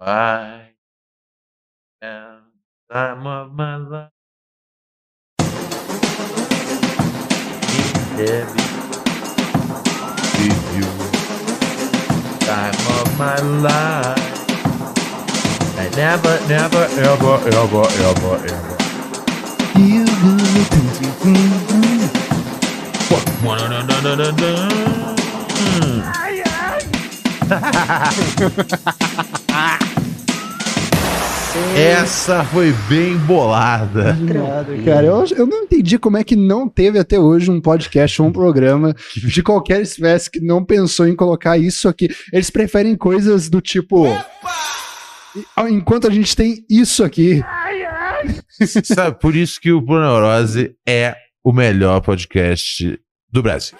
Right now, time of my life. Debbie, give you time of my life. I never, never, ever, ever, ever, ever. You look into Fuck. Ha! Essa foi bem bolada. Nada, cara. Eu, eu não entendi como é que não teve até hoje um podcast ou um programa de qualquer espécie que não pensou em colocar isso aqui. Eles preferem coisas do tipo. Enquanto a gente tem isso aqui. Sabe, por isso que o Por Neurose é o melhor podcast do Brasil.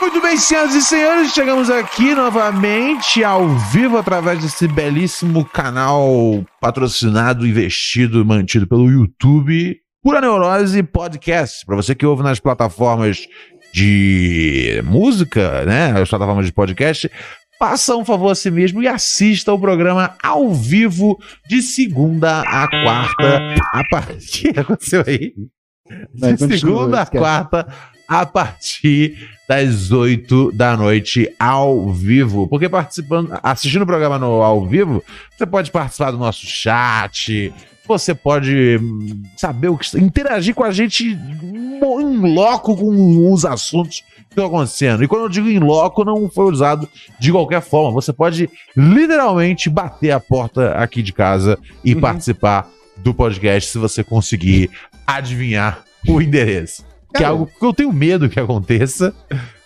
Muito bem, senhoras e senhores, chegamos aqui novamente ao vivo através desse belíssimo canal patrocinado, investido, mantido pelo YouTube, Pura Neurose Podcast. Para você que ouve nas plataformas de música, né, as plataformas de podcast, faça um favor a si mesmo e assista o programa ao vivo de segunda a quarta a partir. O que aconteceu aí? De segunda a quarta a partir das 8 da noite ao vivo. Porque participando, assistindo o programa no ao vivo, você pode participar do nosso chat, você pode hum, saber o que interagir com a gente em loco com os assuntos que estão acontecendo. E quando eu digo em loco, não foi usado de qualquer forma. Você pode literalmente bater a porta aqui de casa e Uhum. participar do podcast se você conseguir adivinhar o endereço. Que é algo que eu tenho medo que aconteça,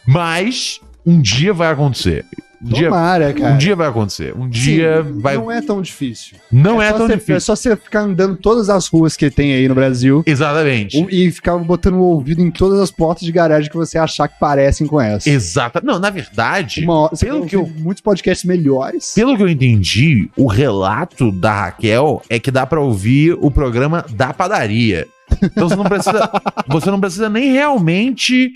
mas um dia vai acontecer. Um dia, Tomara, cara. um dia vai acontecer. Um dia Sim, vai. Não é tão difícil. Não é, só tão você- difícil. É só você ficar andando todas as ruas que tem aí no Brasil Exatamente. e ficar botando o ouvido em todas as portas de garagem que você achar que parecem com essa. Exata. Não, na verdade, Uma pelo que eu- muitos podcasts melhores. pelo que eu entendi, o relato da Raquel é que dá pra ouvir o programa da padaria. Então você não precisa, você não precisa nem realmente.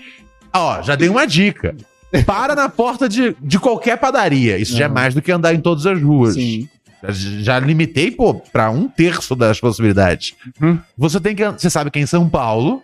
Ó, já dei uma dica. Para na porta de, de qualquer padaria. Isso já é Não. mais do que andar em todas as ruas. Sim. Já, já limitei, pô, pra um terço das possibilidades. Uhum. Você tem que. Você sabe que é em São Paulo.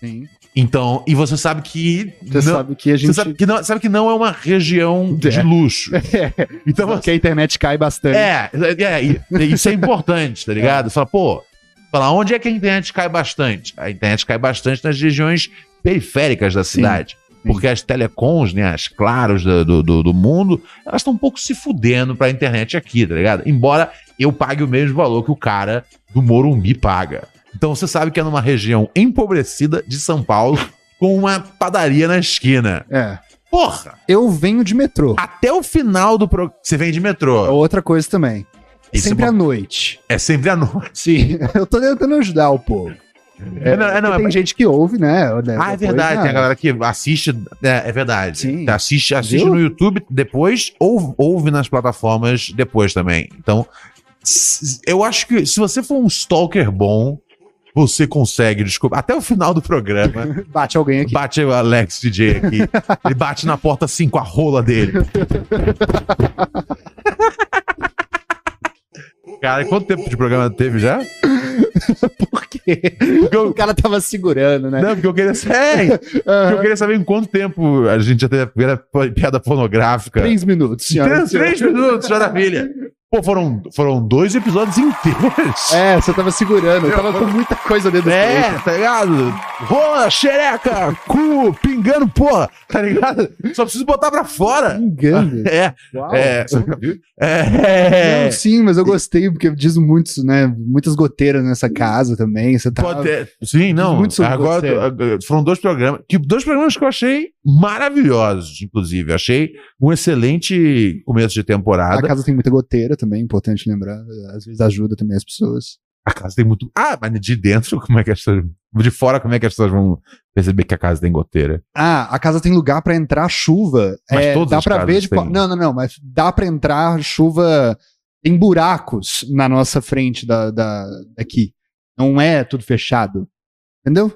Sim. Então. E você sabe que. Você não- sabe que a você gente. sabe que, não, sabe que não é uma região de É. luxo. É, Então você. que a internet cai bastante. É, é, e- isso é importante, tá ligado? Você fala, pô, fala, onde é que a internet cai bastante? A internet cai bastante nas regiões periféricas da cidade. Porque as telecoms, né, as claros do, do, do- do mundo, elas estão um pouco se fudendo pra internet aqui, tá ligado? Embora eu pague o mesmo valor que o cara do Morumbi paga. Então você sabe que é numa região empobrecida de São Paulo, com uma padaria na esquina. É. Porra! Eu venho de metrô. Até o final do programa. Você vem de É metrô. outra coisa também. Isso Sempre é, à uma- noite. é sempre à noite. Sim, eu tô tentando ajudar o povo. É, não, é, não, tem é- gente que ouve, né? né, Ah, é depois, verdade. ah, Tem a galera que assiste. É, é verdade. Sim. Assiste, assiste Viu? no YouTube depois ou ouve nas plataformas depois também. Então, eu acho que se você for um stalker bom, você consegue descobrir. Até o final do programa, Bate alguém aqui. bate o Alex DJ aqui. ele bate na porta assim com a rola dele. Cara, quanto tempo de programa teve já? Por quê? Porque eu, O cara tava segurando, né? não, porque eu queria saber. Porque Aham. eu queria saber em quanto tempo a gente já teve a primeira pi- piada pornográfica. Três minutos, senhora. Três, três minutos, maravilha. Pô, foram, foram dois episódios inteiros. É, você tava segurando. Eu tava com muita coisa dentro do É, tá ligado? Rola, xereca, cu, pingando, porra, tá ligado? Só preciso botar pra fora. Engano. É, Uau. é. É. Não, sim, mas eu gostei, porque diz muitos, né? Muitas goteiras nessa casa também. Você tá. Pode Sim, não. Muito sobre Agora, foram dois programas. Que, dois programas que eu achei maravilhosos, inclusive. Achei um excelente começo de A temporada. casa tem muita goteira também, importante lembrar. Às vezes ajuda também as pessoas. A casa tem muito. Ah, mas de dentro, como é que as pessoas. De fora, como é que as pessoas vão perceber que a casa tem goteira? Ah, a casa tem lugar pra entrar chuva. Mas É, todas dá as pra ver de qua- Não, não, não, mas dá pra entrar chuva. Tem buracos na nossa frente da, da, daqui. Não é tudo fechado. Entendeu?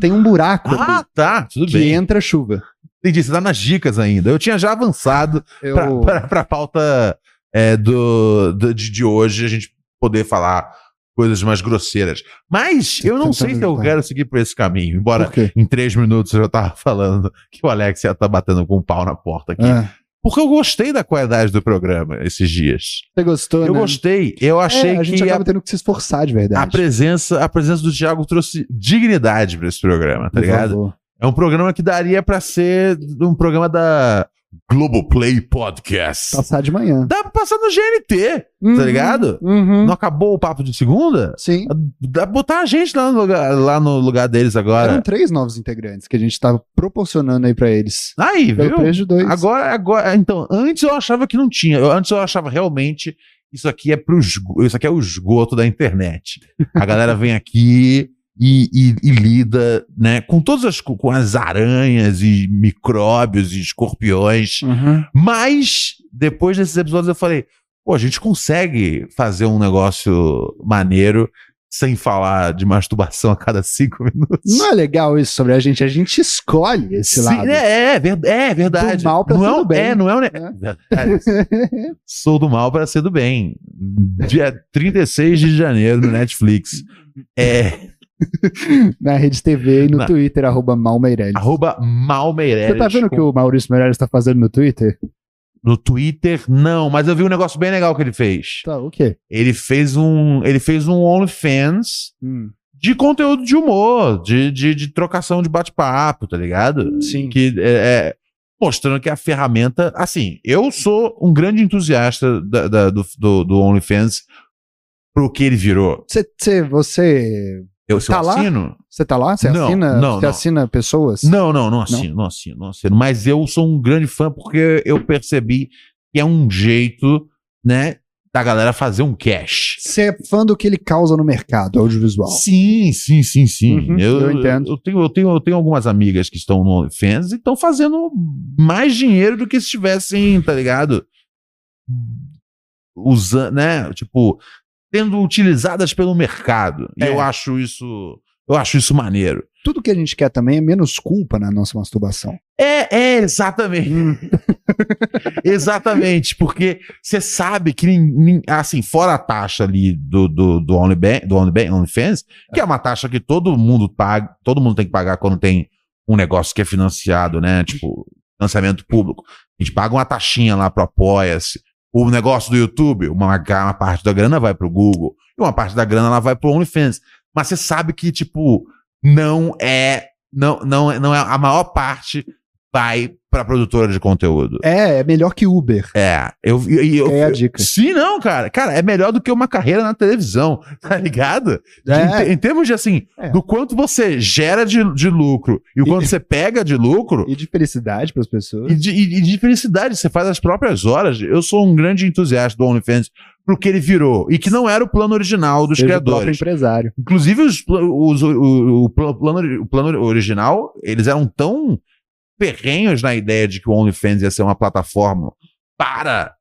Tem um buraco Ah, ali tá, tudo que bem. entra chuva. Entendi, você tá nas dicas ainda. Eu tinha já avançado Eu... pra, pra, pra pauta é, do, do- de, hoje, a gente poder falar coisas mais grosseiras. Mas eu não sei se eu quero seguir por esse caminho, embora em três minutos eu já tava falando que o Alex ia estar batendo com um pau na porta aqui. Ah, Porque eu gostei da qualidade do programa esses dias. você gostou, Eu né? gostei. Eu achei É, a gente que a, acaba tendo que se esforçar de a verdade. presença, a presença do Thiago trouxe dignidade pra esse programa, tá Por ligado? favor. É um programa que daria pra ser um programa da Globoplay Podcast. Passar de manhã. Dá pra passar no GNT, Uhum, tá ligado? Uhum. Não acabou o papo de segunda? Sim. Dá pra botar a gente lá no lugar, lá no lugar deles agora. Eram três novos integrantes que a gente tava proporcionando aí pra eles. Aí, Pelo viu? preço de dois. Agora, agora, então, antes eu achava que não tinha. Eu- antes eu achava realmente isso aqui é pro esgo- isso aqui é o esgoto da internet. A galera vem aqui e, e- e lida, né, com todas as co- com as aranhas e micróbios e escorpiões. Uhum. Mas depois desses episódios eu falei, pô, a gente consegue fazer um negócio maneiro sem falar de masturbação a cada cinco minutos. Não é legal isso sobre a gente, a gente escolhe esse Sim, lado. É, é, ver- é verdade. Do mal pra não ser é, do bem. É, não é É. Sou do mal para ser do bem. Dia 36 de janeiro no Netflix. É Na Rede TV e no Na- Twitter, arroba Malmeirelles. arroba Você tá vendo o que o Maurício Meirelles tá fazendo no Twitter? No Twitter, não, mas eu vi um negócio bem legal que ele fez. Tá, o quê? Ele fez um. Ele fez um OnlyFans Hum. de conteúdo de humor, de, de, de trocação de bate-papo, tá ligado? Sim. Que é, é, mostrando que a ferramenta. Assim, eu sou um grande entusiasta da- da- do, do, do OnlyFans pro que ele virou. Você, você, Eu, se eu Tá lá? assino? você tá lá? Você Não, assina? não, você não. assina pessoas? Não, não, não assino, não assino, não assino. Mas eu sou um grande fã porque eu percebi que é um jeito, né, da galera fazer um cash. Você é fã do que ele causa no mercado audiovisual. Sim, sim, sim, sim. Uhum, eu entendo. Eu, tenho, eu, tenho, eu tenho algumas amigas que estão no OnlyFans e estão fazendo mais dinheiro do que se estivessem, tá ligado? Usando, né? Tipo, sendo utilizadas pelo mercado. E É. eu acho isso. Eu acho isso maneiro. Tudo que a gente quer também é menos culpa na nossa masturbação. É, é, exatamente. exatamente, porque você sabe que, assim, fora a taxa ali do, do, do, OnlyBan- do OnlyBan- OnlyFans, que é uma taxa que todo mundo paga, todo mundo tem que pagar quando tem um negócio que é financiado, né? Tipo, financiamento público. A gente paga uma taxinha lá pro Apoia-se. O negócio do YouTube, uma, uma parte da grana vai pro Google e uma parte da grana ela vai pro OnlyFans. Mas você sabe que, tipo, não é. Não, não, é- não é a maior parte vai pra produtora de conteúdo. É, é melhor que Uber. É, eu, eu, eu, É a dica. Sim, não, cara. Cara, é melhor do que uma carreira na televisão, tá ligado? É. Em, em termos de assim, É. do quanto você gera de, de lucro e o E- quanto você pega de lucro E de felicidade para as pessoas. e de, e- e de felicidade, você faz as próprias horas. Eu sou um grande entusiasta do OnlyFans pro que ele virou e que não era o plano original dos Seja o criadores. empresário. Inclusive, os, pla- os- o, o- o pla- plano, o plano original, eles eram tão ferrenhos na ideia de que o OnlyFans ia ser uma plataforma para,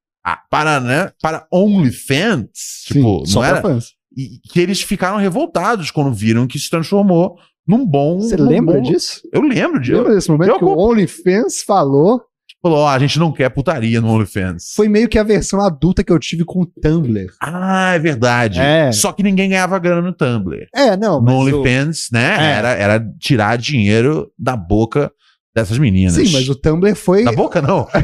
para, né, para OnlyFans, tipo, só não era, fãs. e que eles ficaram revoltados quando viram que se transformou num bom... Você num lembra bom- disso? Eu lembro disso. Lembra desse momento eu que o OnlyFans falou? Falou, ó, a gente não quer putaria no OnlyFans. Foi meio que a versão adulta que eu tive com o Tumblr. Ah, é verdade. É. Só que ninguém ganhava grana no Tumblr. É, não, No mas o- OnlyFans, né? É. Era, era tirar dinheiro da boca dessas meninas. Sim, mas o Tumblr foi. Da boca, não.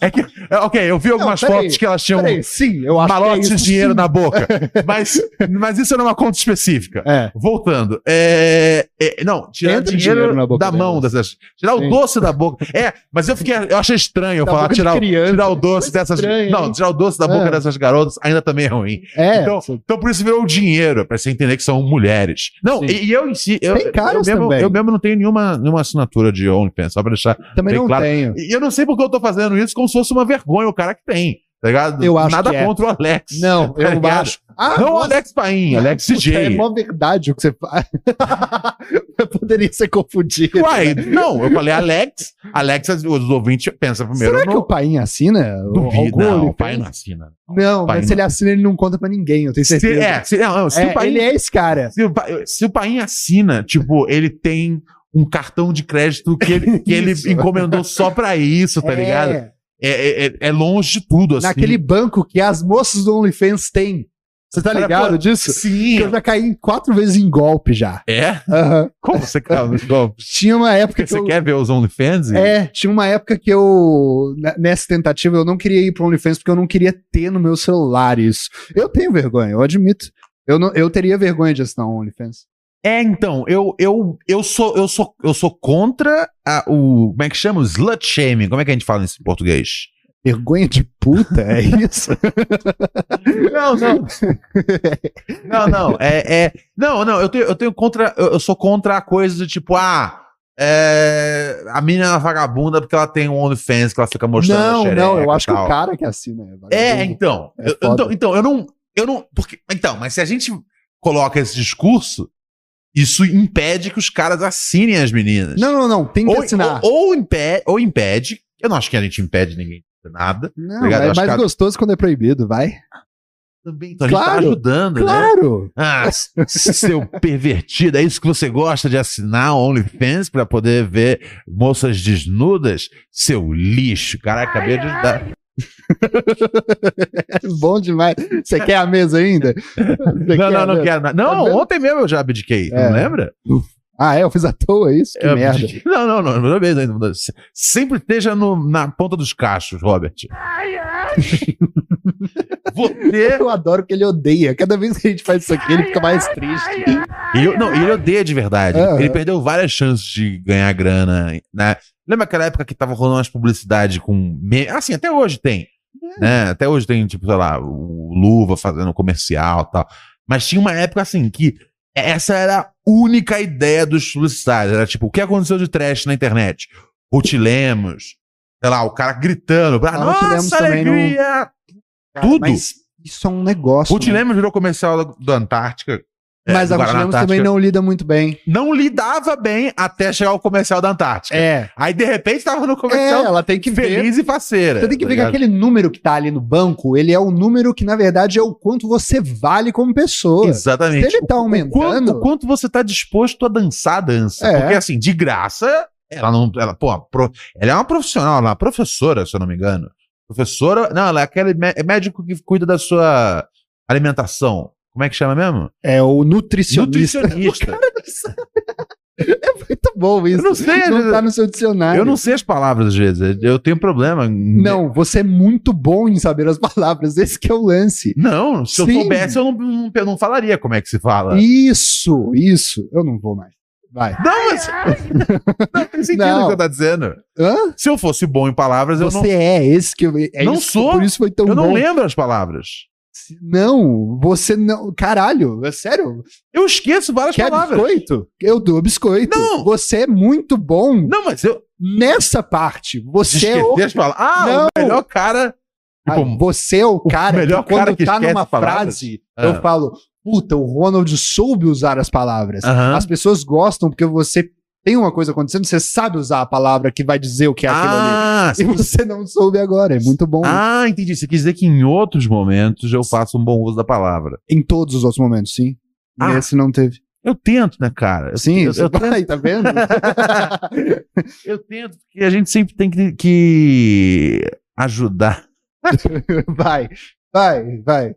É que, é, ok, eu vi algumas peraí, fotos que elas tinham Peraí, sim, eu acho malotes que é de isso, dinheiro sim. na boca. Mas, mas isso era uma conta específica. É. Voltando. É, é, não, tirar dinheiro, dinheiro na boca da mão dessas. Tirar Sim. o doce da boca. É, mas eu fiquei. Eu achei estranho eu Da falar de tirar, criança. tirar o doce Foi dessas. estranho, não, tirar o doce da boca É. dessas garotas ainda também é ruim. É, Então, então por isso virou o dinheiro, pra você entender que são mulheres. Não, e, e eu em si. Eu, Tem caras eu, mesmo, também. eu mesmo não tenho nenhuma, nenhuma assinatura de OnlyFans, só pra deixar também bem não claro. tenho. e eu não sei porque eu tô fazendo isso como se fosse uma vergonha o cara que tem. Tá ligado? Eu acho Nada que é. contra o Alex. Não, tá eu ligado? acho. Ah, Não o Alex Paim, Alex puta, É mó verdade o que você faz. Poderia ser confundido. Uai, né? não, eu falei Alex. Alex, os ouvintes pensam primeiro Será que no. o pai assina? Duvido. Algum Não, o OnlyFans? pai não assina. Não, mas não. se ele assina, ele não conta pra ninguém, eu tenho Se, certeza. é, se, não, não, se É, o pai. ele é esse cara. Se o, se o pai assina, tipo, ele tem um cartão de crédito que ele, que ele encomendou só pra isso, tá É, ligado? É, é, é- é longe de tudo, assim. Naquele banco que as moças do OnlyFans têm. Você tá Cara, ligado pô, disso? Sim. Que eu já caí em quatro vezes em golpe já. É? Aham. Como você caiu nos golpes? Tinha uma época que Você eu... quer ver os OnlyFans? É, tinha uma época que eu, n- nessa tentativa, eu não queria ir pro OnlyFans porque eu não queria ter no meu celular isso. Eu tenho vergonha, eu admito. Eu, não, eu teria vergonha de assinar um OnlyFans. É, então, eu, eu, eu, sou, eu, sou, eu sou contra a- o. Como é que chama? O slut shaming. Como é que a gente fala isso em português? Vergonha de puta, é isso? Não, não. Não, não. É, é, não, não. Eu tenho, eu tenho contra. Eu, eu sou contra a coisa do tipo, ah. É, a menina é uma vagabunda porque ela tem um OnlyFans que ela fica mostrando. não, não, eu acho que o cara que assina. É, vagabundo. então. É eu, então, então, eu não. Eu não. Porque, então, mas se a gente coloca esse discurso, isso impede que os caras assinem as meninas. Não, não, não, tem que ou, assinar. ou, ou impede, ou impede. Eu não acho que a gente impede ninguém de nada. não, Obrigado, eu é mais que gostoso quando é proibido, vai. Também, então a gente tá Claro, ajudando, né? Claro! Ah, seu pervertido, é isso que você gosta de assinar OnlyFans pra poder ver moças desnudas? Seu lixo. Caraca, acabei de dar. Bom demais. Você quer a mesa ainda? Você Não, não, não mesa? quero. Tá Não, vendo? ontem mesmo eu já abdiquei. É. Não lembra? Ah, é? Eu fiz à toa isso? Que Eu merda. abdiquei. Não, não, não. Não. Sempre esteja no- na ponta dos cachos, Robert. Você. Eu adoro que ele odeia. Cada vez que a gente faz isso aqui, ele fica mais triste. E eu, não, ele odeia de verdade. Aham. Ele perdeu várias chances de ganhar grana, né? Lembra aquela época que tava rolando umas publicidades com. me- Assim, até hoje tem. Né? Até hoje tem, tipo, sei lá, o Luva fazendo comercial e tal. Mas tinha uma época assim que essa era a única ideia dos publicitários. Era tipo, o que aconteceu de trash na internet? Ruth Lemos, sei lá, o cara gritando. Ah, Nossa, alegria! Tudo. Mas isso é um negócio. Ruth né? Lemos virou comercial do Antártica. é, Mas do a Antártica. também não lida muito bem. não lidava bem até chegar o comercial da Antártica. É. Aí, de repente, tava no É, comercial ela tem que ver. feliz e faceira. Você tem que tá ver que aquele número que tá ali no banco, ele é o número que, na verdade, é o quanto você vale como pessoa. Exatamente. Se ele tá O- o quanto, aumentando- o quanto você tá disposto a dançar a dança. É. Porque, assim, de graça, ela não. Ela, pô, ela é uma profissional, ela é uma professora, se eu não me engano. Professora. Não, ela é aquele é médico que cuida da sua alimentação. Como é que chama mesmo? É o nutricionista. Nutricionista. É muito bom isso. Eu não sei, Não tá no seu dicionário. Eu não sei as palavras, às vezes. Eu tenho problema. em- Não, você é muito bom em saber as palavras. Esse que é o lance. Não, se eu Sim. soubesse, eu não, não, eu não falaria como é que se fala. Isso, isso. Eu não vou mais. Vai. Não, mas. não tem sentido Não. o que você tá dizendo. Hã? Se eu fosse bom em palavras, eu Você não. é esse que eu. É Não isso, sou. Por isso foi tão Eu não bom. lembro as palavras. Não, você não. Caralho, é sério? Eu esqueço várias Quer palavras. biscoito? Eu dou biscoito. Não. Você é muito bom Não, mas eu. nessa parte. Você é o. as palavras. Ah, Não. o melhor cara. Ah, Tipo, você é o cara melhor que quando cara que tá numa palavras. frase, Ah. eu falo, puta, o Ronald soube usar as palavras. Aham. As pessoas gostam porque você tem uma coisa acontecendo, você sabe usar a palavra que vai dizer o que é aquilo ali. ah, E você não soube agora, é muito bom. ah, entendi. Você quis dizer que em outros momentos eu faço um bom uso da palavra. Em todos os outros momentos, sim. Ah. Nesse não teve. Eu tento, né, cara? Eu, Sim, eu, eu, vai, tá vendo? eu tento, porque a gente sempre tem que, que ajudar. vai, vai, vai.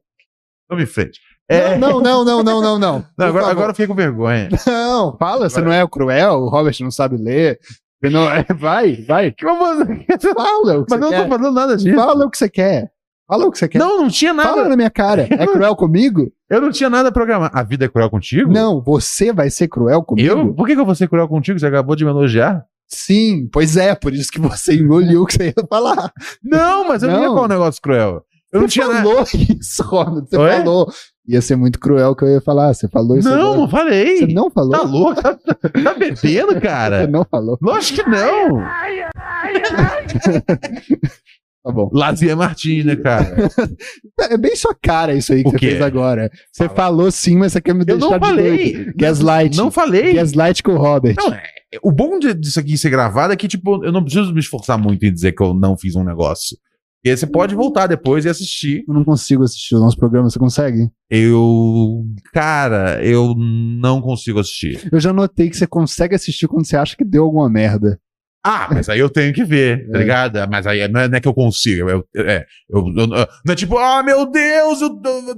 Vamos em frente. É, Não, não, não, não, não, não. Não, agora, agora eu fiquei com vergonha. Não, fala, você não é cruel, o Robert não sabe ler. Não, é, vai, vai. Fala o que Mas eu você não quer. tô falando nada disso. Fala o que você quer. Fala o que você quer. Não, não tinha Fala nada. na minha cara. É cruel comigo? Eu não tinha nada programado. A vida é cruel contigo? Não, você vai ser cruel comigo? Eu? Por que, que eu vou ser cruel contigo? Você acabou de me elogiar? Sim, pois é, por isso que você engoliu o que você ia falar. Não, mas eu não, ia Não. falar um negócio cruel. Eu não você tinha nada. falou isso, Ronald. Você Oi? falou. Ia ser muito cruel que eu ia falar. Você falou isso Não, agora. não falei. Você não falou? Tá louco? Tá, tá bebendo, Você cara? não falou. Lógico que não. Tá bom. Lazier Martins, né, cara? É bem sua cara isso aí que O você quê? fez agora. Você Fala. falou sim, mas você quer me Eu deixar não de falei. doido. Gaslight. Não falei. Gaslight com o Robert. Não, é, o bom de- disso aqui ser gravado é que, tipo, eu não preciso me esforçar muito em dizer que eu não fiz um negócio. E aí você pode voltar depois e assistir. Eu não consigo assistir o nosso programa, você consegue? Eu. Cara, eu não consigo assistir. Eu já notei que você consegue assistir quando você acha que deu alguma merda. Ah, mas aí eu tenho que ver, tá É. ligado? Mas aí não é, não é que eu consigo. Eu, é, eu, eu- não é tipo, ah, meu Deus, eu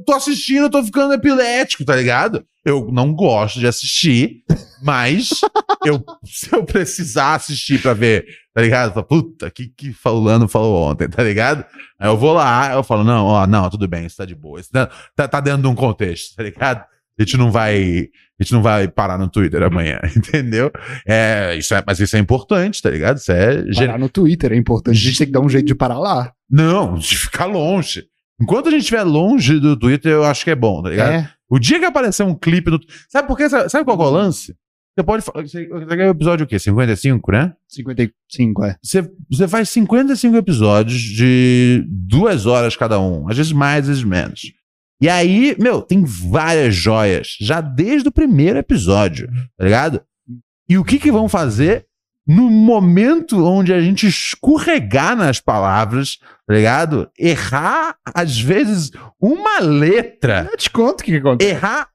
tô, assistindo, eu tô ficando epilético, tá ligado? Eu não gosto de assistir, mas eu, se eu precisar assistir pra ver, tá ligado? Falo, Puta, que que fulano falou ontem, tá ligado? Aí eu vou lá, eu falo, não, ó, não, tudo bem, isso tá de boa. Isso tá, tá, tá dentro de um contexto, tá ligado? A gente não vai. A gente não vai parar no Twitter amanhã, entendeu? É, isso é, mas isso é importante, tá ligado? Isso é. Parar no Twitter é importante. A gente tem que dar um jeito de parar lá. Não, de ficar longe. Enquanto a gente estiver longe do Twitter, eu acho que é bom, tá ligado? É. O dia que aparecer um clipe no. Sabe por quê? Sabe, qual é o lance? Você pode. fa- Você quer o episódio o quê? 55, né? 55, é. Você, você faz 55 episódios de duas horas cada um. Às vezes mais, às vezes menos. E aí, meu, tem várias joias. Já desde o primeiro episódio, tá ligado? E o que que vão fazer no momento onde a gente escorregar nas palavras, tá ligado? Errar, às vezes, uma letra. Eu te conto o que, que acontece. Errar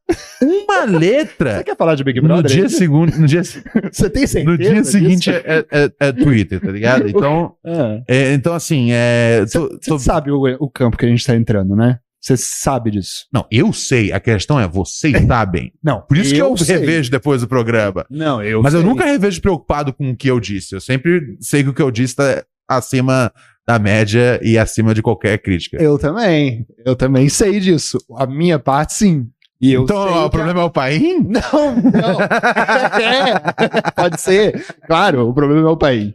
uma letra. Você quer falar de Big No Brother? dia, segundo, no, dia, Você tem certeza? no dia seguinte é, é- é Twitter, tá ligado? Então, É. é, então assim, é. tô- Você tô- sabe o, o campo que a gente tá entrando, né? Você sabe disso. Não, eu sei. A questão é, vocês sabem. Não. Por isso que eu sei. revejo depois do programa. Não, eu Mas eu sei. nunca revejo preocupado com o que eu disse. Eu sempre sei que o que eu disse tá acima da média e acima de qualquer crítica. Eu também. Eu também sei disso. A minha parte, sim. E eu então, o a- problema é o país? Não, não. É, pode ser. Claro, o problema é o país.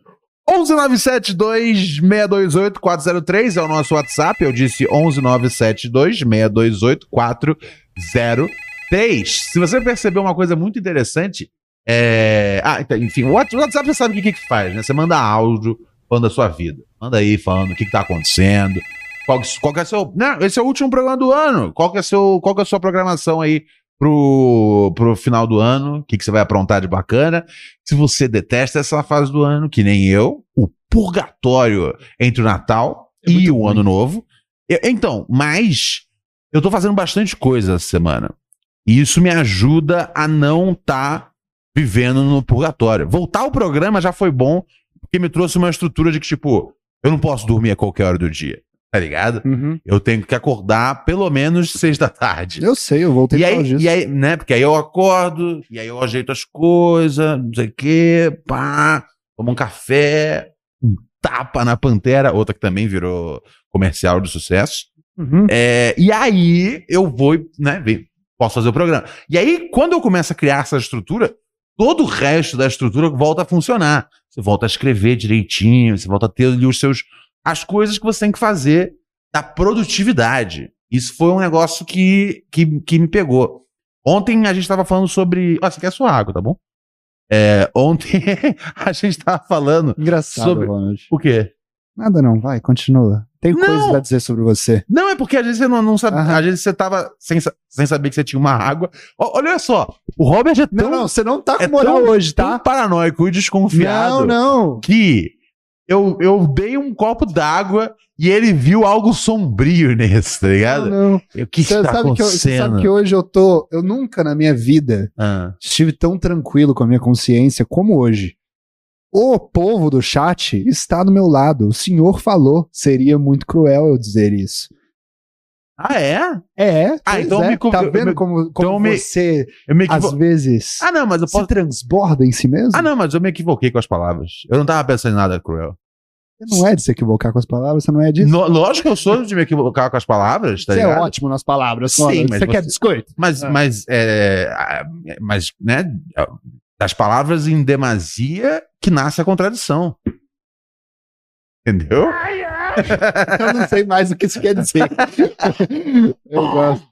11972-628-403 é o nosso WhatsApp. Eu disse 11972-628-403. Se você percebeu uma coisa muito interessante, é... Ah, então, enfim, o WhatsApp você sabe o que, que faz, né? Você manda áudio falando da sua vida. Manda aí falando o que, que tá acontecendo. Qual, qual é seu. Não, esse é o último programa do ano. Qual que é, seu, qual que é a sua programação aí pro, pro final do ano? O que, que você vai aprontar de bacana? Se você detesta essa fase do ano, que nem eu, o purgatório entre o Natal É e o ruim. Ano Novo. Eu- então, mas eu tô fazendo bastante coisa essa semana. E isso me ajuda a não estar vivendo no purgatório. Voltar ao programa já foi bom, porque me trouxe uma estrutura de que, tipo, eu não posso dormir a qualquer hora do dia, tá ligado? Eu tenho que acordar pelo menos seis da tarde. Eu sei, eu voltei E aí, disso. e aí, né? Porque aí eu acordo, e aí eu ajeito as coisas, não sei o quê, pá, tomo um café, um tapa na Pantera, outra que também virou comercial de sucesso. Uhum. É, e aí eu vou, né, posso fazer o programa. E aí, quando eu começo a criar essa estrutura, todo o resto da estrutura volta a funcionar. Você volta a escrever direitinho, você volta a ter ali os seus. As coisas que você tem que fazer da produtividade. Isso foi um negócio que, que, que me pegou. Ontem a gente estava falando sobre. Ah, você quer sua água, tá bom? É, ontem a gente estava falando. Engraçado, Sobre- Ronald. O quê? Nada não, vai, continua. Tem Não. coisas a dizer sobre você. Não, é porque às vezes você não, não sabe. Aham. Às vezes você tava sem, sem saber que você tinha uma água. Ó, olha só, o Robert é tão, Não, não, você não tá com é moral tão- hoje, tão tá? paranoico e desconfiado Não, não. que eu, eu dei um copo d'água e ele viu algo sombrio nesse, tá Não, ligado? não. E O que Você está sabe, que eu- acontecendo? sabe que hoje eu tô. Eu nunca na minha vida Ah, estive tão tranquilo com a minha consciência como hoje. O povo do chat está do meu lado. O senhor falou. Seria muito cruel eu dizer isso. Ah, é? É, Ah, então é. me tá eu vendo me- como, como então você, Eu me às vezes, Ah, não, mas eu se posso. transborda em si mesmo? Ah, não, mas eu me equivoquei com as palavras. Eu não tava pensando em nada cruel. Você não é de se equivocar com as palavras, você não é disso. No- lógico que eu sou de me equivocar com as palavras, tá você é ligado? ótimo nas palavras. Sim, Ronald. mas você quer você- biscoito? Mas, Ah. mas, é, ah, mas, né, das palavras em demasia que nasce a contradição. Entendeu? Eu não sei mais o que isso quer dizer. eu gosto.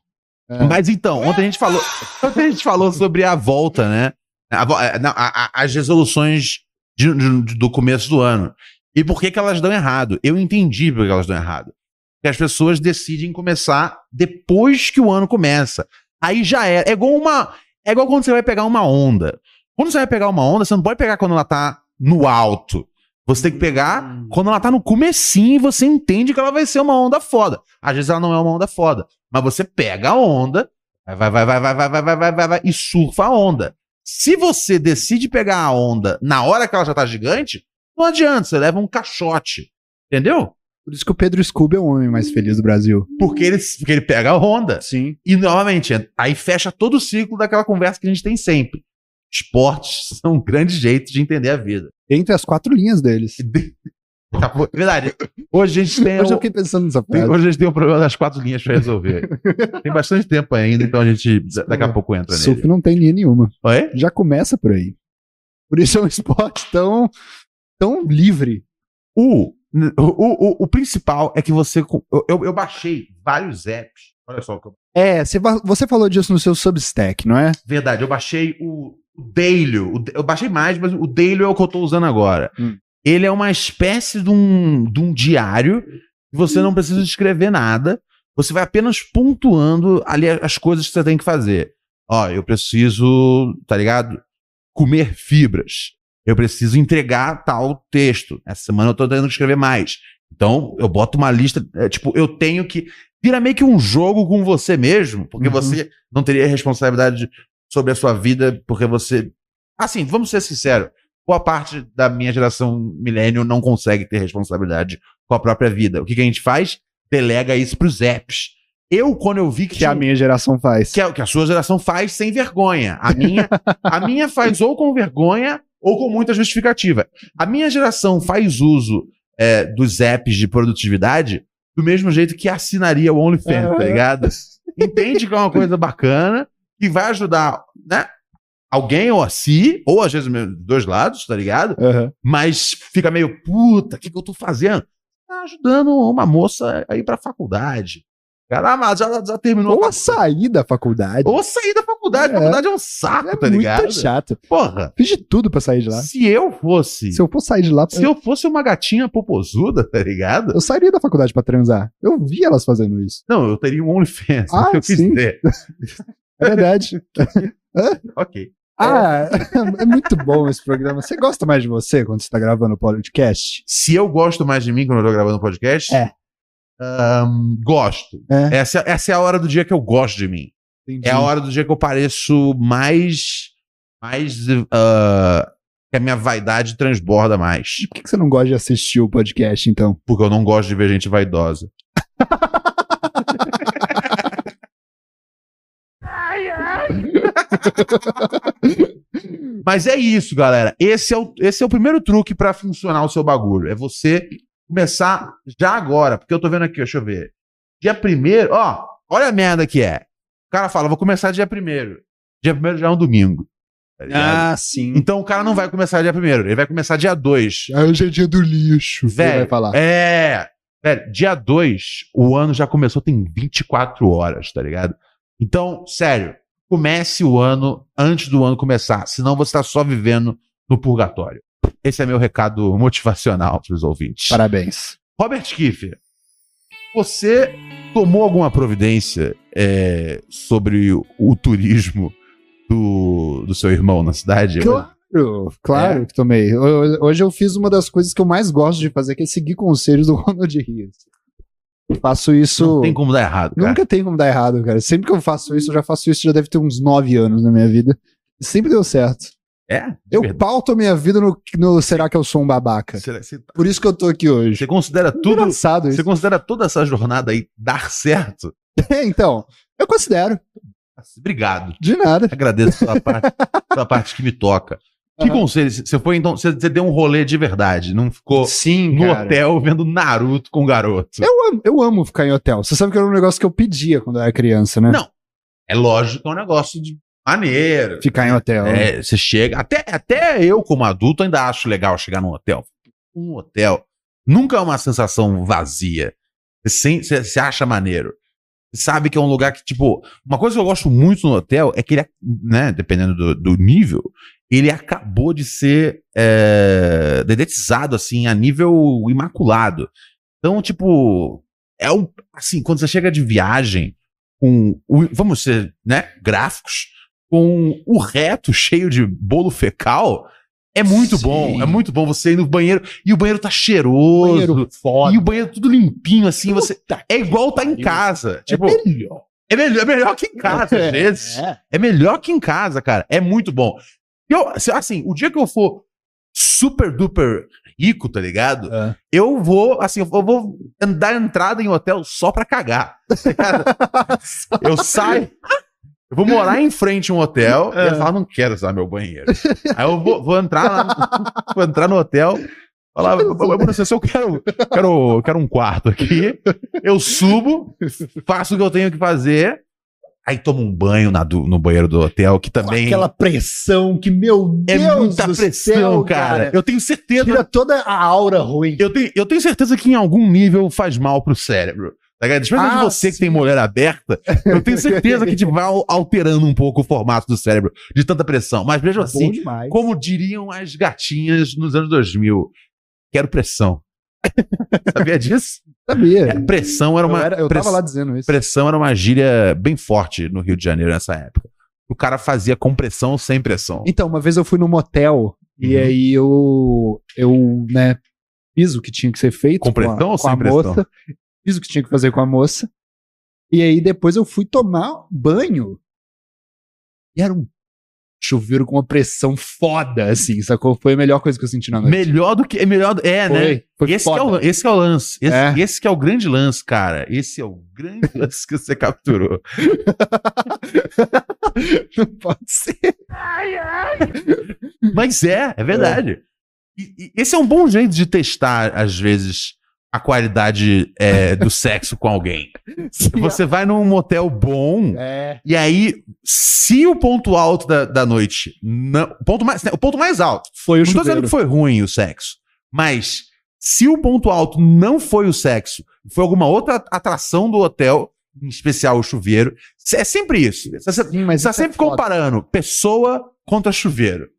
É. Mas então, ontem a gente falou, ontem a gente falou sobre a volta, né? A é, a- a- as resoluções de- de- do começo do ano. E por que, que elas dão errado? Eu entendi por que elas dão errado. Porque as pessoas decidem começar depois que o ano começa. Aí já é. É igual uma. É igual quando você vai pegar uma onda. Quando você vai pegar uma onda, você não pode pegar quando ela tá no alto. Você tem que pegar Hum. quando ela tá no comecinho e você entende que ela vai ser uma onda foda. Às vezes ela não é uma onda foda, mas você pega a onda, vai, vai, vai, vai, vai, vai, vai, vai, vai, vai, vai e surfa a onda. Se você decide pegar a onda na hora que ela já tá gigante, não adianta, você leva um caixote. Entendeu? Por isso que o Pedro Scooby é o homem mais feliz do Brasil. Porque ele, porque ele pega a onda. Sim. E, novamente, aí fecha todo o ciclo daquela conversa que a gente tem sempre. Esportes são um grande jeito de entender a vida. Entre as quatro linhas deles. Tá, pô, verdade. Hoje a gente tem. Hoje eu fiquei pensando nessa frase. hoje a gente tem o problema das quatro linhas pra resolver. tem bastante tempo ainda, então a gente da- daqui a pouco entra Surf nele. não tem linha nenhuma. Oi? Já começa por aí. Por isso é um esporte tão, tão livre. O, o, o, o principal é que você. Eu, eu, baixei vários apps. Olha só o que eu É, você, você falou disso no seu Substack, não é? Verdade, eu baixei o, Daily. eu baixei mais, mas o Daily é o que eu tô usando agora. Hum. Ele é uma espécie de um, de um diário que você não precisa escrever nada. Você vai apenas pontuando ali as coisas que você tem que fazer. Ó, eu preciso, tá ligado? Comer fibras. Eu preciso entregar tal texto. Essa semana eu tendo que escrever mais. Então, eu boto uma lista. é, tipo, eu tenho que. Vira meio que um jogo com você mesmo, porque Uhum. você não teria responsabilidade sobre a sua vida, porque você. Assim, vamos ser sinceros. Boa parte da minha geração milênio não consegue ter responsabilidade com a própria vida. O que, que a gente faz? Delega isso pros apps. Eu, quando eu vi que, Que a minha geração faz. que, é o que a sua geração faz sem vergonha. A minha, a minha faz ou com vergonha ou com muita justificativa. A minha geração faz uso é, dos apps de produtividade do mesmo jeito que assinaria o OnlyFans, tá ligado? Entende que é uma coisa bacana, que vai ajudar, né? Alguém ou a si, ou às vezes dois lados, tá ligado? Aham. Mas fica meio, puta, o que, que eu tô fazendo? Tá ajudando uma moça a ir pra faculdade. Cara, ah, mas já, já terminou Ou a sair da faculdade. ou sair da faculdade. É. A faculdade é um saco, é tá muito ligado? chato. Porra, Fiz de tudo pra sair de lá. se eu fosse. Se eu for sair de lá, Se eu fosse uma gatinha popozuda, tá ligado? eu sairia da faculdade pra transar. Eu vi elas fazendo isso. Não, eu teria um OnlyFans. Ah, eu quis sim. É verdade. Ok. ah, é muito bom esse programa. Você gosta mais de você quando você tá gravando o podcast? Se eu gosto mais de mim quando eu tô gravando podcast, É. ahn, gosto. É. Essa, essa é a hora do dia que eu gosto de mim. É a hora do dia que eu pareço mais. Mais. ah, que a minha vaidade transborda mais. Por que que você não gosta de assistir o podcast, então? Porque eu não gosto de ver gente vaidosa. Mas é isso, galera. Esse é o, esse é o primeiro truque pra funcionar o seu bagulho. É você começar já agora. Porque eu tô vendo aqui, deixa eu ver. Dia primeiro, ó, olha a merda que é. O cara fala, vou começar dia primeiro. Dia primeiro já é um domingo. tá ligado? sim. Então o cara não vai começar dia primeiro, ele vai começar dia 2. Ah, hoje é dia do lixo. Você Velho, vai falar. É. Velho, dia 2, o ano já começou, tem 24 horas, tá ligado? Então, sério, comece o ano antes do ano começar, senão você tá só vivendo no purgatório. Esse é meu recado motivacional pros ouvintes. Parabéns. Robert Kiefer, você tomou alguma providência é, sobre o, o turismo do, do seu irmão na cidade? Claro, claro que tomei. Ho- Hoje eu fiz uma das coisas que eu mais gosto de fazer, que é seguir conselhos do Ronald Rios. Faço isso. Não tem como dar errado, cara. Nunca tem como dar errado, cara. Sempre que eu faço isso, eu já faço isso, já deve ter uns nove anos na minha vida. Sempre deu certo. É? Eu verdade. pauto a minha vida no, no Será que eu sou um babaca? Você, você- Por isso que eu tô aqui hoje. você considera tudo. Engraçado Você isso. considera toda essa jornada aí dar certo? É, então, eu considero. Obrigado. De nada. Agradeço pela parte, pela parte que me toca. Que Aham. conselho? Você foi então. Você, você deu um rolê de verdade, não ficou Sim, no cara. hotel vendo Naruto com o garoto. Eu amo, eu amo ficar em hotel. Você sabe que era um negócio que eu pedia quando eu era criança, né? Não. É lógico que é um negócio de maneiro. Ficar em hotel. É, você chega. Até, até eu, como adulto, ainda acho legal chegar num hotel. Um hotel nunca é uma sensação vazia. Você, sem- você, você acha maneiro. Você sabe que é um lugar que, tipo, uma coisa que eu gosto muito no hotel é que ele, né, dependendo do, do nível, ele acabou de ser é, dedetizado, assim, a nível imaculado. Então, tipo, é um, assim, quando você chega de viagem com, vamos ser, né, gráficos, com o reto cheio de bolo fecal, É muito Sim. bom, é muito bom você ir no banheiro e o banheiro tá cheiroso. Banheiro foda. E o banheiro tudo limpinho, assim, você. Puta É igual tá em casa. Tipo, é melhor. é melhor, é melhor que em casa, às vezes. É. É melhor que em casa, cara. É muito bom. Eu, assim, o dia que eu for super duper rico, tá ligado? É. Eu vou, assim, eu vou dar entrada em hotel só pra cagar. tá eu saio. Eu vou morar em frente a um hotel e eu falo, não quero usar meu banheiro. Aí eu vou, vou entrar lá, vou entrar no hotel, falar, se eu quero, quero, quero um quarto aqui, eu subo, faço o que eu tenho que fazer, aí tomo um banho na no banheiro do hotel, que também aquela pressão que, meu é Deus muita do pressão, céu, cara. Eu tenho certeza Tira toda a aura ruim. Eu tenho, eu tenho certeza que em algum nível faz mal pro cérebro. Tá? Especialmente Ah, você que sim. tem mulher aberta, eu tenho certeza que te vai al- alterando um pouco o formato do cérebro de tanta pressão. Mas mesmo Bom assim, como diriam as gatinhas nos anos 2000, quero pressão. Sabia disso? Sabia. É, pressão era eu, uma era- eu press- tava lá dizendo isso. pressão era uma gíria bem forte no Rio de Janeiro nessa época. O cara fazia com pressão ou sem pressão. Então, uma vez eu fui num motel e Uhum. aí eu, eu, né, fiz o que tinha que ser feito Com pressão a, ou com a sem pressão? moça. Fiz o que tinha que fazer com a moça. E aí depois eu fui tomar banho. E era um chuveiro com uma pressão foda, assim, sacou? Foi a melhor coisa que eu senti na noite. Melhor do que. É melhor. do- É, né? Foi, foi esse, que é o, esse que é o lance. Esse, É. esse que é o grande lance, cara. Esse é o grande lance que você capturou. Não pode ser. Mas é, é verdade. E, e esse é um bom jeito de testar, às vezes, a qualidade é, do sexo com alguém. Você vai num motel bom. É. E aí, se o ponto alto da, da noite. Não, o, ponto mais, o ponto mais alto. Foi o não tô dizendo chuveiro. que foi ruim o sexo. Mas se o ponto alto não foi o sexo, foi alguma outra atração do hotel, em especial o chuveiro, é sempre isso. Você está Sim, mas isso é sempre foda. comparando pessoa contra chuveiro.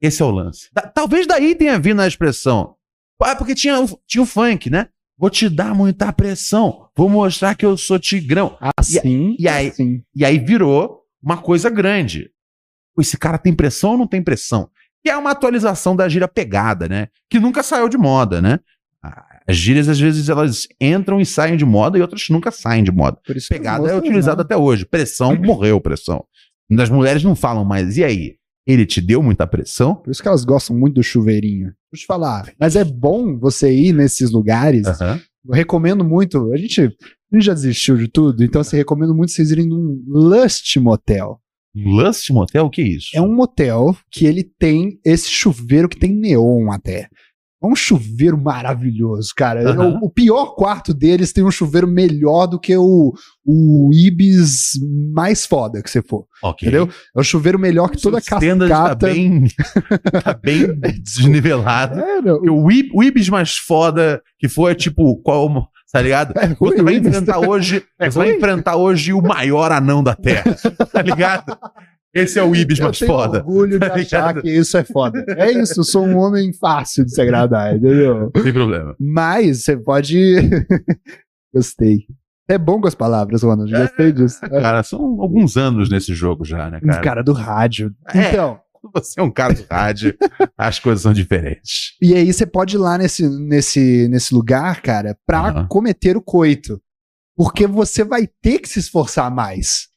Esse é o lance. Da- talvez daí tenha vindo a expressão. Ah, porque tinha, o- tinha o funk, né? Vou te dar muita pressão. Vou mostrar que eu sou tigrão. Assim, e aí- assim. E aí virou uma coisa grande. Esse cara tem pressão ou não tem pressão? Que é uma atualização da gíria pegada, né? Que nunca saiu de moda, né? As gírias, às vezes, elas entram e saem de moda e outras nunca saem de moda. Por isso que Pegada é utilizada não. até hoje. Pressão, morreu pressão. Das mulheres não falam mais. E aí? Ele te deu muita pressão? Por isso que elas gostam muito do chuveirinho. Deixa eu te falar. Mas é bom você ir nesses lugares. Aham. Eu recomendo muito. A gente, a gente já desistiu de tudo, então eu recomendo muito vocês irem num Lust Motel. Lust Motel, o que é isso? É um motel que ele tem esse chuveiro que tem neon até. É um chuveiro maravilhoso, cara. Aham. O, o pior quarto deles tem um chuveiro melhor do que o, o Ibis mais foda que você for. Ok. Entendeu? É o chuveiro melhor que toda Seu standard cascata. Tá bem, tá bem desnivelado. É, o, Ib- o Ibis mais foda que foi é tipo, qual, tá ligado? é Você vai enfrentar hoje, É você vai enfrentar hoje o maior anão da Terra, tá ligado? Esse é o Ibis Eu mais tenho foda. orgulho de Tá achar que isso é foda. É isso, eu sou um homem fácil de se agradar, entendeu? Sem problema. Mas você pode. Gostei. É bom com as palavras, Ronald. Gostei disso. Cara, são alguns anos nesse jogo já, né, Um cara? cara do rádio. É. Então, Você é um cara do rádio, as coisas são diferentes. e aí você pode ir lá nesse, nesse, nesse lugar, cara, pra Aham. cometer o coito. Porque você vai ter que se esforçar mais.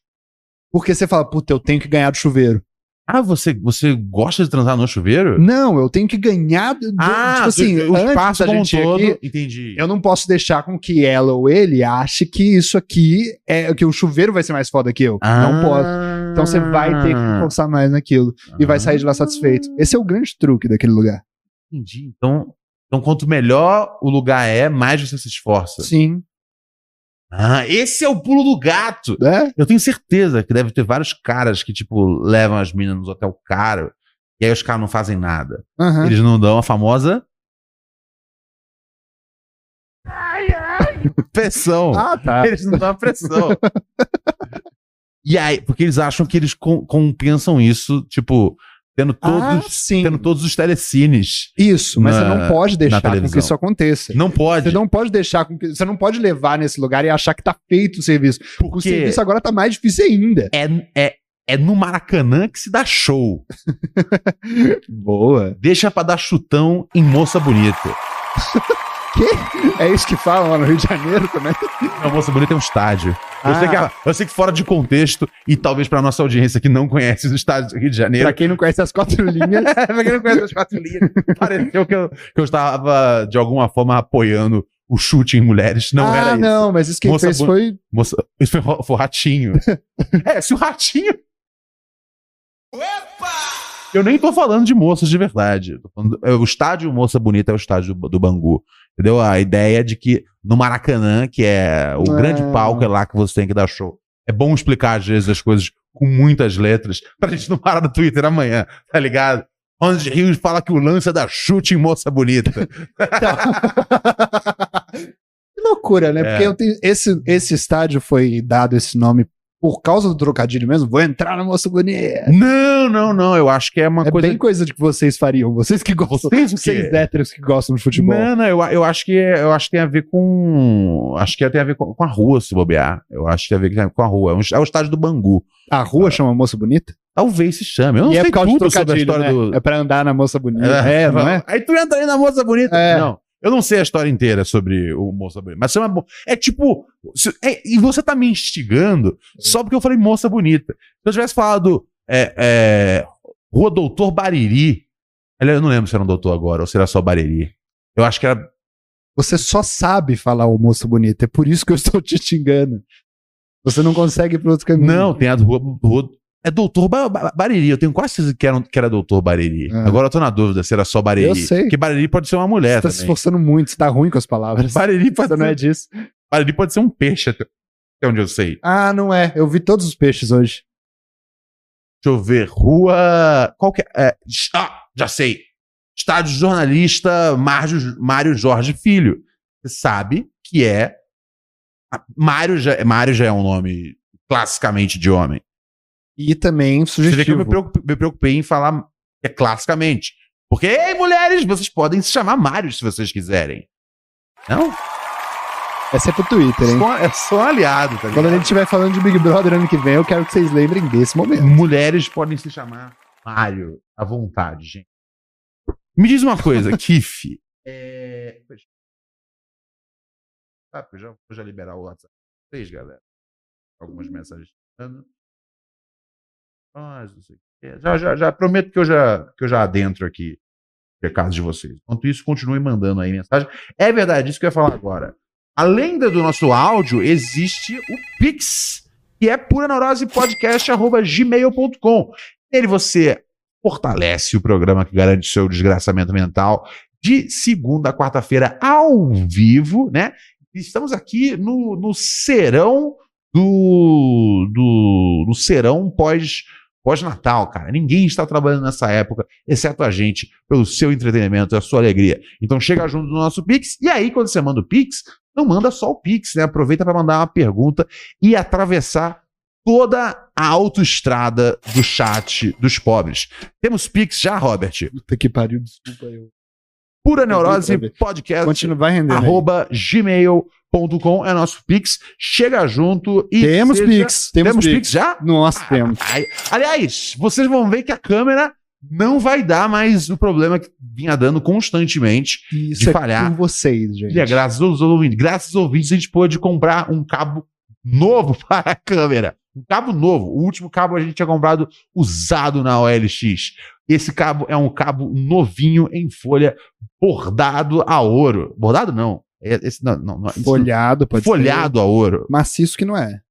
Porque você fala, puta, eu tenho que ganhar do chuveiro. Ah, você, você gosta de transar no chuveiro? Não, eu tenho que ganhar. Do, ah, tipo assim, o espaço da gente todo. aqui, Entendi. Eu não posso deixar com que ela ou ele ache que isso aqui é que o chuveiro vai ser mais foda que eu. Ah. Não posso. Então você vai ter que forçar mais naquilo e vai sair de lá satisfeito. Esse é o grande truque daquele lugar. Entendi. Então, então, quanto melhor o lugar é, mais você se esforça. Sim. Ah, esse é o pulo do gato. É? Eu tenho certeza que deve ter vários caras que, tipo, levam as minas nos hotel caro e aí os caras não fazem nada. Aham. Eles não dão a famosa. Pressão. Ah, tá. Eles não dão a pressão. e aí, porque eles acham que eles com- compensam isso, tipo, tendo todos, Ah, sim. tendo todos os telecines. Isso, mas na- você não pode deixar com que isso aconteça. Não pode. Você não pode deixar com que. Você não pode levar nesse lugar e achar que tá feito o serviço. O porque serviço agora tá mais difícil ainda. é, é, É no Maracanã que se dá show. Boa. Deixa pra dar chutão em moça bonita. É isso que falam lá no Rio de Janeiro também. A moça bonita é um estádio. Eu, sei que, Ah, eu sei que fora de contexto, e talvez pra nossa audiência que não conhece os estádios do Rio de Janeiro. pra quem não conhece as quatro linhas, pra quem não conhece as quatro linhas, pareceu que eu, que eu estava, de alguma forma, apoiando o chute em mulheres. Não ah, era isso. não, mas isso quem Moça fez foi. Moça, isso foi, foi o ratinho. é, se o ratinho. Eu nem tô falando de moças de verdade. Falando- é, o estádio Moça Bonita é o estádio do, do Bangu. Entendeu? A ideia de que no Maracanã, que é o Ah. grande palco, é lá que você tem que dar show. É bom explicar, às vezes, as coisas com muitas letras, pra gente não parar no Twitter amanhã, tá ligado? Onde Rios fala que o lance é da chute em moça bonita. Que loucura, né? É. Porque tenho- esse, esse estádio foi dado esse nome por causa do trocadilho mesmo. Vou entrar na moça bonita. não, não, não. Eu acho que é uma É coisa. bem coisa de que vocês fariam. Vocês que gostam. Vocês? Vocês héteros que gostam de futebol. Não, não, eu, eu acho que eu acho que tem a ver com. Acho que tem a ver com, com a rua, se bobear. Eu acho que tem a ver com a rua. É, um, é o estádio do Bangu. A rua chama moça bonita? Talvez se chame. Eu não e é sei por causa tudo do sobre a história né? do. É pra andar na moça bonita. É, não é? Aí tu entra aí na moça bonita. É. Não. Eu não sei a história inteira sobre o moça bonita. Mas chama, é tipo. se- é- e você tá me instigando só porque eu falei moça bonita. Se eu tivesse falado é, é, Rua Doutor Bariri. Aliás, Eu não lembro se era um doutor agora ou se era só Bariri. Eu acho que era Você só sabe falar o moça bonita. É por isso que eu estou te xingando. Você não consegue ir pro outro caminho. Não, tem a rua, rua- É Doutor Ba- Ba- Bariri. Eu tenho quase certeza que era, que era Doutor Bariri. Ah. Agora eu tô na dúvida se era só Bariri. Eu sei. Porque Bariri pode ser uma Você mulher tá se também. esforçando muito, você tá ruim com as palavras. Bariri pode, Você não é ser, disso. Bariri pode ser um peixe, até onde eu sei. Ah, não é. Eu vi todos os peixes hoje. Deixa eu ver. Rua. Qual que é? é, ah, já sei. Estádio jornalista Mário, Mário Jorge Filho. Você sabe que é. Mário já, Mário já é um nome classicamente de homem. E também Você vê que eu sugestivo. me preocupei, me preocupei em falar é classicamente. Porque, ei, mulheres, vocês podem se chamar Mário se vocês quiserem. Não? Essa é pro Twitter, hein? Só, é só um aliado, tá Quando a ligado? gente estiver falando de Big Brother ano que vem, eu quero que vocês lembrem desse momento. Mulheres podem se chamar Mário à vontade, gente. Me diz uma coisa, Kiff. É... Ah, eu já vou já liberar o WhatsApp vocês, galera. Algumas mensagens. Não sei o quê. Já, já, já prometo que eu já, que eu já adentro aqui o recado de vocês. Enquanto isso, continue mandando aí mensagem. É verdade, isso que eu ia falar agora. Além do nosso áudio, existe o Pix, que é pura neurose gmail.com. Nele você fortalece o programa que garante seu desgraçamento mental de segunda a quarta-feira ao vivo, né? Estamos aqui no, no serão do, do no serão pós pós-natal, cara. Ninguém está trabalhando nessa época, exceto a gente, pelo seu entretenimento e a sua alegria. Então chega junto no nosso Pix, e aí quando você manda o Pix, não manda só o Pix, né? Aproveita para mandar uma pergunta e atravessar toda a autoestrada do chat dos pobres. Temos Pix já, Robert? Puta que pariu, desculpa eu. Pura Neurose. Podcast Continua, vai render. né? arroba gmail.com é nosso Pix. Chega junto e. Temos seja- Pix, temos Temos Pix. Pix já? Nossa, temos. Ai, aliás, vocês vão ver que a câmera não vai dar mais o problema que vinha dando constantemente. Isso de é falhar. com vocês, gente. E é graças aos ouvintes. Graças aos ouvintes, a gente pôde comprar um cabo novo para a câmera. Um cabo novo. O último cabo a gente tinha comprado usado na OLX. Esse cabo é um cabo novinho em folha, bordado a ouro. Bordado não. É- Esse, não, não, não, Folhado, pode folhado a ouro. ser. Maciço que não é.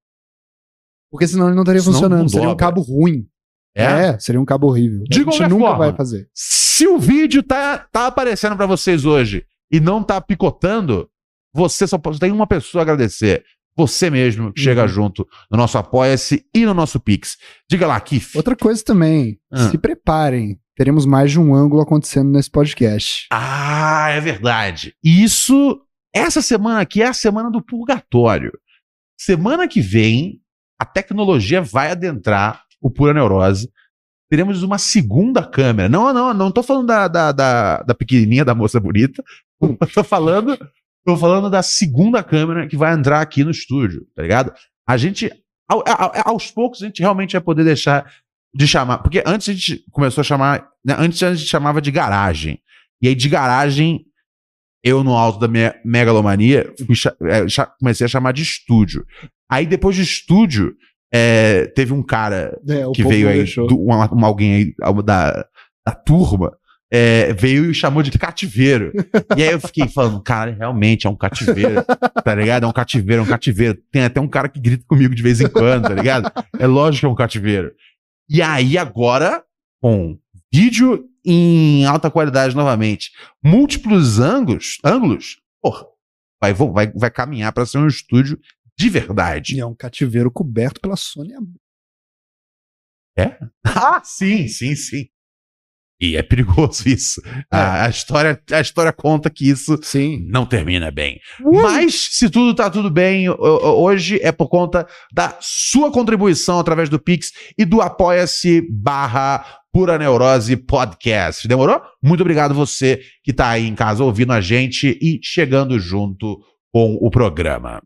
Porque senão ele não estaria Senão funcionando. não seria um cabo ruim. É? seria um cabo horrível. De a gente nunca forma. vai fazer. Se o vídeo tá, tá aparecendo pra vocês hoje e não tá picotando, você só pode, tem uma pessoa a agradecer. Você mesmo que chega Uhum. junto no nosso Apoia-se e no nosso Pix. Diga lá, Kif. Outra coisa também, Ah. se preparem. Teremos mais de um ângulo acontecendo nesse podcast. Ah, é verdade. Isso, essa semana aqui é a semana do purgatório. Semana que vem, a tecnologia vai adentrar o Pura Neurose. Teremos uma segunda câmera. Não, não, não tô falando da, da, da, da pequenininha da moça bonita. Tô falando, tô falando da segunda câmera que vai entrar aqui no estúdio, tá ligado? A gente ao- aos poucos a gente realmente vai poder deixar de chamar. Porque antes a gente começou a chamar. né, antes a gente chamava de garagem. E aí de garagem, eu no alto da minha megalomania, é, comecei a chamar de estúdio. Aí depois de estúdio, é, teve um cara É, que veio aí, do- uma- uma- alguém aí da, da turma, é, veio e chamou de cativeiro. e aí eu fiquei falando, cara, realmente é um cativeiro, tá ligado? É um cativeiro, é um cativeiro. Tem até um cara que grita comigo de vez em quando, tá ligado? É lógico que é um cativeiro. E aí agora, com vídeo em alta qualidade novamente, múltiplos ângulos, ângulos, porra, vai, vai, vai caminhar para ser um estúdio de verdade. E é um cativeiro coberto pela Sony. Ah, sim, sim, sim. E é perigoso isso. A, a história, a história conta que isso Sim. não termina bem. Mas, se tudo tá tudo bem, hoje é por conta da sua contribuição através do Pix e do Apoia-se barra Pura Neurose Podcast. Demorou? Muito obrigado você que tá aí em casa ouvindo a gente e chegando junto com o programa.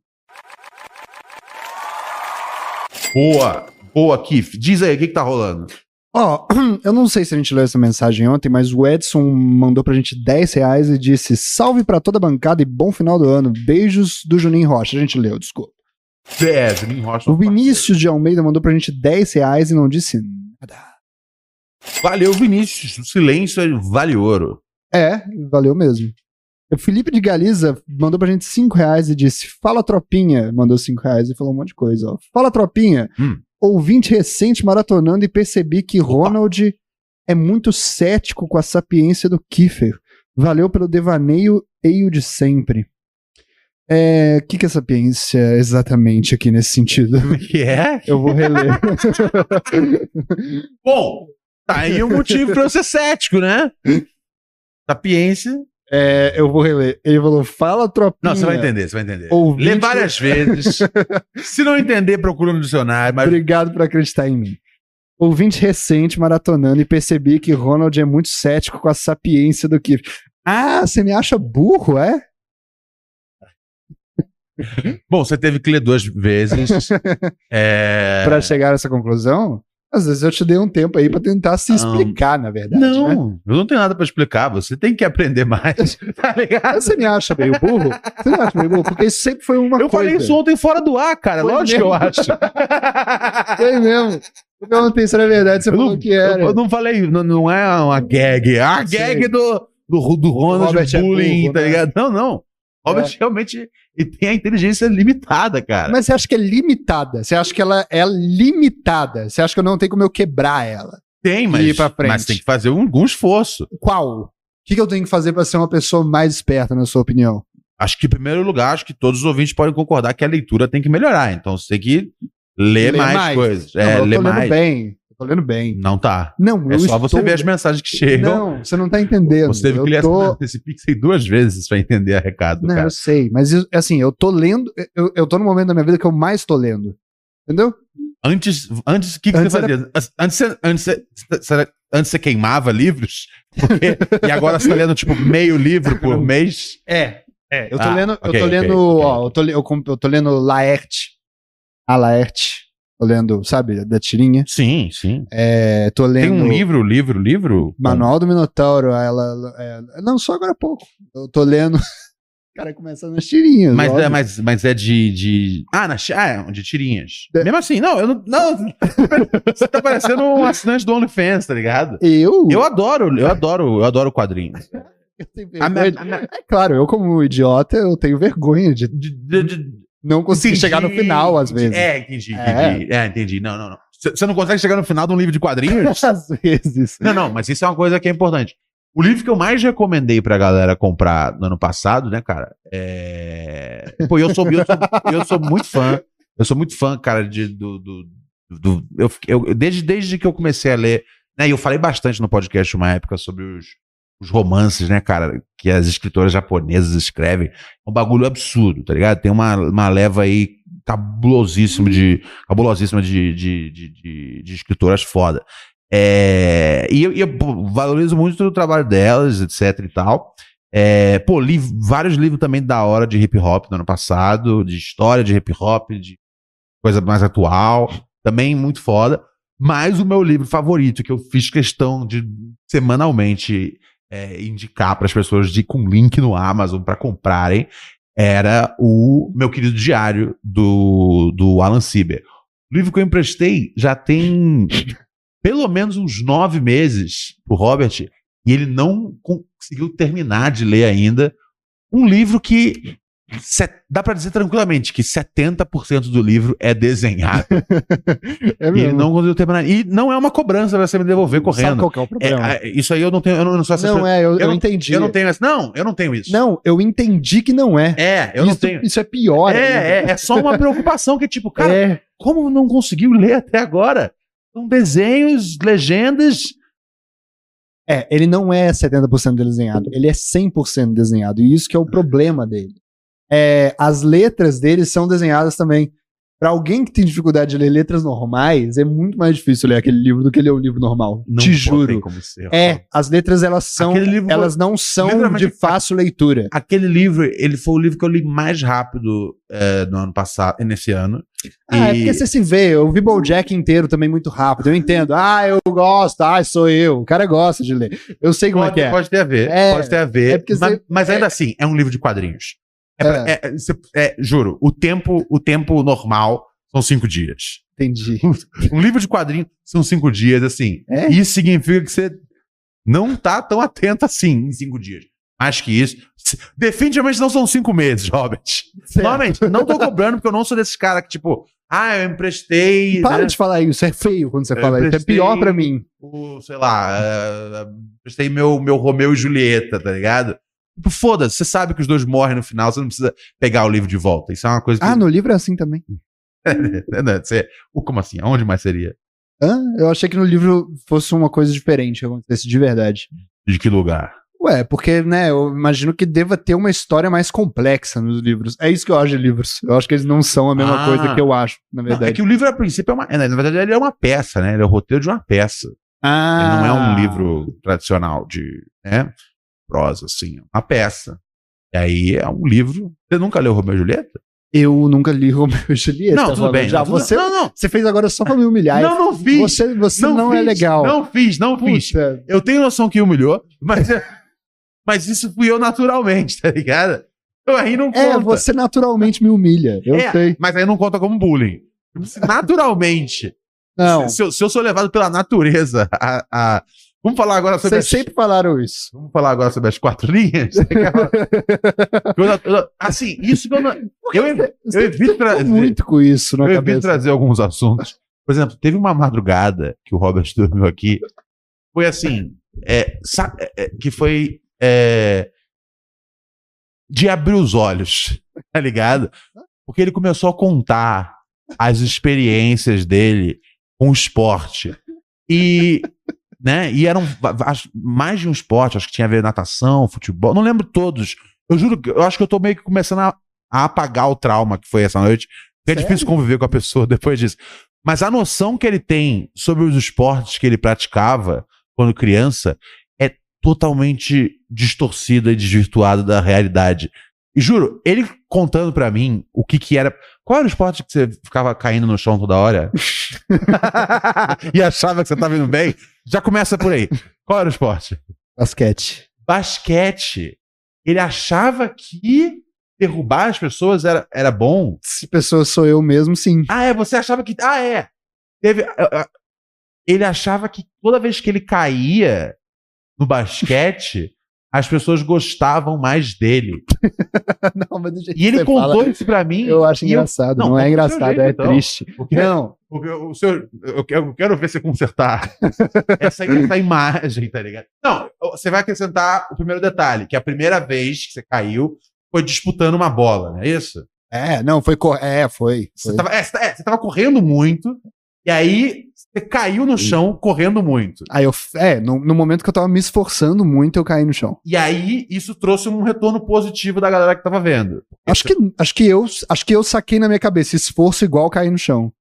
Boa, boa, Kif. Diz aí, o que, que tá rolando? Ó, eu não sei se a gente leu essa mensagem ontem, mas o Edson mandou pra gente 10 reais e disse: Salve pra toda a bancada e bom final do ano. Beijos do Juninho Rocha. A gente leu, desculpa. É, Juninho Rocha. O Vinícius de Almeida mandou pra gente 10 reais e não disse nada. Valeu, Vinícius. O silêncio é- vale ouro. É, valeu mesmo. O Felipe de Galiza mandou pra gente 5 reais e disse: Fala tropinha. Mandou 5 reais e falou um monte de coisa. Ó. Fala tropinha. Hum. Ouvinte recente maratonando e percebi que Ronald é muito cético com a sapiência do Kiefer. Valeu pelo devaneio eio de sempre. É, O que, que é sapiência exatamente aqui nesse sentido? que é? Eu vou reler. Bom, tá aí um motivo pra eu ser cético, né? Sapiência. É, eu vou reler. Ele falou: Fala tropinha. Não, você vai entender, você vai entender. Ouvinte- Lê várias vezes. Se não entender, procura no dicionário. Mas Obrigado por acreditar em mim. Ouvinte recente maratonando e percebi que Ronald é muito cético com a sapiência do Kiefer. Ah, você me acha burro, é? Bom, você teve que ler duas vezes. é... Pra chegar a essa conclusão? Às vezes eu te dei um tempo aí pra tentar se Não. explicar, na verdade. né? Não, eu não tenho nada pra explicar. Você tem que aprender mais. tá ligado? Você me acha meio burro? Você me acha meio burro? Porque isso sempre foi uma Eu coisa. falei isso ontem fora do ar, cara. Foi Lógico que eu mesmo. acho. Foi mesmo. Eu perguntei se era verdade, você Eu falou não, que era. eu- eu não falei, não, não é uma gag. É a gag do, do, do Ronald Robert é Bullying, burro, tá né? ligado? Não, não. Robert É. realmente ele tem a inteligência limitada, cara. Mas você acha que é limitada? Você acha que ela é limitada? Você acha que eu não tenho como eu quebrar ela? tem, mas, ir pra frente. mas tem que fazer um- algum esforço. Qual? O que, que eu tenho que fazer pra ser uma pessoa mais esperta, na sua opinião? Acho que, em primeiro lugar, acho que todos os ouvintes podem concordar que a leitura tem que melhorar. Então você tem que ler Ler mais, mais. coisas. Não, É, eu ler mais. bem. Tô lendo bem. Não tá. Não, É só você ver as mensagens que chegam. Não, você não tá entendendo. Você teve eu que ler tô... esse pix aí duas vezes pra entender a recado, Não, cara. eu sei, mas isso- assim, eu tô lendo, eu, eu tô no momento da minha vida que eu mais tô lendo. Entendeu? Antes, antes, o que, que Antes você fazia? Antes, você- antes, você- antes você queimava livros? Porque- e agora você tá lendo, tipo, meio livro por mês? É. É, eu tô Ah, lendo, ok, eu tô lendo, ok. ó, eu tô, eu, eu tô lendo Laerte. A Laerte. Tô lendo, sabe, da tirinha. Sim, sim. É, tô Tem lendo um livro, livro, livro? Manual do Minotauro. Ela, ela- é, não, só agora há pouco. Eu tô lendo. Cara, começa nas tirinhas. Mas óbvio. é, mas, mas é de, de. Ah, na, ah, é, de tirinhas. É. Mesmo assim, não, eu não. não você tá parecendo um assinante do OnlyFans, tá ligado? Eu? Eu adoro, eu adoro, eu adoro quadrinhos. Eu tenho A vergonha de- a minha- É claro, eu como idiota, eu tenho vergonha de de- de- de- não conseguir entendi, chegar no final, às entendi. vezes. É, entendi, É. entendi. É, entendi. Não, não, não. Você não consegue chegar no final de um livro de quadrinhos? Às vezes. Não, não, mas isso é uma coisa que é importante. O livro que eu mais recomendei pra galera comprar no ano passado, né, cara? É. Pô, eu sou, eu sou, eu sou muito fã. Eu sou muito fã, cara, de, do. do, do- eu, eu- desde, desde que eu comecei a ler. Né, e eu falei bastante no podcast uma época sobre os, os romances, né, cara? Que as escritoras japonesas escrevem. É um bagulho absurdo, tá ligado? Tem uma, uma leva aí cabulosíssima de, cabulosíssima de, de, de, de, de escritoras foda. É, e eu, eu, valorizo muito o trabalho delas, etc e tal. É, pô, li vários livros também da hora de hip hop no ano passado, de história de hip hop, de coisa mais atual, também muito foda. Mas o meu livro favorito, que eu fiz questão de semanalmente é, indicar para as pessoas de com link no Amazon para comprarem, era o meu querido diário do, do Alan Sieber. O livro que eu emprestei já tem pelo menos uns nove meses pro Robert e ele não conseguiu terminar de ler ainda. Um livro que dá para dizer tranquilamente que 70% do livro é desenhado. é e ele não conseguiu terminar. E não é uma cobrança pra você me devolver correndo. Sabe qual é o problema? É, é, isso aí eu não tenho. Eu não, eu não sou essa Não, é, eu, eu, eu não, entendi. Eu não tenho essa. Não, eu não tenho isso. Não, eu entendi que não é. É, eu isso, não tenho. Isso é pior. É, é, é, só uma preocupação que, tipo, cara, é. como não conseguiu ler até agora? São desenhos, legendas. É, ele não é 70% desenhado, ele é 100% desenhado. E isso que é o problema dele é, as letras deles são desenhadas também. Para alguém que tem dificuldade de ler letras normais, é muito mais difícil ler aquele livro do que ler um livro normal. Não te juro. Ser, é, as letras elas são, elas não são de fácil leitura. Aquele livro, ele foi o livro que eu li mais rápido é, no ano passado, nesse ano. Ah, é e... é porque você se vê. Eu vi Jack inteiro também muito rápido. Eu entendo. Ah, eu gosto. Ah, sou eu. O cara gosta de ler. Eu sei como pode, é que é. Pode ter a ver. É, pode ter a ver. É mas, você, mas ainda assim, é um livro de quadrinhos. É, é. É, é, juro, o tempo, o tempo normal são cinco dias. Entendi. Um livro de quadrinho são cinco dias, assim. É? Isso significa que você não tá tão atento assim em cinco dias. Mais que isso. Definitivamente não são cinco meses, Robert. Normalmente, não tô cobrando, porque eu não sou desses caras que, tipo, ah, eu emprestei. Para né? de falar isso, é feio quando você eu fala isso. É pior pra mim. O, sei lá, uh, emprestei meu, meu Romeu e Julieta, tá ligado? Foda-se, você sabe que os dois morrem no final, você não precisa pegar o livro de volta. Isso é uma coisa que. Ah, no livro é assim também. você, como assim? Aonde mais seria? Hã? Eu achei que no livro fosse uma coisa diferente que acontecesse de verdade. De que lugar? Ué, porque, né, eu imagino que deva ter uma história mais complexa nos livros. É isso que eu acho de livros. Eu acho que eles não são a mesma ah, coisa que eu acho, na verdade. Não, é que o livro, a princípio, é uma. Na verdade, ele é uma peça, né? Ele é o roteiro de uma peça. Ah. Ele não é um livro tradicional de. Né? Prosa, assim, é uma peça. E aí é um livro. Você nunca leu Romeu e Julieta? Eu nunca li Romeu e Julieta. Não, tudo bem. Já não, você, não, não. Você fez agora só pra me humilhar. Não, não fiz. Você, você não, não é legal. Não fiz, não Puta. fiz. Eu tenho noção que humilhou, mas, mas isso fui eu naturalmente, tá ligado? Eu aí não é, conta. É, você naturalmente me humilha. Eu é, sei. Mas aí não conta como bullying. Naturalmente. Não. Se, se, eu, se eu sou levado pela natureza a, a Vamos falar agora sobre. Vocês as... sempre falaram isso. Vamos falar agora sobre as quatro linhas? assim, isso que eu não. Eu, eu evito trazer. muito com isso na Eu cabeça. evito trazer alguns assuntos. Por exemplo, teve uma madrugada que o Robert dormiu aqui. Foi assim. É, é, que foi. É, de abrir os olhos, tá ligado? Porque ele começou a contar as experiências dele com o esporte. E né? E eram mais de um esporte, acho que tinha a ver natação, futebol, não lembro todos. Eu juro, eu acho que eu tô meio que começando a, a apagar o trauma que foi essa noite. É difícil conviver com a pessoa depois disso. Mas a noção que ele tem sobre os esportes que ele praticava quando criança é totalmente distorcida e desvirtuada da realidade. E juro, ele contando para mim o que que era. Qual era o esporte que você ficava caindo no chão toda hora? e achava que você tava indo bem? Já começa por aí. Qual era o esporte? Basquete. Basquete. Ele achava que derrubar as pessoas era, era bom. Se pessoa sou eu mesmo, sim. Ah, é? Você achava que. Ah, é. Teve. Ele achava que toda vez que ele caía no basquete as pessoas gostavam mais dele. não, mas do jeito e ele contou fala, isso pra mim. Eu acho engraçado. Eu, não, não é engraçado, jeito, é então. triste. Porque, não. Porque o senhor, eu, quero, eu quero ver você consertar essa, essa imagem, tá ligado? Não, você vai acrescentar o primeiro detalhe, que a primeira vez que você caiu foi disputando uma bola, não é isso? É, não, foi. É, foi. foi. Você, tava, é, é, você tava correndo muito, e aí você caiu no chão correndo muito. Aí eu, é, no, no, momento que eu tava me esforçando muito, eu caí no chão. E aí isso trouxe um retorno positivo da galera que tava vendo. Acho que, acho que eu, acho que eu saquei na minha cabeça esforço igual cair no chão.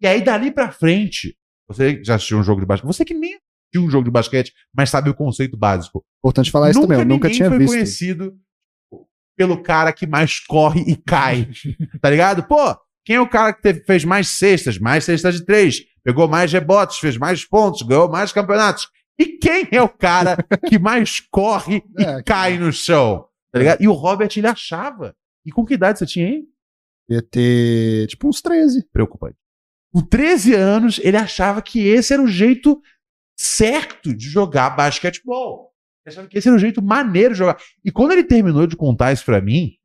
E aí dali para frente, você já assistiu um jogo de basquete, você que nem assistiu um jogo de basquete, mas sabe o conceito básico. Importante falar isso também, eu nunca tinha foi visto. conhecido pelo cara que mais corre e cai. tá ligado? Pô, Quem é o cara que teve- fez mais cestas, mais cestas de três, pegou mais rebotes, fez mais pontos, ganhou mais campeonatos? E quem é o cara que mais corre e É, cai no chão? Tá ligado? E o Robert, ele achava. E com que idade você tinha aí? Ia ter, tipo, uns 13. Preocupante. Com 13 anos, ele achava que esse era o jeito certo de jogar basquetebol. Ele achava que esse era o jeito maneiro de jogar. E quando ele terminou de contar isso pra mim,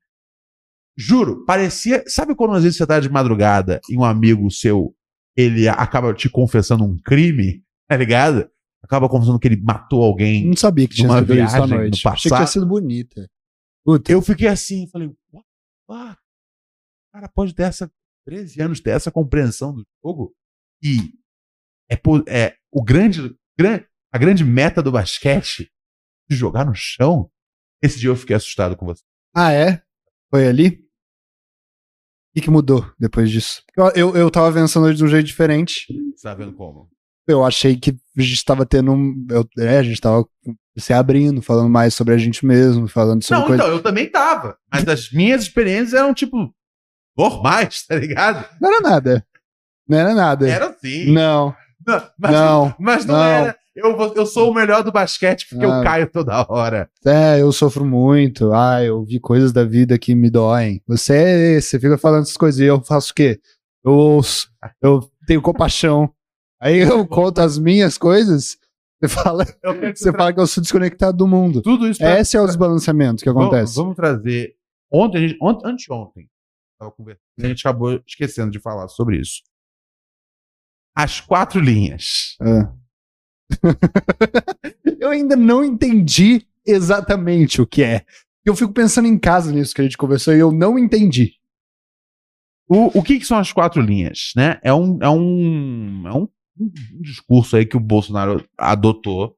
juro, parecia. Sabe quando às vezes você tá de madrugada e um amigo seu ele acaba te confessando um crime, tá ligado? Acaba confessando que ele matou alguém. Não sabia que tinha sido isso à noite. no Achei que tinha sido bonita. Puta, Eu fiquei assim, falei, what? What? O cara pode ter essa 13 anos, ter essa compreensão do jogo. E é, é o grande, gran- a grande meta do basquete de jogar no chão. Esse dia eu fiquei assustado com você. Ah, é? Foi ali? O que, que mudou depois disso? Eu, eu, eu tava pensando hoje de um jeito diferente. Você tá vendo como? Eu achei que a gente tava tendo um. eu- é, a gente tava se abrindo, falando mais sobre a gente mesmo, falando sobre Não, coisa. então, eu também tava. Mas as minhas experiências eram, tipo, normais, tá ligado? Não era nada. Não era nada. Era assim. Não, Não, mas, não. mas não, não. era. Eu, eu sou o melhor do basquete porque eu Ah. caio toda hora. É, eu sofro muito. Ah, eu vi coisas da vida que me doem. Você você fica falando essas coisas e eu faço o quê? Eu ouço, eu tenho compaixão. Aí eu conto as minhas coisas, você fala, você fala que eu sou desconectado do mundo. tudo isso pra Esse é o desbalanceamento que Vamos- acontece. Vamos, trazer. Ontem, gente, ontem anteontem, tava conversando, a gente acabou esquecendo de falar sobre isso. As quatro linhas. É. eu ainda não entendi exatamente o que é. Eu fico pensando em casa nisso que a gente conversou e eu não entendi. O, o que, que são as quatro linhas? Né? É, um, é, um, é um, um discurso aí que o Bolsonaro adotou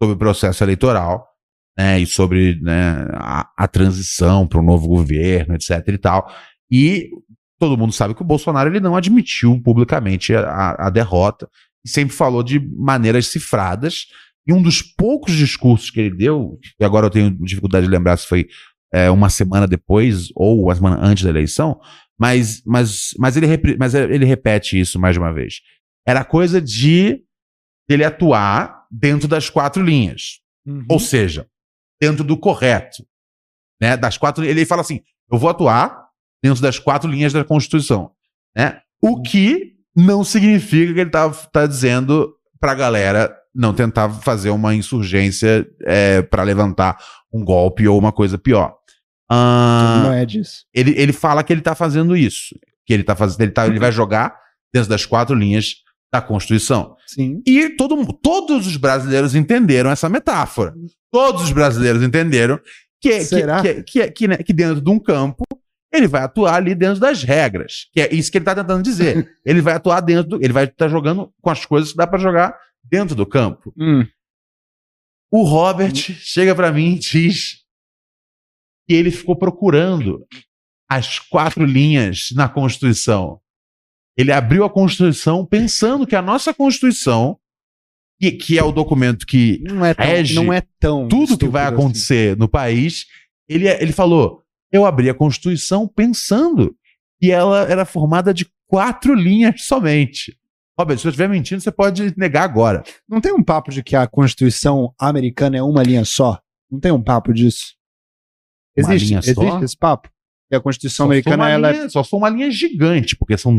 sobre o processo eleitoral né, e sobre né, a, a transição para um novo governo, etc. e tal. E todo mundo sabe que o Bolsonaro ele não admitiu publicamente a, a derrota e sempre falou de maneiras cifradas. E um dos poucos discursos que ele deu, e agora eu tenho dificuldade de lembrar se foi é, uma semana depois ou uma semana antes da eleição, mas, mas, mas, ele, mas ele repete isso mais de uma vez. Era coisa de ele atuar dentro das quatro linhas. Ou seja, dentro do correto. Né? Das quatro, ele fala assim: eu vou atuar dentro das quatro linhas da Constituição. Né? O que não significa que ele está tá dizendo para a galera não tentar fazer uma insurgência para levantar um golpe ou uma coisa pior. Ah, não é disso. ele, ele fala que ele tá fazendo isso. Que ele tá fazendo. Ele, tá, ele vai jogar dentro das quatro linhas da Constituição. Sim. E todo, todos os brasileiros entenderam essa metáfora. Todos os brasileiros entenderam que, que, que, que, que, né, que dentro de um campo ele vai atuar ali dentro das regras. Que é isso que ele tá tentando dizer. ele vai atuar dentro do. Ele vai estar jogando com as coisas que dá para jogar dentro do campo. Hum. O Robert chega pra mim e diz que ele ficou procurando as quatro linhas na Constituição. Ele abriu a Constituição pensando que a nossa Constituição, que, que é o documento que Não é tão. Rege não é tão tudo que vai assim. acontecer no país, ele, ele falou: eu abri a Constituição pensando que ela era formada de quatro linhas somente. Robert, se eu estiver mentindo, você pode negar agora. Não tem um papo de que a Constituição americana é uma linha só? Não tem um papo disso? Uma Existe, existe esse papo? Que a Constituição Só americana ela é linha- Só sou uma linha gigante, porque são.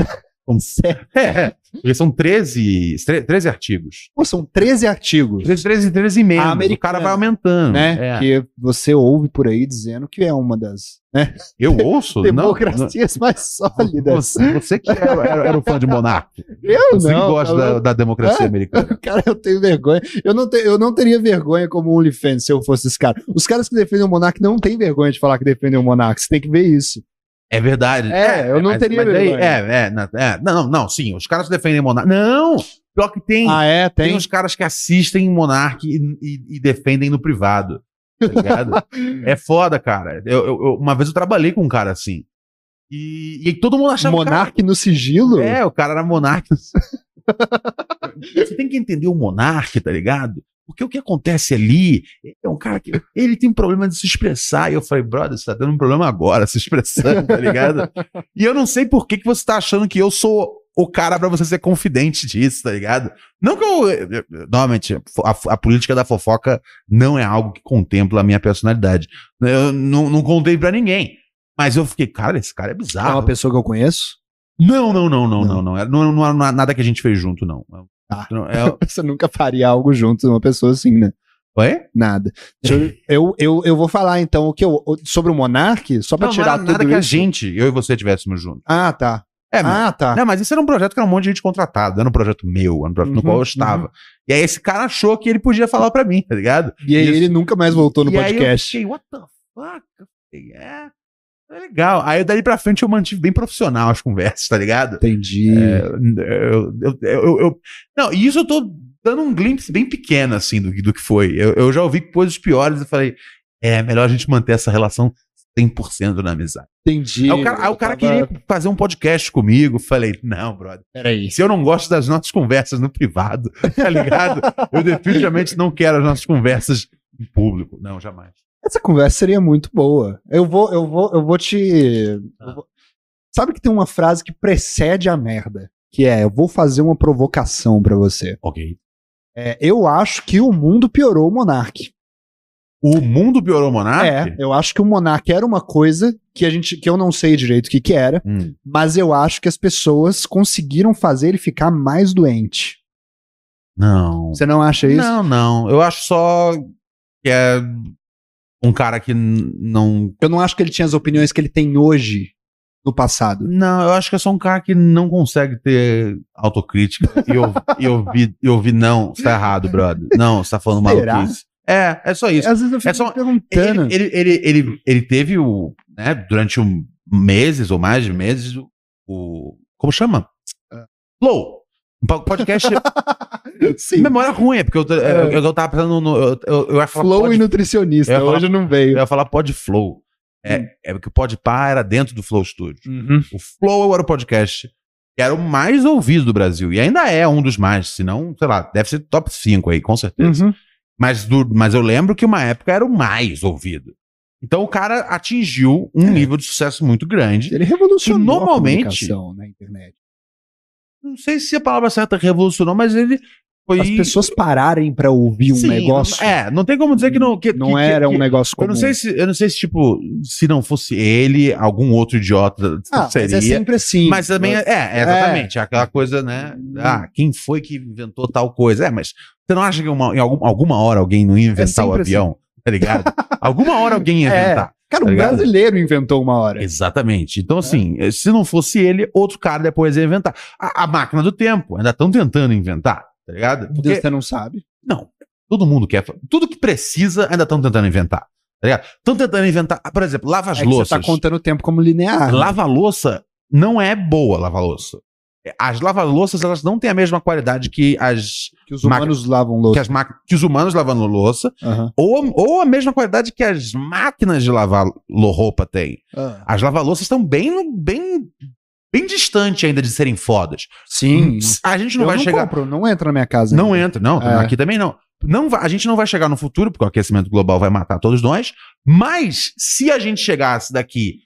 São é, porque são 13, tre- 13 artigos. Pô, são 13 artigos, 13, 13, 13 emendas. O cara vai aumentando. né? É. Que você ouve por aí dizendo que é uma das né, Eu ouço? Não, não. democracias mais sólidas. Você, você que era, era, era o fã de Monark. Eu Você não. que gosta da, da democracia Ah. americana. Cara, eu tenho vergonha. Eu não, te- eu não teria vergonha como um OnlyFans se eu fosse esse cara. Os caras que defendem o Monark não têm vergonha de falar que defendem o Monark. Você tem que ver isso. É verdade. É, eu não teria aí- vergonha. é, é, não, é, não, não, sim, os caras defendem Monark. Não! Pior que tem. Ah, é? tem. Tem. os caras que assistem Monark e, e- e defendem no privado. Tá ligado? é foda, cara. Eu, eu- eu- uma vez eu trabalhei com um cara assim. E, e todo mundo achava que o cara- Monark no sigilo? É, o cara era monarca. Você tem que entender o monarca, tá ligado? Porque o que acontece ali é um cara que ele tem problema de se expressar. E eu falei, brother, você tá tendo um problema agora se expressando, tá ligado? e eu não sei por que, que você tá achando que eu sou o cara pra você ser confidente disso, tá ligado? Não que eu. Normalmente, a, a política da fofoca não é algo que contempla a minha personalidade. Eu não, não contei pra ninguém. Mas eu fiquei, cara, esse cara é bizarro. É uma pessoa que eu conheço? Não, não, não, não, não, não. É, não, não, não, é nada que a gente fez junto, não. Ah. Não, é- Você nunca faria algo junto de uma pessoa assim, né? Oi? Nada. Eu, eu, eu, eu vou falar então o que eu, sobre o Monark, só pra Não, tirar nada, tudo nada que a gente, eu e você, tivéssemos junto. Ah, tá. É, ah, tá. não, mas isso era um projeto que era um monte de gente contratada. Era um projeto meu, era um projeto no Uhum, qual eu estava. E aí esse cara achou que ele podia falar pra mim, tá ligado? E aí Isso. ele nunca mais voltou no e aí eu podcast. fiquei, what the fuck? Fiquei, é, legal. Aí dali pra frente eu mantive bem profissional as conversas, tá ligado? Entendi. É, eu, eu, eu, eu- eu- não, e isso eu tô dando um glimpse bem pequeno, assim, do, que- do que foi. Eu, eu já ouvi coisas piores e falei, é melhor a gente manter essa relação 100% na amizade. Entendi. Aí o cara, aí o cara tava- queria fazer um podcast comigo. Falei, não, brother. Peraí. Se eu não gosto das nossas conversas no privado, tá ligado? eu definitivamente não quero as nossas conversas em público. Não, jamais. Essa conversa seria muito boa. Eu vou, eu vou, eu vou te. Ah. eu vou- Sabe que tem uma frase que precede a merda? Que é: eu vou fazer uma provocação pra você. Ok. É, eu acho que o mundo piorou o Monark. O mundo piorou o Monark? É, eu acho que o Monark era uma coisa que a gente, que eu não sei direito o que que era, Hum. mas eu acho que as pessoas conseguiram fazer ele ficar mais doente. Não. Você não acha isso? Não, não. Eu acho só que é um cara que não. Eu não acho que ele tinha as opiniões que ele tem hoje no passado. Não, eu acho que é só um cara que não consegue ter autocrítica e, eu, e ouvir, e ouvir, não, você tá errado, brother. Não, você tá falando Será? maluquice. É, é só isso. Às vezes eu fico É só- perguntando. Ele, ele, ele, ele, ele teve o. Né, durante um, meses ou mais de meses, o. como chama? Ah. Flow. Um po- podcast. Sim. memória ruim, é porque eu, eu, eu, tava pensando no. Eu, eu, eu ia falar Flow pod- e nutricionista. Eu falar- Hoje não eu veio. ia falar pod Flow. É, Hum. é porque o Podpah era dentro do Flow Studio. Uhum. O Flow era o podcast que era o mais ouvido do Brasil. E ainda é um dos mais, se não, sei lá, deve ser top 5 aí, com certeza. Uhum. Mas, do- mas eu lembro que uma época era o mais ouvido. Então o cara atingiu um É. nível de sucesso muito grande. Ele revolucionou normalmente- a comunicação na internet. Não sei se a palavra certa revolucionou, mas ele foi. As pessoas pararem pra ouvir um Sim, negócio. É, não tem como dizer que não. Que, não que- que- era um que- negócio comum. Eu não sei se, eu não sei se tipo, se não fosse ele, algum outro idiota ah, seria. Mas é sempre assim. Mas também é, é, exatamente, é aquela coisa, né? Ah, quem foi que inventou tal coisa? É, mas você não acha que uma- em algum- alguma hora alguém não ia inventar o sempre avião? Tá ligado? alguma hora alguém ia É. inventar. Cara, tá um ligado? brasileiro inventou uma hora. Exatamente. Então, assim, se não fosse ele, outro cara depois ia inventar. A, a máquina do tempo, ainda estão tentando inventar, tá ligado? Porque, Você não sabe. não, todo mundo quer. Tudo que precisa, ainda estão tentando inventar. Tá ligado? Estão tentando inventar. ah, Por exemplo, lava as É que louças. você tá contando o tempo como linear. né? Lava-louça não é boa, lava-louça. As lava-louças, elas não têm a mesma qualidade que as, Que os humanos lavam louça. que as que os humanos lavando louça, Aham. ou, ou a mesma qualidade que as máquinas de lavar roupa têm. Ah. As lava-louças estão bem, bem, bem distante ainda de serem fodas. Sim. A gente não eu vai não chegar. compro, não entra na minha casa. Não ainda. entra, não. É. Aqui também não. não a gente não vai chegar no futuro, porque o aquecimento global vai matar todos nós. Mas se a gente chegasse daqui,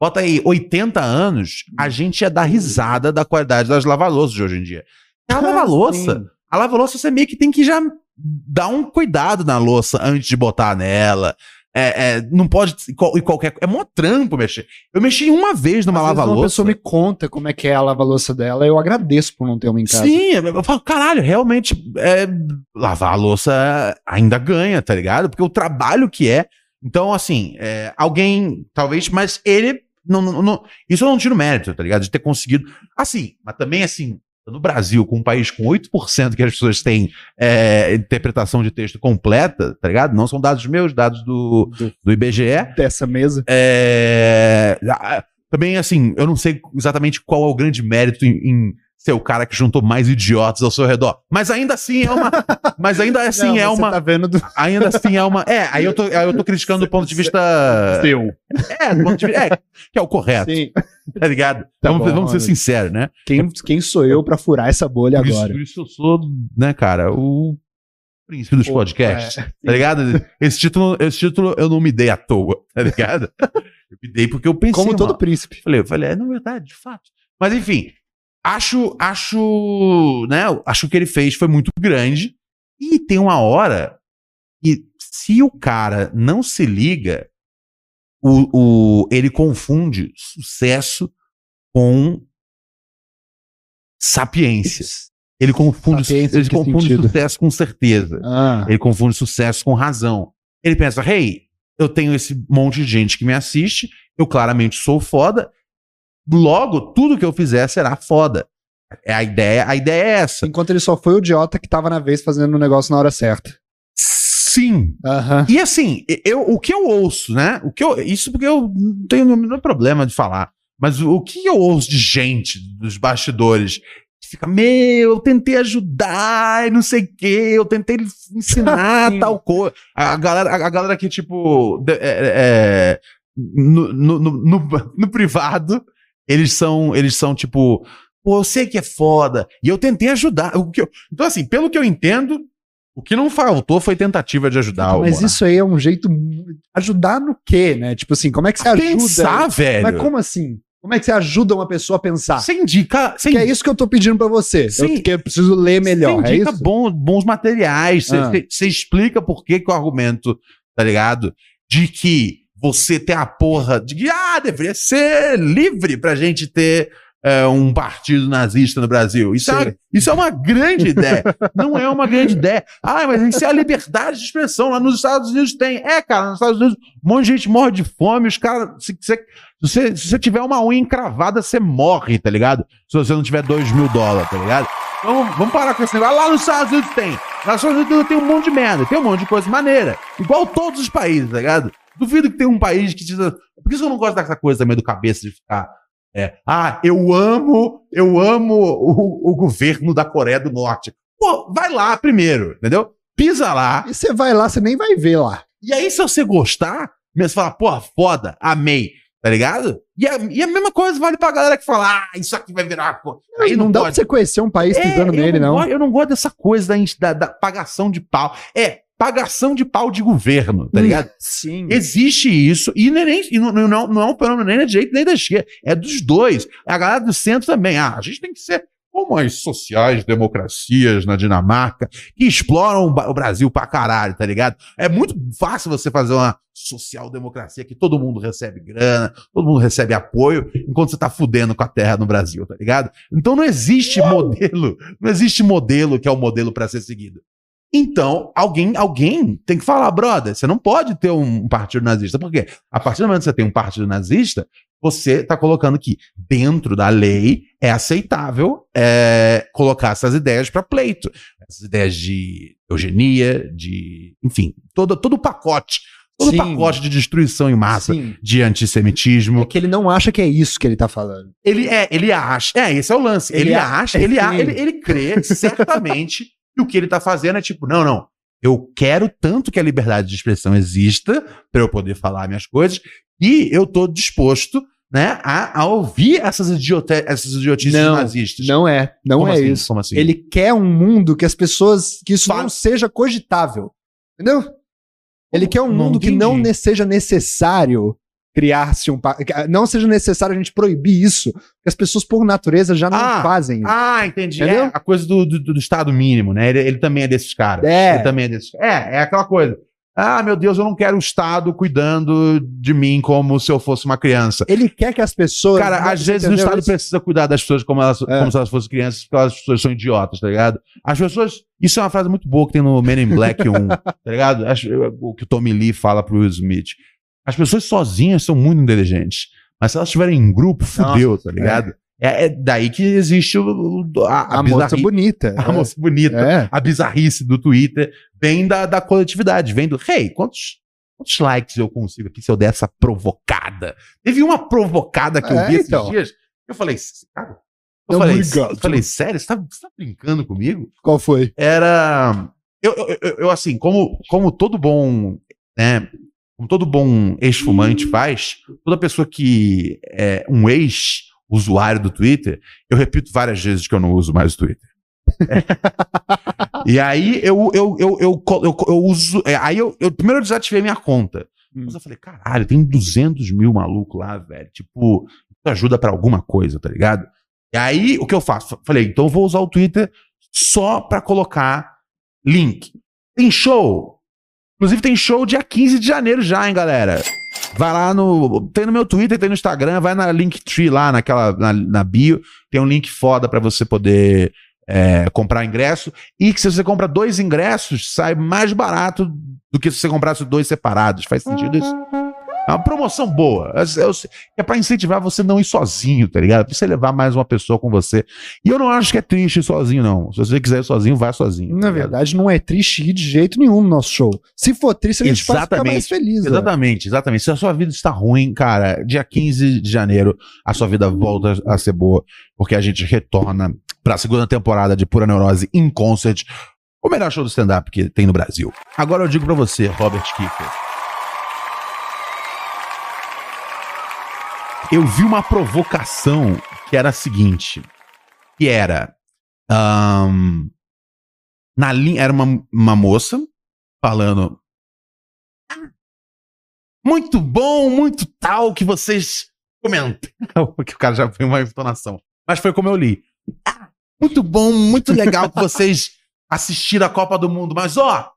bota aí, 80 anos, a gente ia dar risada da qualidade das lava-louças de hoje em dia. A lava-louça, Sim. a lava-louça você meio que tem que já dar um cuidado na louça antes de botar nela. É, é, não pode. E qual- qualquer. É mó trampo mexer. Eu mexi uma vez numa lava-louça. pessoa me conta como é que é a lava-louça dela, eu agradeço por não ter uma em casa. Sim, eu eu falo, caralho, realmente, é, lavar a louça ainda ganha, tá ligado? Porque o trabalho que é. Então, assim, é, alguém, talvez, mas ele. Não, não, não- isso eu não tiro mérito, tá ligado? De ter conseguido. Assim, mas também, assim, no Brasil, com um país com 8% que as pessoas têm é, interpretação de texto completa, tá ligado? Não são dados meus, dados do, Do- IBGE. Dessa mesa. É, também, assim, eu não sei exatamente qual é o grande mérito em, em ser o cara que juntou mais idiotas ao seu redor. Mas ainda assim é uma. mas ainda assim Não, é uma. Tá vendo do Ainda assim é uma. É, aí eu tô, aí eu tô criticando do ponto de vista. seu. É, do ponto de vista. É, que é o correto, Sim. tá ligado? Tá vamos bom, vamos ser sinceros, né? Quem, quem sou eu pra furar essa bolha Por isso, agora? por isso eu sou, né, cara, o. príncipe dos Pô, podcasts, é, tá ligado? Esse título, esse título eu não me dei à toa, tá ligado? Eu me dei porque eu pensei. Como todo mano. príncipe. Falei, eu falei, é, na verdade, de fato. Mas enfim, acho, acho, né? Acho que o que ele fez foi muito grande. E tem uma hora que, se o cara não se liga, o, o, ele confunde sucesso com sapiência. Ele confunde, Sapiência, ele confunde sentido? sucesso com certeza. Ah, Ele confunde sucesso com razão. Ele pensa, hey, eu tenho esse monte de gente que me assiste, eu claramente sou foda, logo tudo que eu fizer será foda. É a ideia, a ideia é essa. enquanto ele só foi o idiota que tava na vez fazendo o negócio na hora certa. Sim. Aham. E assim, eu, o que eu ouço, né? O que eu, isso porque eu não tenho o menor problema de falar. Mas o, que eu ouço de gente dos bastidores que fica, meu, eu tentei ajudar e não sei o quê, eu tentei ensinar tal coisa. A galera, a, galera que, tipo, é, é, no, no, no, no- no privado, eles são, eles são tipo, pô, eu sei que é foda, e eu tentei ajudar. O que eu- então, assim, pelo que eu entendo, o que não faltou foi tentativa de ajudar Mas isso aí é um jeito. Ajudar no quê, né? Tipo assim, como é que você ajuda? Pensar, velho. Mas como assim? Como é que você ajuda uma pessoa a pensar? Você indica. Você Que é isso que eu tô pedindo pra você. Sim. Eu, que eu preciso ler melhor. Você É isso? bons, bons materiais. Você, Ah. explica por que, que o argumento, tá ligado? De que você tem a porra de que, ah, deveria ser livre pra gente ter é, um partido nazista no Brasil. Isso, é isso é uma grande ideia. Não é uma grande ideia. Ah, mas isso é a liberdade de expressão. Lá nos Estados Unidos tem. É, cara, nos Estados Unidos um monte de gente morre de fome. Os caras. Se, se, se você, se você tiver uma unha encravada, você morre, tá ligado? Se você não tiver dois mil dólares, tá ligado? Então vamos parar com esse negócio. Lá nos Estados Unidos tem. Lá nos Estados Unidos tem um monte de merda, tem um monte de coisa maneira. Igual todos os países, tá ligado? Duvido que tem um país que diz. Por isso que eu não gosto dessa coisa também do cabeça de ficar. É, ah, eu amo, eu amo o, o governo da Coreia do Norte. Pô, vai lá primeiro, entendeu? Pisa lá. E você vai lá, você nem vai ver lá. E aí, se você gostar, você fala, porra, foda, amei, tá ligado? E a, e a mesma coisa vale pra galera que fala, ah, isso aqui vai virar. Pô. Aí não, não, dá pra pode. você conhecer um país É, pisando nele, não. gosto- eu não gosto dessa coisa da, da, da pagação de pau. É, pagação de pau de governo, tá ligado? Sim. Existe isso, e, não é nem, e não, não, não- é um fenômeno nem da direita nem da esquerda, é dos dois. A galera do centro também. Ah, a gente tem que ser como as sociais democracias na Dinamarca, que exploram o Brasil pra caralho, tá ligado? É muito fácil você fazer uma social-democracia que todo mundo recebe grana, todo mundo recebe apoio, enquanto você tá fudendo com a terra no Brasil, tá ligado? Então não existe modelo, não existe modelo que é o modelo pra ser seguido. Então, alguém, alguém tem que falar, brother, você não pode ter um partido nazista. Por quê? A partir do momento que você tem um partido nazista, você está colocando que dentro da lei é aceitável é, colocar essas ideias para pleito. Essas ideias de eugenia, de. Enfim, todo, todo o pacote. Todo o Sim. pacote de destruição em massa, Sim. de antissemitismo. É que ele não acha que é isso que ele tá falando. Ele é, ele acha. É, esse é o lance. Ele, Ele acha, ele, a- ele, ele crê certamente que o que ele tá fazendo é tipo, não, não. Eu quero tanto que a liberdade de expressão exista para eu poder falar minhas coisas e eu tô disposto, né, a, a ouvir essas, idiote, essas idiotices Não, nazistas. Não é. Não Como é assim? isso. Assim? Ele quer um mundo que as pessoas. que isso Fala- não seja cogitável. Entendeu? Ele quer um Não mundo que não entendi. seja necessário criar-se um. que Não seja necessário a gente proibir isso. Porque as pessoas, por natureza, já não Ah, fazem isso. Ah, entendi. Entendeu? É a coisa do, do, do estado mínimo, né? Ele, ele também é desses caras. É. Ele também é desses É, é aquela coisa. Ah, meu Deus, eu não quero o Estado cuidando de mim como se eu fosse uma criança. Ele quer que as pessoas. Cara, às vezes o Estado isso? precisa cuidar das pessoas como, elas, É. como se elas fossem crianças, porque as pessoas são idiotas, tá ligado? As pessoas. Isso é uma frase muito boa que tem no Men in Black 1, tá ligado? Acho- O que o Tommy Lee fala pro Will Smith. As pessoas sozinhas são muito inteligentes, mas se elas estiverem em grupo, fudeu, tá ligado? É. é daí que existe o, a, A, a, moça bonita. a moça bonita. É. A bizarrice do Twitter vem da, da coletividade, vem do. Hey, quantos, quantos likes eu consigo aqui se eu der essa provocada? Teve uma provocada que eu É, vi esses então. dias. Eu falei, cara. Eu Não, falei, eu falei, sério, você tá, você tá brincando comigo? Qual foi? Era. Eu, eu, eu- eu, assim, como, como todo bom. Né, como todo bom ex-fumante faz, toda pessoa que é um ex-usuário do Twitter, eu repito várias vezes que eu não uso mais o Twitter. E aí eu, eu, eu, eu, uso. é, Aí eu, eu primeiro eu desativei minha conta. Hum. Mas eu falei, caralho, tem 200 mil maluco lá, velho. Tipo, isso ajuda pra alguma coisa, tá ligado? E aí o que eu faço? Falei, então eu vou usar o Twitter só pra colocar link. Tem show. Inclusive tem show dia 15 de janeiro já, hein, galera. Vai lá no. Tem no meu Twitter, tem no Instagram, vai na Linktree lá, naquela, na, na bio. Tem um link foda pra você poder é, comprar ingresso. E que se você compra dois ingressos, sai mais barato do que se você comprasse dois separados. Faz sentido isso? É uma promoção boa. É, sei- é pra incentivar você não ir sozinho, tá ligado? Pra você levar mais uma pessoa com você. E eu não acho que é triste ir sozinho, não. Se você quiser ir sozinho, vai sozinho. Na tá ligado? verdade, não é triste ir de jeito nenhum no nosso show. Se for triste, a gente pode ficar mais Exatamente. feliz. né? Exatamente, exatamente. Se a sua vida está ruim, cara, dia 15 de janeiro, a sua vida volta a ser boa, porque a gente retorna pra segunda temporada de Pura Neurose in Concert, o melhor show do stand-up que tem no Brasil. Agora eu digo pra você, Robert Kiefer. Eu vi uma provocação que era a seguinte, que era ahn, na linha era uma, uma moça falando muito bom, muito tal que vocês comentam. Porque o cara já foi uma entonação. Mas foi como eu li. Muito bom, muito legal que vocês assistiram a Copa do Mundo. Mas, ó,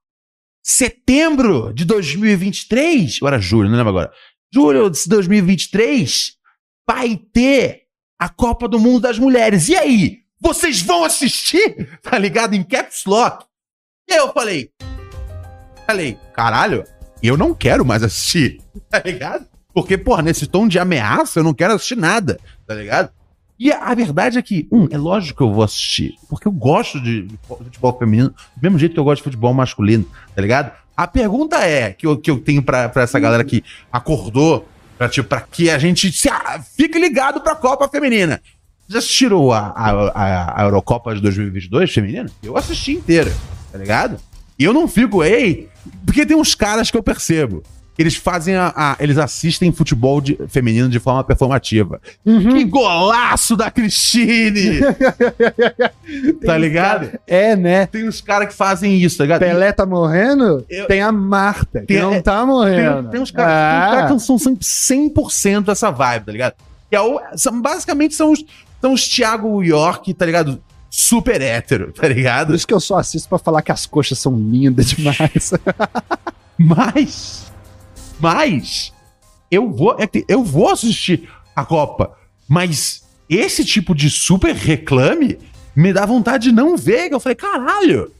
setembro de 2023, ou era julho, não lembro agora. Julho de 2023 vai ter a Copa do Mundo das Mulheres. E aí? Vocês vão assistir? Tá ligado? Em Caps Lock. E aí eu falei, falei, caralho, eu não quero mais assistir, tá ligado? Porque, porra, nesse tom de ameaça, eu não quero assistir nada, tá ligado? E a, a verdade é que, um, é lógico que eu vou assistir, porque eu gosto de, de futebol feminino, do mesmo jeito que eu gosto de futebol masculino, tá ligado? A pergunta é, que eu, que eu tenho pra, pra essa galera que acordou, pra, tipo, que a gente se, ah, fique ligado pra Copa Feminina. Já assistiram a, a, a, a Eurocopa de 2022 feminina? Eu assisti inteira, tá ligado? E eu não fico, ei, porque tem uns caras que eu percebo. Que Eles fazem a, a- Eles assistem futebol de- feminino de forma performativa. Uhum. Que golaço da Cristine! tá ligado? É, né? Tem uns caras que fazem isso, tá ligado? Pelé tá morrendo? Eu- Tem a Marta, que Tem- não é- tá morrendo. tem uns caras tem uns Ah. caras que são 100% essa vibe, tá ligado? Que é o- são, basicamente são os, são os Thiago York, tá ligado? Super hétero, tá Por ligado? isso que eu só assisto pra falar que as coxas são lindas demais. Mas, mas, eu vou, é eu vou assistir a Copa, mas esse tipo de super reclame me dá vontade de não ver. Eu falei, caralho.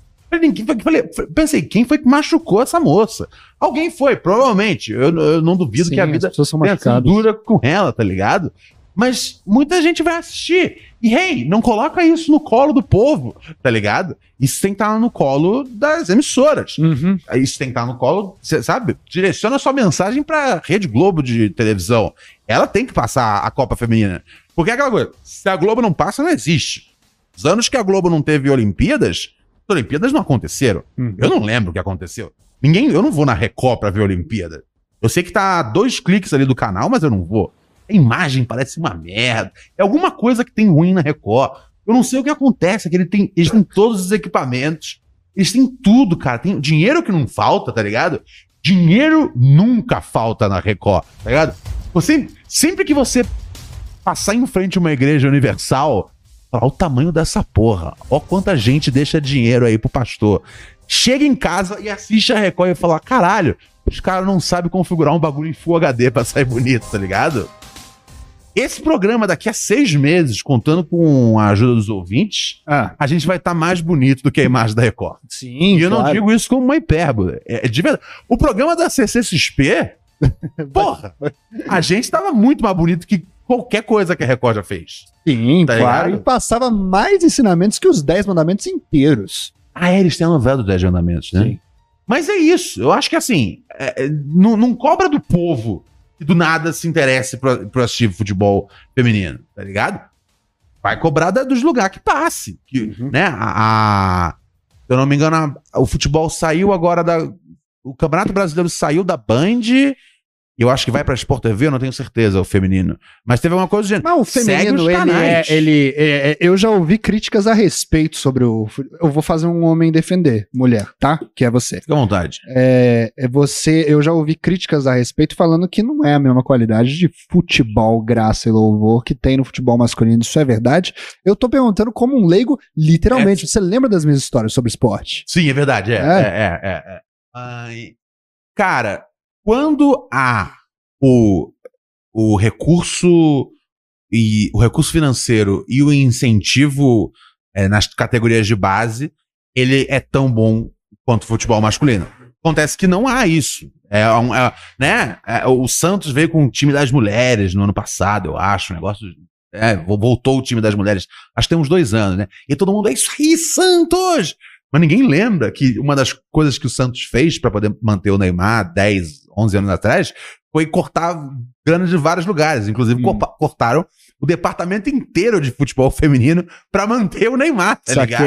Falei, pensei, quem foi que machucou essa moça? Alguém foi, provavelmente. Eu, eu não duvido Sim, que a vida são dura com ela, tá ligado? Mas muita gente vai assistir. E, hey, não coloca isso no colo do povo, tá ligado? Isso tem que estar no colo das emissoras. Uhum. Isso tem que estar no colo, cê sabe? Direciona sua mensagem pra Rede Globo de televisão. Ela tem que passar a Copa Feminina. Porque é aquela coisa, se a Globo não passa, não existe. Os anos que a Globo não teve Olimpíadas, as Olimpíadas não aconteceram. Uhum. Eu não lembro o que aconteceu. Ninguém, eu não vou na Record pra ver Olimpíada. Eu sei que tá a dois cliques ali do canal, mas eu não vou. A imagem parece uma merda. É alguma coisa que tem ruim na Record. Eu não sei o que acontece, é que ele tem, eles têm todos os equipamentos. Eles têm tudo, cara. Tem dinheiro que não falta, tá ligado? Dinheiro nunca falta na Record, tá ligado? Você, sempre que você passar em frente a uma igreja universal, olha o tamanho dessa porra. Ó quanta gente deixa dinheiro aí pro pastor. Chega em casa e assiste a Record e fala: caralho, os caras não sabem configurar um bagulho em Full HD pra sair bonito, tá ligado? Esse programa daqui a seis meses, contando com a ajuda dos ouvintes, Ah, a gente vai estar mais bonito do que a imagem da Record. sim, E eu não claro. digo isso como uma hipérbole. É, é de verdade. O programa da CCXP, porra, a gente tava muito mais bonito que qualquer coisa que a Record já fez. Sim, Tá claro. ligado? E passava mais ensinamentos que os 10 mandamentos inteiros. Ah, é, eles têm a novela do 10 Andamentos, né? Sim. Mas é isso. Eu acho que assim, é, é, não, não cobra do povo que do nada se interesse pro, pro assistir futebol feminino, tá ligado? Vai cobrar da- dos lugares que passe. Que, Uhum. né? A, a- se eu não me engano, a- o futebol saiu agora da. O Campeonato Brasileiro saiu da Band Eu acho que vai pra Sport TV, eu não tenho certeza, o feminino. Mas teve uma coisa gênero. Mas o feminino, os ele é, ele é- é- Eu já ouvi críticas a respeito sobre o. Eu vou fazer um homem defender mulher, tá? Que é você. Fica à vontade. É, é você. Eu já ouvi críticas a respeito falando que não é a mesma qualidade de futebol, graça e louvor que tem no futebol masculino. Isso é verdade? Eu tô perguntando como um leigo, literalmente. Você lembra das minhas histórias sobre esporte? Sim, é verdade. É, É? é, é. é, é. Ai, cara, quando há o, o recurso e o recurso financeiro e o incentivo é, nas categorias de base, ele é tão bom quanto o futebol masculino. Acontece que não há isso. É, é, né? É, o Santos veio com o time das mulheres no ano passado, eu acho, um negócio. É, vo- voltou o time das mulheres. Acho que tem uns dois anos, né? E todo mundo, é isso aí, Santos! Mas ninguém lembra que uma das coisas que o Santos fez para poder manter o Neymar 10, 11 anos atrás foi cortar grana de vários lugares. Inclusive, Hum. cortaram o departamento inteiro de futebol feminino para manter o Neymar, tá ligado?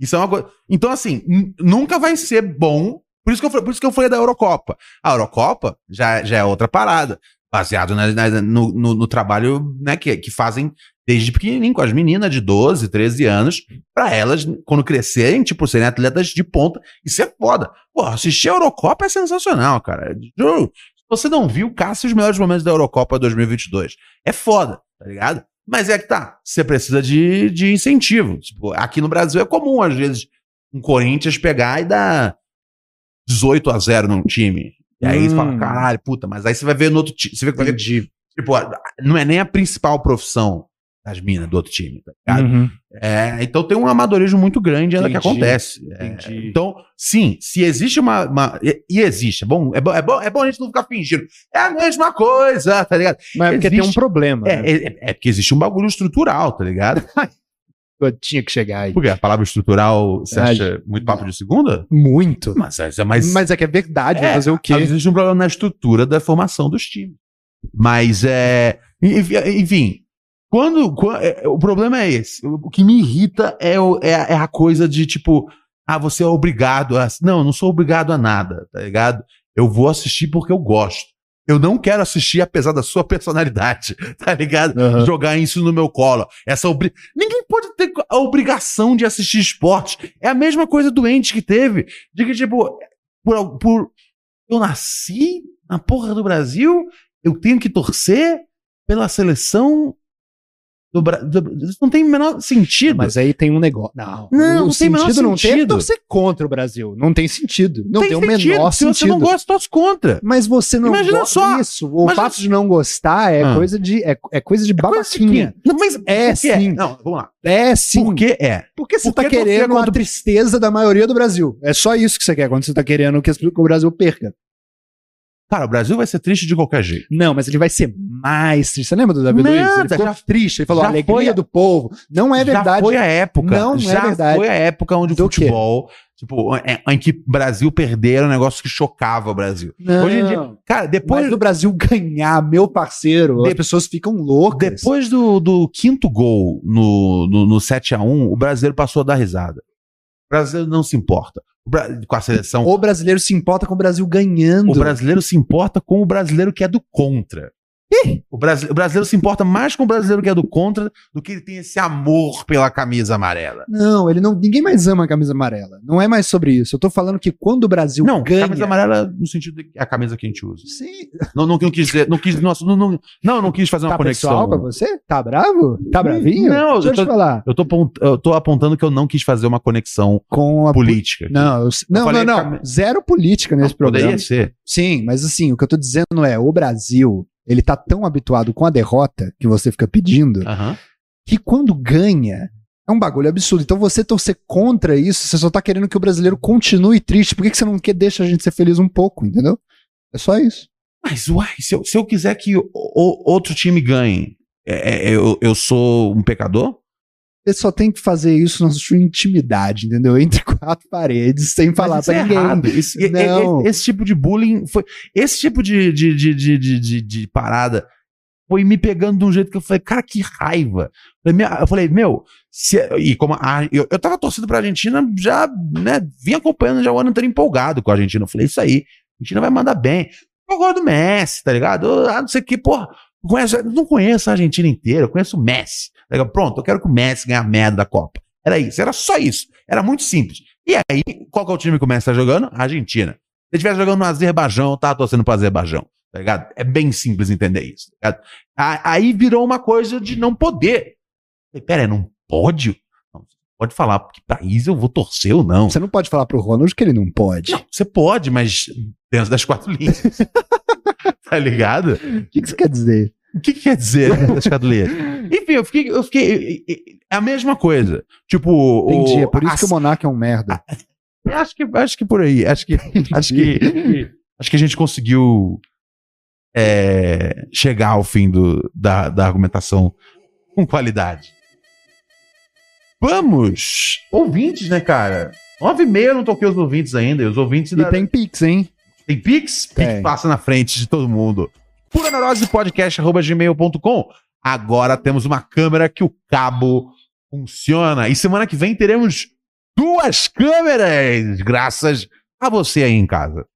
Isso é uma coisa. Então, assim, nunca vai ser bom. Por isso que eu, falei- por isso que eu falei da Eurocopa. A Eurocopa já, já é outra parada. Baseado na- na- no, no- no trabalho né, que, que fazem desde pequenininho com as meninas de 12, 13 anos, pra elas, quando crescerem, tipo, serem atletas de ponta. Isso é foda. Pô, assistir a Eurocopa é sensacional, cara. Se você não viu, caça os melhores momentos da Eurocopa 2022. É foda, tá ligado? Mas é que tá. Você precisa de, de incentivo. Tipo, aqui no Brasil é comum, às vezes, um Corinthians pegar e dar 18 a 0 num time. E aí você Hum. fala, caralho, puta, mas aí você vai ver no outro time. Você vê, vai ver, tipo, não é nem a principal profissão das minas do outro time, tá ligado? Uhum. É, então tem um amadorismo muito grande ainda que Entendi, acontece. É, então, sim, se existe uma. uma- e, e existe, é bom, é, bom, é, bom, é bom a gente não ficar fingindo. É a mesma coisa, tá ligado? Mas é porque tem um problema. É, né? é, é porque existe um bagulho estrutural, tá ligado? Eu tinha que chegar aí. Porque a palavra estrutural você acha muito papo de segunda? Muito. Mas, é mais. Mas é que é verdade, vai É, fazer o quê? Existe um problema na estrutura da formação dos times. Mas é. enf- Enfim. Quando, qua- é, o problema é esse. O que me irrita é, o- é a- é a coisa de tipo, ah, você é obrigado a. Não, eu não sou obrigado a nada, tá ligado? Eu vou assistir porque eu gosto. Eu não quero assistir apesar da sua personalidade, tá ligado? Aham. Jogar isso no meu colo. Essa obri... Ninguém pode ter a obrigação de assistir esporte. É a mesma coisa doente que teve. De que, tipo, por, por- eu nasci na porra do Brasil, eu tenho que torcer pela seleção do Brasil. Isso não tem o menor sentido. Mas aí tem um negócio. Não, Não, o não tem menor sentido não tem é sentido. torcer contra o Brasil. Não tem sentido. Não tem, o sentido. menor Se sentido. você não gosta, torce contra. Mas você não Imagina gosta só. disso. O Imagina fato de não gostar é Ah. coisa de é, é coisa de Coisa babaquinha. Não, mas É, sim. Não, vamos lá. É sim. Por que é? Porque você Por tá querendo a tristeza da maioria do Brasil. É só isso que você quer quando você tá querendo que o Brasil perca. Cara, o Brasil vai ser triste de qualquer jeito. Não, mas ele vai ser mais triste. Você lembra do David Luiz? Ele Nada, ficou já- triste. Ele falou, já alegria foi a- do povo. Não é verdade. Já foi a época. Não, é já verdade. foi a época onde o Do quê? futebol, tipo, é- em que o Brasil perder era um negócio que chocava o Brasil. Não. Hoje em dia, cara, depois, do Brasil ganhar, meu parceiro, De- as pessoas ficam loucas. depois do, do quinto gol no, no, no 7x1, o brasileiro passou a dar risada. O brasileiro não se importa. Com a seleção. O brasileiro se importa com o Brasil ganhando. O brasileiro se importa com o brasileiro que é do contra. O, brasi- o brasileiro se importa mais com o brasileiro que é do contra do que ele tem esse amor pela camisa amarela. Não, ele não. Ninguém mais ama a camisa amarela. Não é mais sobre isso. Eu tô falando que quando o Brasil Não, ganha. camisa amarela no sentido de que é a camisa que a gente usa. Sim. Não, não, não quis dizer, não quis, nossa, não, não, não, não quis fazer uma Tá conexão. pessoal pra você? Tá bravo? Tá bravinho? Não, Deixa eu eu tô- te falar. Eu tô, eu tô apontando que eu não quis fazer uma conexão Com a. política. aqui. Não, eu- não, falei não, não. Zero política nesse programa. poderia ser. Sim, mas assim, o que eu tô dizendo é: o Brasil, ele tá tão habituado com a derrota que você fica pedindo, Aham. que quando ganha. É um bagulho absurdo. Então você torcer contra isso, você só tá querendo que o brasileiro continue triste. Por que, que você não quer deixar a gente ser feliz um pouco, entendeu? É só isso. Mas, uai, se eu, se eu quiser que o, o- outro time ganhe, é- é- eu, eu sou um pecador? Você só tem que fazer isso na sua intimidade, entendeu? Entre quatro paredes, sem falar Mas isso pra é ninguém. errado. Isso- e- e- Não. e- esse tipo de bullying foi. Esse tipo de, de, de, de, de, de- parada foi me pegando de um jeito que eu falei, cara, que raiva. Eu falei, meu- se- e como a- eu, eu tava torcendo pra Argentina, já, né, vim acompanhando já o ano inteiro empolgado com a Argentina. Eu falei, isso aí, a Argentina vai mandar bem. Eu gosto do Messi, tá ligado? Ah, não sei o que, porra. Conheço, não conheço a Argentina inteira, eu conheço o Messi. Tá ligado? Pronto, eu quero que o Messi ganhe a merda da Copa. Era isso, era só isso. Era muito simples. E aí, qual que é o time que o Messi tá jogando? A Argentina. Se ele estivesse jogando no Azerbaijão, eu tava torcendo pro Azerbaijão. Tá ligado? É bem simples entender isso. Tá Aí virou uma coisa de não poder. Falei, Pera, aí, não pode? Não, pode falar que país eu vou torcer ou não. Você não pode falar pro Ronald que ele não pode. Não, você pode, mas dentro das quatro linhas. tá ligado? O que, que você quer dizer? O que, que quer dizer quatro linhas? Enfim, eu fiquei. Eu fiquei é a mesma coisa. Tipo. Entendi, o, é por isso a- que o Monark é um merda. Acho que, acho que por aí. Acho que, acho que, acho que a gente conseguiu é, chegar ao fim do, da, da argumentação com qualidade. Vamos! Ouvintes, né, cara? Nove e meia eu não toquei os ouvintes ainda. Os ouvintes E da, tem Pix, hein? tem Pix? Pix passa na frente de todo mundo. Pura neurose podcast.gmail.com. Agora temos uma câmera que o cabo funciona. E semana que vem teremos duas câmeras, graças a você aí em casa.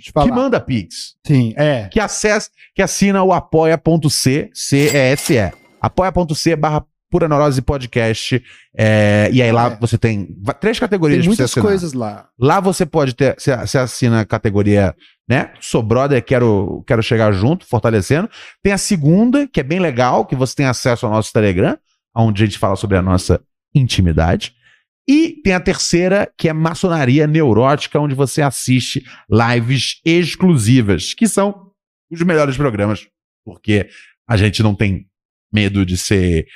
Que manda Pix. Sim, é. Que acessa, que assina o apoia.c, C-E-S-E. Apoia.c barra Pura Neurose Podcast. É, e aí lá É. você tem três categorias Tem muitas coisas lá. Lá você pode ter, você assina a categoria, né? Sou brother, quero, quero chegar junto, fortalecendo. Tem a segunda, que é bem legal, que você tem acesso ao nosso Telegram, onde a gente fala sobre a nossa intimidade. E tem a terceira, que é maçonaria neurótica, onde você assiste lives exclusivas, que são os melhores programas, porque a gente não tem medo de ser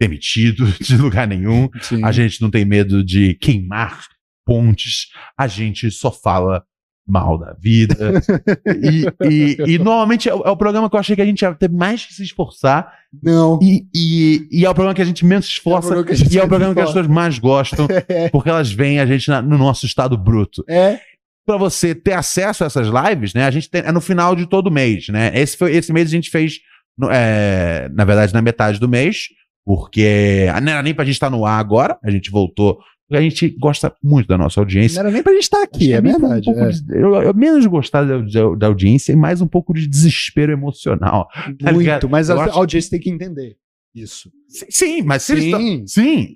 demitido de lugar nenhum. Sim. A gente não tem medo de queimar pontes, a gente só fala mal da vida. e, e- e normalmente é o, é o programa que eu achei que a gente ia ter mais que se esforçar, Não. e, e- e é o programa que a gente menos se esforça, gente e é o programa que as pessoas mais gostam, porque elas veem a gente na- no nosso estado bruto. É. Pra você ter acesso a essas lives, né? A gente tem, é no final de todo mês, né? Esse, foi, esse mês a gente fez, no- é, na verdade, na metade do mês, porque não era nem pra gente estar no ar agora, a gente voltou, a gente gosta muito da nossa Não audiência. era nem pra gente estar aqui, é um verdade. pouco é. de- eu, eu menos gostar da, da- da audiência e mais um pouco de desespero emocional. tá ligado? Muito, mas Eu a acho- audiência tem que entender isso. Sim, sim, mas se eles tão- Sim. sim,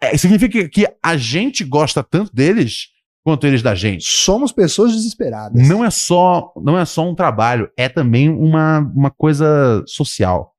é- é- significa que a gente gosta tanto deles quanto eles da gente. Somos pessoas desesperadas. Não é só, não é só um trabalho, é também uma, uma coisa social.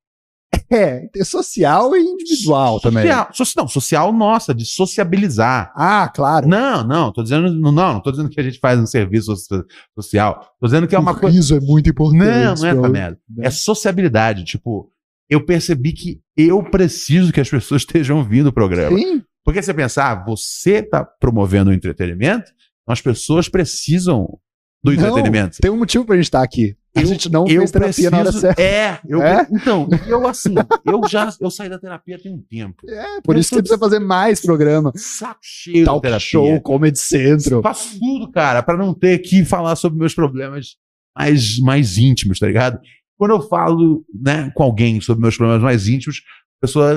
É, social e individual também. Social, so- não, social nossa, de sociabilizar. Ah, claro. Não, não, tô dizendo, não, não, tô dizendo que a gente faz um serviço so- social. Tô dizendo que é uma o coisa. riso é muito importante. Não, não é essa merda. É sociabilidade. Tipo, eu percebi que eu preciso que as pessoas estejam ouvindo o programa. Sim, Porque você pensar, ah, você tá promovendo o entretenimento, então as pessoas precisam do Não, entretenimento. tem um motivo pra gente estar aqui. A Eu- gente não eu fez terapia na hora preciso- certa. É, eu, É? então, eu assim, eu já eu saí da terapia tem um tempo. É, por Eu isso que você precisa fazer mais programa. Saco cheio Talk terapia. show, Comedy Centro. Faço tudo, cara, pra não ter que falar sobre meus problemas mais, mais íntimos, tá ligado? Quando eu falo, né, com alguém sobre meus problemas mais íntimos, a pessoa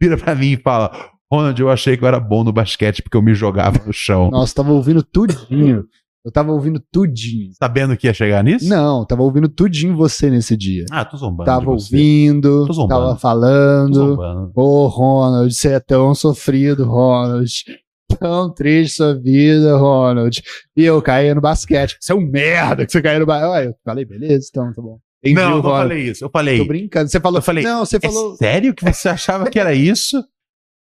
vira pra mim e fala: Ronald, eu achei que eu era bom no basquete porque eu me jogava no chão. Nossa, tava ouvindo tudinho. Eu tava ouvindo tudinho. Sabendo que ia chegar nisso? Não, tava ouvindo tudinho você nesse dia. Ah, tô zombando. Tava ouvindo, Tô zombando. tava Tô falando. zombando. Ô, Ronald, você é tão sofrido, Ronald. Tão triste sua vida, Ronald. E eu caí no basquete. Você é um merda que você caiu no basquete. Eu falei, beleza, então tá bom. Entendi, Não, eu não falei isso. Eu falei. Tô brincando. Você falou. Eu falei, não, você É falou. sério que você achava que era isso?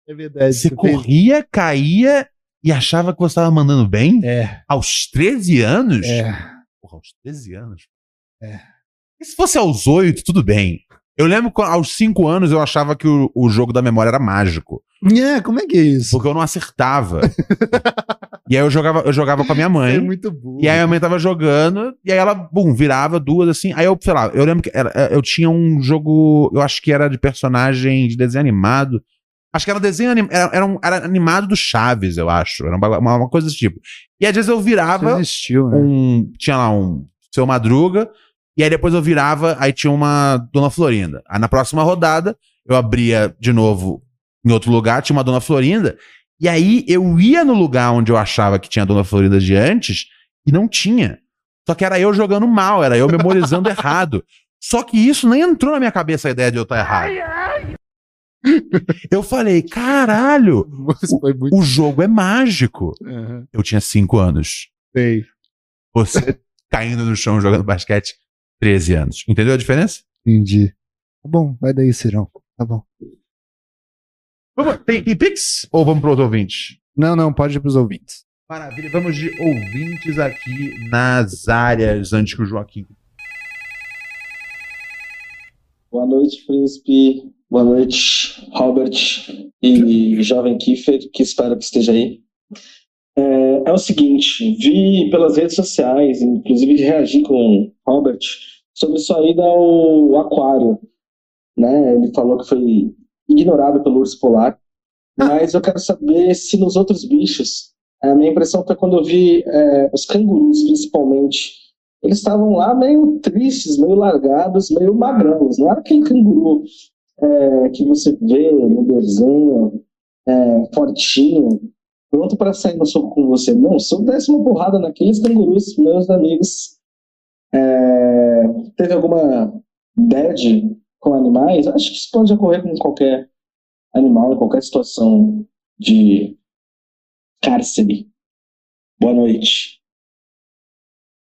É verdade. Você fez- corria, caía e achava que você estava mandando bem? É, Aos 13 anos? é. Porra, aos 13 anos? É. E se fosse aos 8, tudo bem. Eu lembro que aos 5 anos eu achava que o, o jogo da memória era mágico. É, como é que é isso? Porque eu não acertava. e aí eu jogava, eu jogava com a minha mãe. é muito burro. E aí a minha mãe tava jogando, e aí ela, bum, virava duas assim. Aí eu, sei lá, eu lembro que era- é, eu tinha um jogo, eu acho que era de personagem de desenho animado. Acho que era desenho anim- era, era, um- era animado do Chaves, eu acho. Era uma, uma, uma coisa desse tipo. E às vezes eu virava existiu, né? um. Tinha lá um seu Madruga, e aí depois eu virava, aí tinha uma Dona Florinda. Aí na próxima rodada, eu abria de novo em outro lugar, tinha uma Dona Florinda, e aí eu ia no lugar onde eu achava que tinha a Dona Florinda de antes, e não tinha. Só que era eu jogando mal, era eu memorizando errado. Só que isso nem entrou na minha cabeça a ideia de eu estar errado. Eu falei, caralho, muito. o jogo é mágico. Aham. Eu tinha 5 anos. Sei. Você caindo no chão jogando basquete, 13 anos. Entendeu a diferença? Entendi. Tá bom, vai daí, Cirão. Tá bom. Vamos, tem, tem Pix? Ou vamos para os ouvintes? Não, não, pode ir pros ouvintes. Maravilha, vamos de ouvintes aqui nas áreas antes que o Joaquim. Boa noite, Príncipe. Boa noite, Robert e jovem Kiefer, que espero que esteja aí. É, é o seguinte, vi pelas redes sociais, inclusive de reagir com Robert, sobre sua ida ao aquário. Né? Ele falou que foi ignorado pelo urso polar, mas eu quero saber se nos outros bichos, a minha impressão foi quando eu vi é, os cangurus, principalmente, eles estavam lá meio tristes, meio largados, meio magrãos. Não era aquele canguru é, que você vê no desenho, é, fortinho, pronto para sair no soco com você. Não, se eu desse uma porrada naqueles cangurus, meus amigos, é, teve alguma bad com animais? Acho que isso pode ocorrer com qualquer animal, em qualquer situação de cárcere. Boa noite.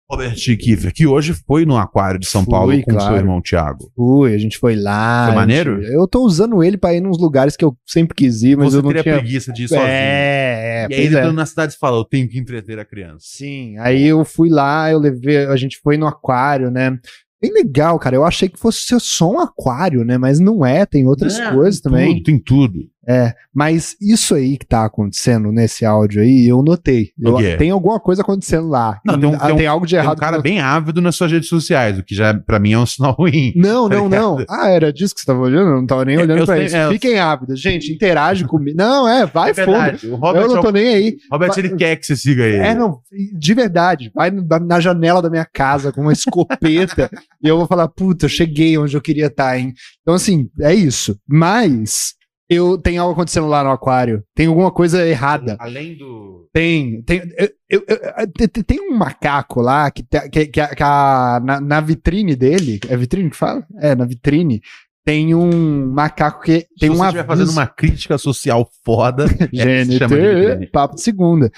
Robert Kiefer, que hoje foi no Aquário de São Fui, Paulo com claro. seu irmão Thiago. Ui, a gente foi lá. Foi maneiro? gente- Eu tô usando ele pra ir nos lugares que eu sempre quis ir, mas Você eu não teria tinha. preguiça de ir sozinho. É, é, e aí ele é. entrando na cidade e fala, eu tenho que entreter a criança. Sim, aí eu fui lá, eu levei, a gente foi no aquário, né? Bem legal, cara. Eu achei que fosse ser só um aquário, né? Mas não é, tem outras É, coisas tem também. Tudo, tem tudo. É, mas isso aí que tá acontecendo nesse áudio aí, eu notei. Eu- tem alguma coisa acontecendo lá. Não, tem um- Ah, tem um- algo de Tem um errado. cara bem ávido nas suas redes sociais, o que já pra mim é um sinal ruim. Não, tá não, não. Ah, era disso que você tava olhando? Eu não tava nem olhando eu pra sei, isso. é, Fiquem ávidos, gente. Interage comigo. Não, é, vai é fundo. verdade. O Robert, Eu não tô nem aí. Robert Vai- ele quer que você siga ele. É, não, de verdade. Vai na, janela da minha casa com uma escopeta e eu vou falar, puta, eu cheguei onde eu queria estar, hein? Então, assim, é isso. Mas eu tem algo acontecendo lá no aquário. Tem alguma coisa errada. Além do. Tem, tem, eu- eu- eu- te- te- tem um macaco lá que, que, que, a- que a- na, na vitrine dele, é vitrine que fala? É, na vitrine, tem um macaco que tem Se um você estiver fazendo aviso- uma crítica social foda, é se chama de papo de segunda.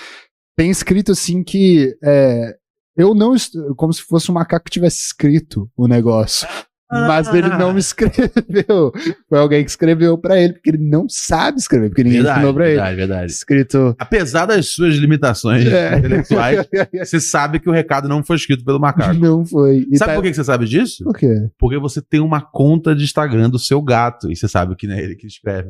Tem escrito assim que é, eu não como se fosse um macaco que tivesse escrito o negócio. Mas ele não me escreveu. Foi alguém que escreveu pra ele, porque ele não sabe escrever, porque ninguém Verdade, ensinou pra ele. verdade, verdade. Escrito. Apesar das suas limitações É. intelectuais, você sabe que o recado não foi escrito pelo macaco. Não foi. E Sabe tá- por que você sabe disso? Por quê? Porque você tem uma conta de Instagram do seu gato e você sabe que não é ele que escreve.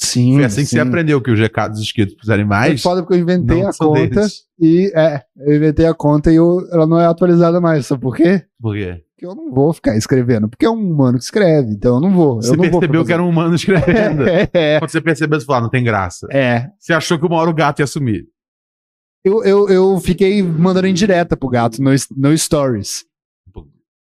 Sim. Foi assim que sim. você aprendeu que os recados escritos pros É animais foda porque eu inventei a conta deles. e é, eu inventei a conta e eu- ela não é atualizada mais. Sabe por quê? Por quê? Porque eu não vou ficar escrevendo, porque é um humano que escreve, então eu não vou. Você não vou percebeu que era um humano escrevendo. É, é, Quando você percebeu, você falou, ah, não tem graça. é. Você achou que uma hora o gato ia sumir. Eu, eu, eu fiquei mandando indireta pro gato no, no Stories.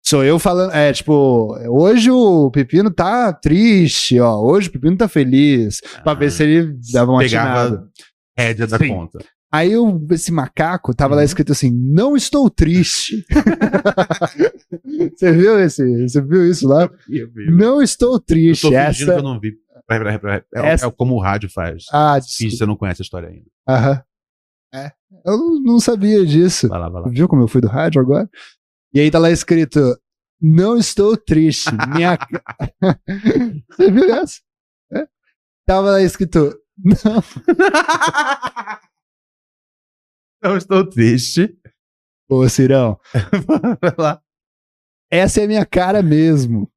Sou eu falando, é tipo, hoje o Pepino tá triste, ó, hoje o Pepino tá feliz, pra ver se ele dava uma atinada. Pegava rédea da Sim. conta. Aí eu, esse macaco tava Uhum. lá escrito assim: não estou triste. você viu esse? Você viu isso lá? Não estou Eu triste. tô fingindo Essa. que eu não vi. Peraí. É, Essa- é como o rádio faz. Ah, desculpa. você não conhece a história ainda. Aham. É. Eu não- não sabia disso. Vai lá, vai lá. Viu como eu fui do rádio agora? E aí tá lá escrito: Não estou triste. Minha. Você viu essa? É? Tava lá escrito: Não. Não estou triste. Ô, Cirão, Vai lá. essa é a minha cara mesmo.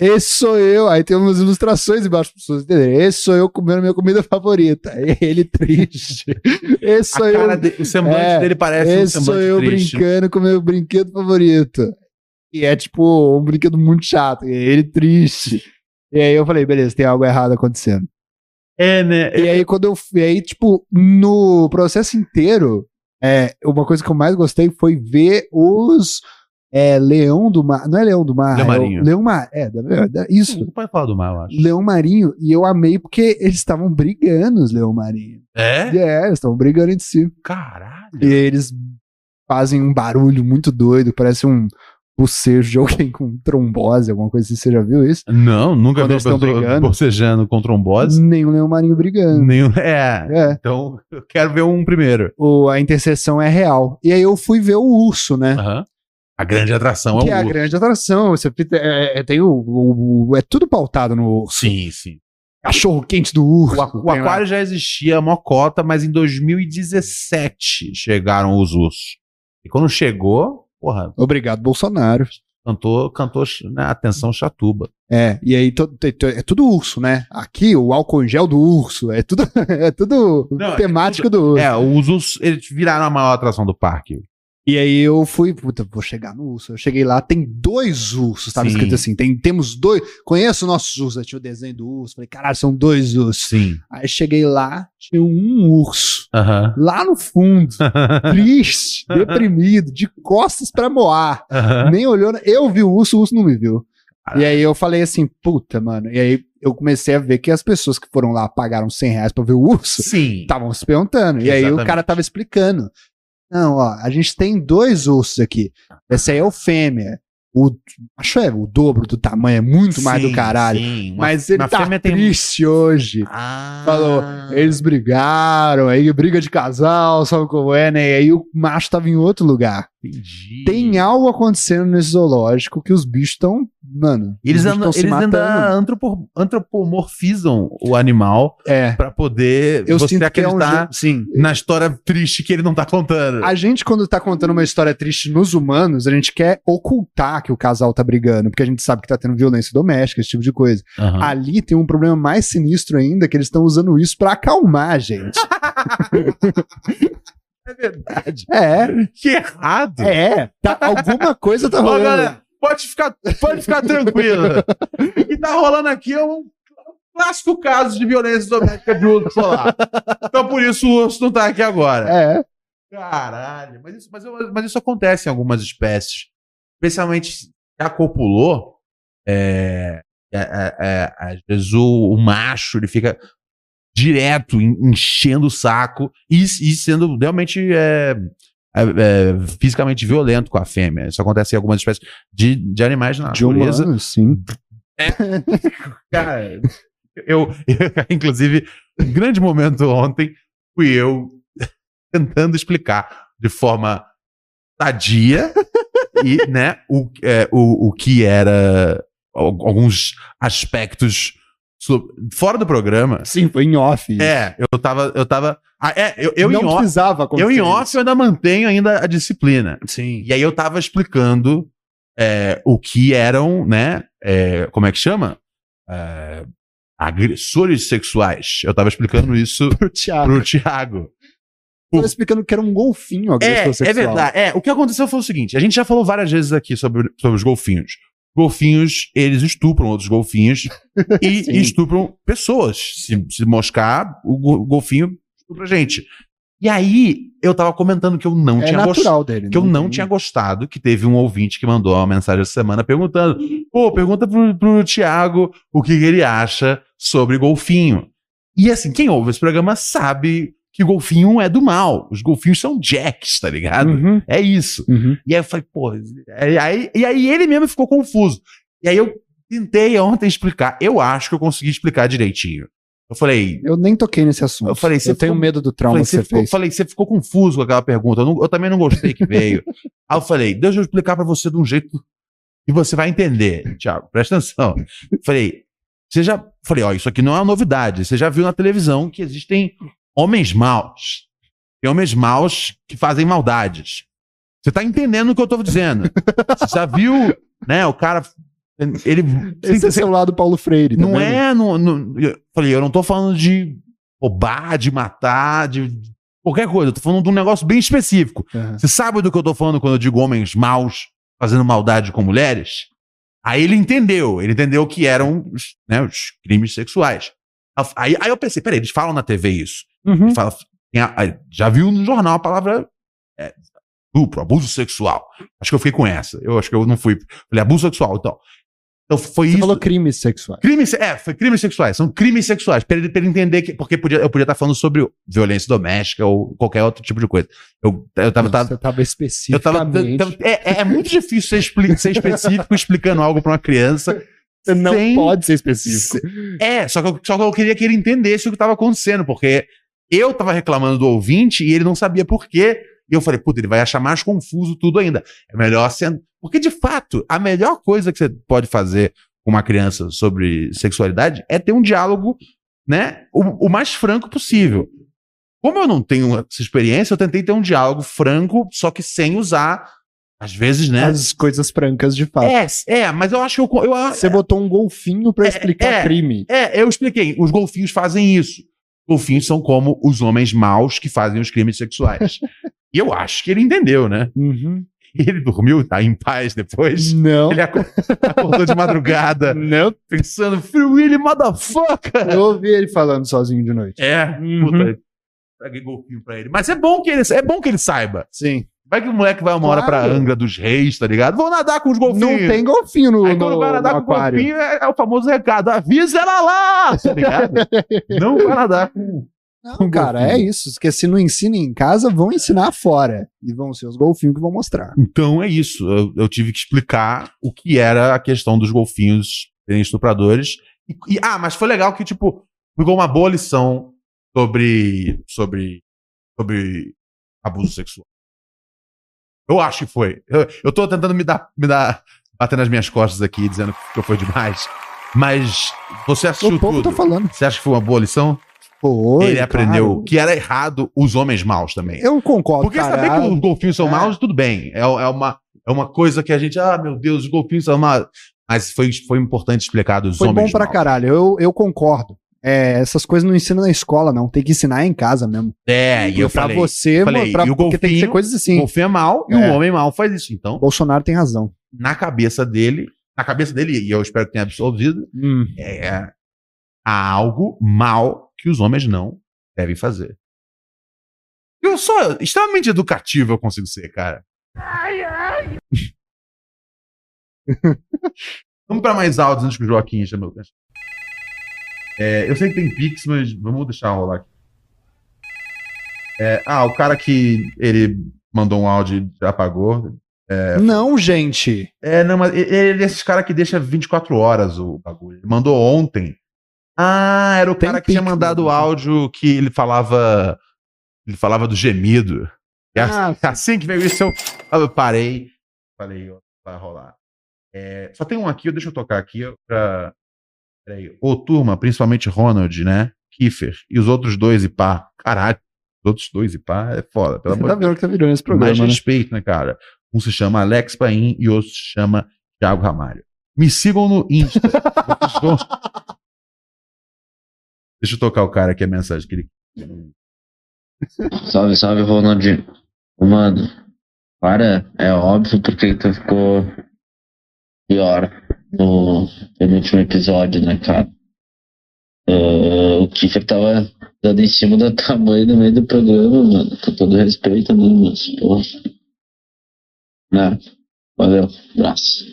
Esse sou eu. Aí tem umas ilustrações embaixo para pessoas entenderem. Esse sou eu comendo minha comida favorita. Ele triste. Esse sou eu. de- o semblante É, dele parece um Esse sou semblante eu triste. brincando com meu brinquedo favorito. E é tipo um brinquedo muito chato. Ele triste. E aí eu falei, beleza, tem algo errado acontecendo. É, né? E aí quando eu e aí tipo no processo inteiro, é, uma coisa que eu mais gostei foi ver os é, leão do mar, não é leão do mar, Leão é o- marinho. leão mar, é, da- isso, Não pode falar do mal, eu acho. leão marinho e eu amei porque eles estavam brigando os leão marinho. É? É, eles estavam brigando entre si. Caralho. E eles fazem um barulho muito doido, parece um bocejo de alguém com trombose, alguma coisa assim. Você já viu isso? Não, nunca Quando vi eles uma pessoa bocejando com trombose. Nenhum leão marinho brigando. Nenhum. É. É. Então, eu quero ver um primeiro. O, a interseção é real. E aí eu fui ver o urso, né? Aham. A grande atração que é é o a urso. grande atração. Você é, é- tem o, o- o- É tudo pautado no urso. Sim, sim. Cachorro quente do urso. O, o tem lá. aquário já existia a mocota, mas em 2017 chegaram os ursos. E quando chegou, porra, Obrigado, Bolsonaro. cantou, cantou né, atenção chatuba. É, e aí to- te- é tudo urso, né? Aqui o álcool em gel do urso, é tudo, é tudo Não, é temático do urso. É, os ursos, eles viraram a maior atração do parque. E aí eu fui, puta, vou chegar no urso. Eu cheguei lá, tem dois ursos, tava Sim. escrito assim, tem, temos dois, conheço nossos ursos, aí tinha o desenho do urso, falei, caralho, são dois ursos. Sim. Aí cheguei lá, tinha um urso, Aham. lá no fundo, triste, deprimido, de costas pra moar. Aham. Nem olhou, eu vi o urso, o urso não me viu. E aí eu falei assim, puta, mano. E aí eu comecei a ver que as pessoas que foram lá pagaram 100 reais pra ver o urso Sim. estavam se perguntando. E aí o Exatamente. cara tava explicando. Não, ó, a gente tem dois ursos aqui. Esse aí é o fêmea. O, acho é o dobro do tamanho, é muito mais do Sim, caralho. sim. Uma- Mas ele tá fêmea tem- triste hoje. Ah. Falou, eles brigaram, aí briga de casal, sabe como é, né? E aí o macho tava em outro lugar. Entendi. Tem algo acontecendo nesse zoológico que os bichos estão, mano, Eles, andam, se eles ainda matando. antropo- antropomorfizam o animal É. pra poder Eu você que é um acreditar sim. na história triste que ele não tá contando. A gente, quando tá contando uma história triste nos humanos, a gente quer ocultar que o casal tá brigando, porque a gente sabe que tá tendo violência doméstica, esse tipo de coisa. Aham. Ali tem um problema mais sinistro ainda, que eles estão usando isso pra acalmar a gente. É verdade. É, Que errado. é. Tá, alguma coisa tá Ó, rolando. galera, pode ficar, pode ficar tranquilo. o que tá rolando aqui é um clássico caso de violência doméstica de urso solar. Então por isso o urso não tá aqui agora. É. Caralho, mas isso, mas, mas isso acontece em algumas espécies. Especialmente se já copulou, é, é, é, é, às vezes o, o macho ele fica direto en- enchendo o saco e, e sendo realmente é, é, é, fisicamente violento com a fêmea. Isso acontece em algumas espécies de, de animais na De natureza. sim. Cara, eu, eu- inclusive, um grande momento ontem fui eu tentando explicar de forma sadia e, né, o, é, o, o que era al- alguns aspectos fora do programa. Sim, foi em off. É, eu tava, eu tava, ah, é, eu, eu não em off, precisava eu acontecer em off eu ainda mantenho ainda a disciplina. Sim. E aí eu tava explicando é, o que eram, né? é, como é que chama? É, agressores sexuais. Eu tava explicando isso Pro Thiago. pro Thiago. Tava explicando que era um golfinho É, agressor é sexual. verdade. É, o que aconteceu foi o seguinte: a gente já falou várias vezes aqui sobre, sobre os golfinhos. Golfinhos, eles estupram outros golfinhos e, Sim. estupram pessoas. Se, se moscar, o go- golfinho estupra gente. E aí, eu tava comentando que eu não É tinha gostado. natural dele. que eu não tem- tinha gostado, que teve um ouvinte que mandou uma mensagem essa semana perguntando: pô, pergunta pro, pro Thiago o que, que ele acha sobre golfinho. E assim, quem ouve esse programa sabe que golfinho é do mal. Os golfinhos são jacks, tá ligado? Uhum, É isso. uhum. E aí eu falei, pô, e aí, e aí ele mesmo ficou confuso. E aí eu tentei ontem explicar. Eu acho que eu consegui explicar direitinho. Eu falei, Eu nem toquei nesse assunto. Eu falei, você eu tenho ficou- medo do trauma falei, que você ficou, fez. falei, você ficou confuso com aquela pergunta. Eu, não- eu também não gostei que veio. Aí eu falei, deixa eu explicar pra você de um jeito que você vai entender, Thiago. Presta atenção. Falei, você já. Falei, ó, isso aqui não é uma novidade. Você já viu na televisão que existem homens maus. Tem homens maus que fazem maldades. Você tá entendendo o que eu tô dizendo. Você já viu, né? O cara. Ele. Esse é seu lado Paulo Freire. tá Não vendo? é. Não, não- eu falei, eu não tô falando de roubar, de matar, de qualquer coisa. Eu tô falando de um negócio bem específico. Aham. Você sabe do que eu tô falando quando eu digo homens maus fazendo maldade com mulheres? Aí ele entendeu. Ele entendeu que eram né, os crimes sexuais. Aí, aí eu pensei, peraí, eles falam na TV isso. Uhum. Falam- já viu no jornal a palavra é, estupro, abuso sexual. Acho que eu fiquei com essa. Eu acho que eu não fui. Falei, abuso sexual, então. Então foi Você isso. falou crimes sexuais. Crimes, é, foi crimes sexuais. São crimes sexuais. Pra ele, pra ele entender que. Porque podia, eu podia estar falando sobre violência doméstica ou qualquer outro tipo de coisa. Eu, eu tava. tava Você tava eu tava, especificamente. tava- é, é muito difícil ser, expli- ser específico explicando algo pra uma criança. Você não pode ser específico. É, só que, eu, só que eu queria que ele entendesse o que estava acontecendo, porque eu tava reclamando do ouvinte e ele não sabia por quê. E eu falei, puta, ele vai achar mais confuso tudo ainda. É melhor sendo. Porque, de fato, a melhor coisa que você pode fazer com uma criança sobre sexualidade é ter um diálogo, né, o, o mais franco possível. Como eu não tenho essa experiência, eu tentei ter um diálogo franco, só que sem usar, às vezes, né? As coisas francas de fato. É, é, mas eu acho que eu, eu, Você botou um golfinho pra explicar é. crime. é, eu expliquei. Os golfinhos fazem isso. Golfinhos são como os homens maus que fazem os crimes sexuais. e eu acho que ele entendeu, né? Uhum. Ele dormiu, tá em paz depois. Não. Ele acor- acordou de madrugada Não. pensando, Free Willy, motherfucker! Eu ouvi ele falando sozinho de noite. É, Uhum. puta, peguei golfinho pra ele. Mas é bom que ele, é bom que ele saiba. Sim. Vai que o moleque vai uma hora pra Claro. Angra dos Reis, tá ligado? Vou nadar com os golfinhos. Não tem golfinho no, Aí no, quando vai nadar no com aquário. golfinho, é, é o famoso recado: avisa ela lá! Tá ligado? não vai nadar com. Não, cara, é isso. Porque se não ensina em casa, vão ensinar fora. E vão ser os golfinhos que vão mostrar. Então é isso. Eu, eu tive que explicar o que era a questão dos golfinhos serem estupradores. E, e- ah, mas foi legal que, tipo, ficou uma boa lição sobre. sobre. sobre abuso sexual. Eu acho que foi. Eu, eu tô tentando me dar, me dar. bater nas minhas costas aqui, dizendo que foi demais. Mas você assistiu O pouco tudo. tô falando. Você acha que foi uma boa lição? Foi, Ele aprendeu claro. que era errado os homens maus também. Eu concordo, Porque cara. saber que os golfinhos são É. maus, tudo bem. É, é uma, é uma coisa que a gente, ah, meu Deus, os golfinhos são maus. Mas foi, foi importante explicar dos Foi homens bom pra maus. caralho. Eu, eu concordo. É, essas coisas não ensinam na escola, não. Tem que ensinar em casa mesmo. É, e eu pra falei, você, falei, pra, e o porque tem que ser coisas o assim. golfinho é mau e É. o homem mau faz isso. Então, Bolsonaro tem razão. na cabeça dele, na cabeça dele, e eu espero que tenha absorvido, Hum. é, há algo mal que os homens não devem fazer. Eu sou extremamente educativo, eu consigo ser, cara. Vamos para mais áudios antes que o Joaquim chame o é, Eu sei que tem Pix, mas vamos deixar rolar aqui. É, ah, o cara que ele mandou um áudio e apagou. Não, gente. É, não, mas ele ele é esses cara que deixa 24 horas o bagulho. Ele mandou ontem. Ah, era o Tem cara que tinha mandado o né? áudio que ele falava. Ele falava do gemido. E Ah, assim, que veio isso, eu, eu parei. Falei, vai rolar. É, só tem um aqui, deixa eu tocar aqui pra. Peraí. Ô, turma, principalmente Ronald, né? Kiefer. E os outros dois e pá. Caralho, os outros dois e pá é foda, pelo Você amor tá vendo que tá virando esse mais programa, né? respeito, né, cara? Um se chama Alex Paim e outro se chama Thiago Ramalho. Me sigam no Insta. Deixa eu tocar o cara aqui, a mensagem que ele. Salve, salve, Ronaldinho. Mano, para, é óbvio porque tu ficou pior no penúltimo episódio, né, cara? Ah, o Kiffer tava dando em cima da tamanho no meio do programa, mano. Com todo respeito, né, mas, porra. Né? Valeu, abraço.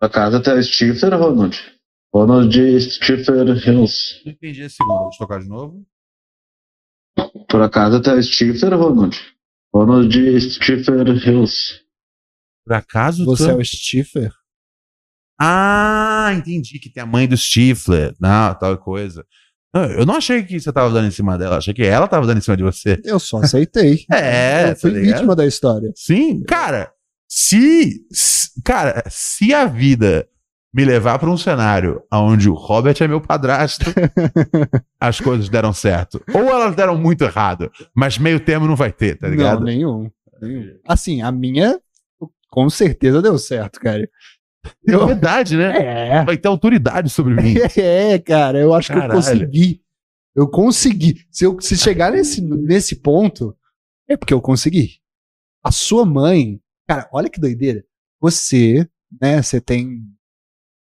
A casa tá Stifler, Ronald? Ronald Stifler Hills. Não entendi esse segundo. Deixa eu tocar de novo. Por acaso tá Stifler, Ronald? Ronald Stifler Hills. Por acaso. Você tu- é o Stiffer? Ah, entendi que tem a mãe do Stifler. Não, tal coisa. Não, eu não achei que você tava dando em cima dela. Achei que ela tava dando em cima de você. Eu só aceitei. É, eu fui tá vítima da história. Sim, cara, se, se- cara, se a vida me levar para um cenário onde o Robert é meu padrasto, as coisas deram certo. Ou elas deram muito errado, mas meio termo não vai ter, tá ligado? Não, nenhum. nenhum. Assim, a minha com certeza deu certo, cara. É verdade, né? É. Vai ter autoridade sobre mim. É, cara, eu acho que Caralho. eu consegui. Eu consegui. Se, eu, se chegar nesse, nesse ponto, é porque eu consegui. A sua mãe, cara, olha que doideira. Você, né, você tem.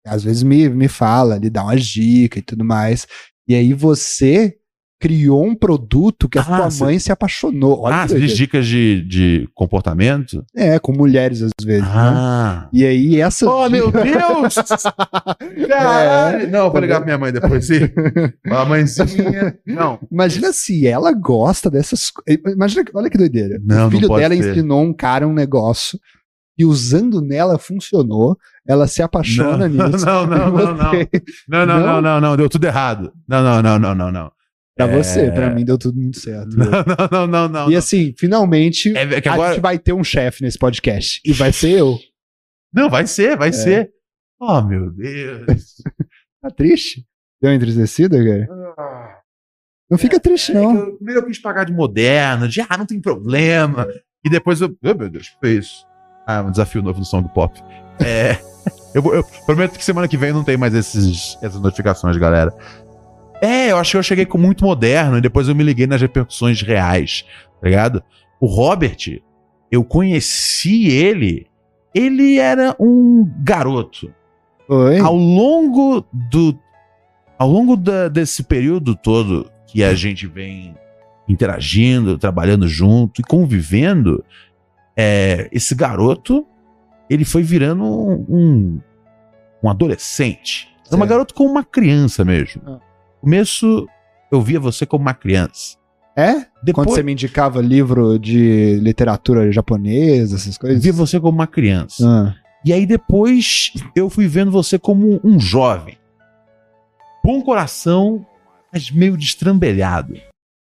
Às vezes me, me fala, lhe dá umas dicas e tudo mais. E aí você criou um produto que a Ah, tua cê- mãe se apaixonou. Olha ah, você diz dicas de, de comportamento? É, com mulheres às vezes. né? Ah. E aí essas Oh, meu Deus! Caralho! Não, eu vou ligar pra minha mãe depois. Sim. A mãezinha. Não. Imagina se ela gosta dessas co- Imagina, que- olha que doideira. Não, o filho não dela ser. ensinou um cara um negócio e usando nela funcionou. Ela se apaixona Não, nisso. não, não, não, não. Não, não, Não? não, não, não. Deu tudo errado. Não, não, não, não, não, não. Pra É. você, pra mim deu tudo muito certo. Não, não, não, não, não. e assim, finalmente É, é que a agora. gente vai ter um chefe nesse podcast. E vai ser eu. Não, vai ser, É. vai ser. Oh, meu Deus. Tá triste? Deu uma entristecida, cara? Não fica triste, É não. eu- primeiro eu quis pagar de moderno, de ah, não tem problema. E depois eu. Oh, meu Deus, o que foi isso? Ah, um desafio novo do Song Pop. É. Eu, eu prometo que semana que vem não tem mais esses, essas notificações, galera. É, eu acho que eu cheguei com muito moderno e depois eu me liguei nas repercussões reais, tá ligado? O Robert, eu conheci ele, ele era um garoto. Oi? Ao longo do. Ao longo da- desse período todo que a gente vem interagindo, trabalhando junto e convivendo, é, esse garoto ele foi virando um, um, um adolescente. Era uma garoto como uma criança mesmo. Ah. No começo, eu via você como uma criança. É? Depois, Quando você me indicava livro de literatura japonesa, essas eu coisas. via você como uma criança. Ah, E aí depois eu fui vendo você como um jovem. Bom coração, mas meio destrambelhado.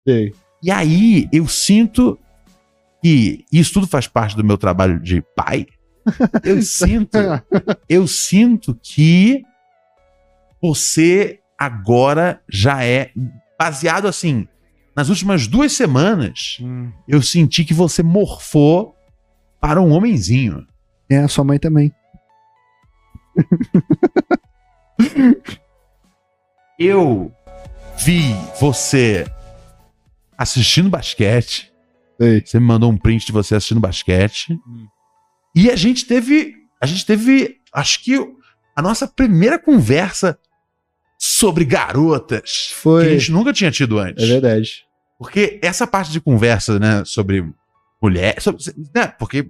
sei. E aí eu sinto que isso tudo faz parte do meu trabalho de pai. Eu sinto, eu sinto que você agora já é baseado assim. Nas últimas duas semanas, Hum. eu senti que você morfou para um homenzinho. É, a sua mãe também. Eu vi você assistindo basquete. Sei. Você me mandou um print de você assistindo basquete. Hum. E a gente teve. A gente teve. Acho que a nossa primeira conversa sobre garotas. Foi. Que a gente nunca tinha tido antes. É verdade. Porque essa parte de conversa, né, sobre mulher. sobre- né, porque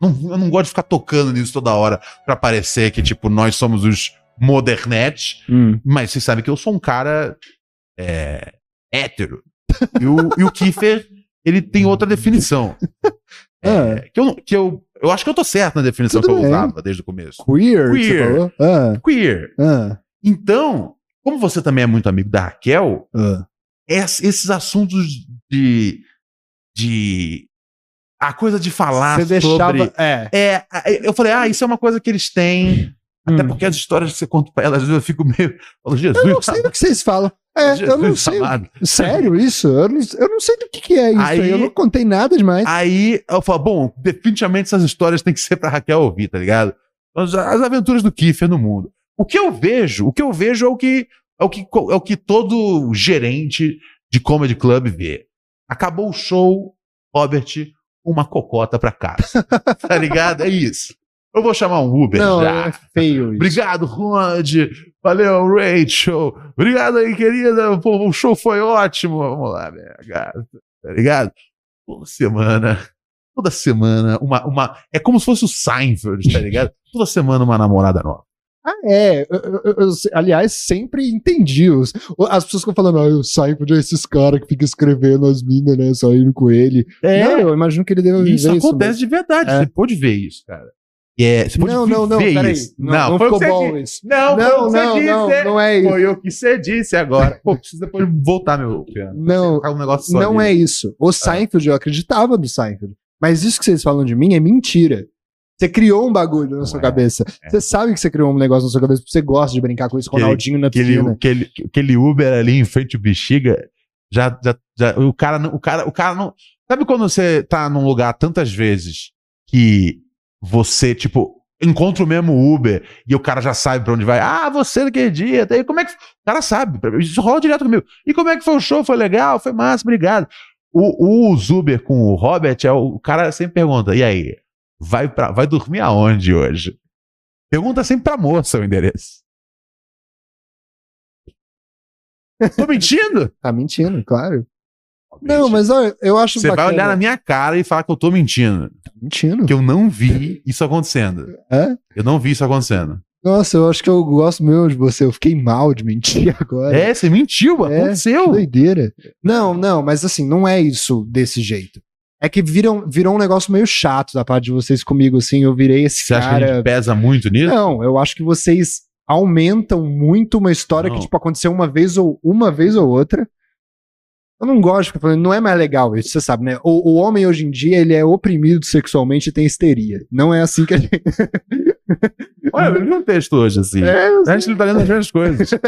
não, eu não gosto de ficar tocando nisso toda hora pra parecer que, tipo, nós somos os modernetes. Hum. Mas você sabe que eu sou um cara é, hétero. E o, e o Kiefer, ele tem outra definição. É, Ah. que, eu, que eu, eu acho que eu tô certo na definição Tudo que eu bem. usava desde o começo. Queer, que Queer. Ah, Queer. ah, Então, como você também é muito amigo da Raquel, es- esses assuntos de. de. a coisa de falar Você deixava. sobre. É. É, eu falei, ah, isso é uma coisa que eles têm. Até Hum. porque as histórias que você conta pra elas, eu fico meio. Eu falo, Jesus, Eu não sei do que vocês falam. É, eu não Jesus sei. amado. Sério, isso? Eu não, eu não sei do que, que é isso aí. Aí- Eu não contei nada demais. Aí eu falo, bom, definitivamente essas histórias têm que ser pra Raquel ouvir, tá ligado? As, as aventuras do Kiefer no mundo. O que eu vejo, o que eu vejo é o que é o que, é o que todo gerente de comedy club vê. Acabou o show, Robert, uma cocota pra casa. tá ligado? É isso. Eu vou chamar um Uber não, já. é feio isso. Obrigado, Rod. Valeu, Rachel. Obrigado aí, querida. Pô, o show foi ótimo. Vamos lá, minha gata. Tá ligado? Toda semana. Toda semana, uma, uma. É como se fosse o Seinfeld, tá ligado? Toda semana uma namorada nova. Ah, é. Eu, eu- eu- eu- aliás, sempre entendi. Os, as pessoas ficam falando, ah, o Seinfeld é esses caras que ficam escrevendo as minas, né? Saindo com ele. Não, eu imagino que ele deve viver isso isso. acontece mesmo. de verdade. É. Você pode ver isso, cara. E é, você pode Não, não, não, peraí. Não, não foi o ficou bom disse. isso. Não, Não, não, disse. não, não é isso. Foi o que você disse agora. Pô, preciso depois voltar meu piano. Não, um negócio só Não ali. é isso. O Seinfeld, eu acreditava no Seinfeld. Mas isso que vocês falam de mim é mentira. Você criou um bagulho na sua é, cabeça. é. Você sabe que você criou um negócio na sua cabeça porque você gosta de brincar com isso, Ronaldinho na piscina. aquele, aquele Uber ali em frente ao bexiga, já, já, já- o cara não, o cara, o cara não, sabe quando você tá num lugar tantas vezes que você, tipo, encontra o mesmo Uber e o cara já sabe pra onde vai, ah, você naquele dia, daí como é que, o cara sabe, isso rola direto comigo, e como é que foi o show, foi legal, foi massa, obrigado. O, o Uber com o Robert, é o, o cara sempre pergunta, e aí, vai, pra, vai dormir aonde hoje? Pergunta sempre pra moça o endereço. Tô mentindo? Tá mentindo, claro. Não, mas olha, eu acho Você vai bacana. olhar na minha cara e falar que eu tô mentindo. Tá mentindo. Que eu não vi isso acontecendo. É? Eu não vi isso acontecendo. Nossa, eu acho que eu gosto mesmo de você. Eu fiquei mal de mentir agora. É, você mentiu, É, aconteceu. Que doideira. Não, não, mas assim, não é isso desse jeito. É que viram, virou um negócio meio chato da parte de vocês comigo, assim. Eu virei esse Você acha que a cara. gente pesa muito nisso? Não, eu acho que vocês aumentam muito uma história Não. que, tipo, aconteceu uma vez ou uma vez ou outra. Eu não gosto falando, não é mais legal isso, você sabe, né? O, o homem hoje em dia, ele é oprimido sexualmente e tem histeria. Não é assim que a gente. Olha, eu li um texto hoje, assim. É, A gente tá lendo as mesmas coisas.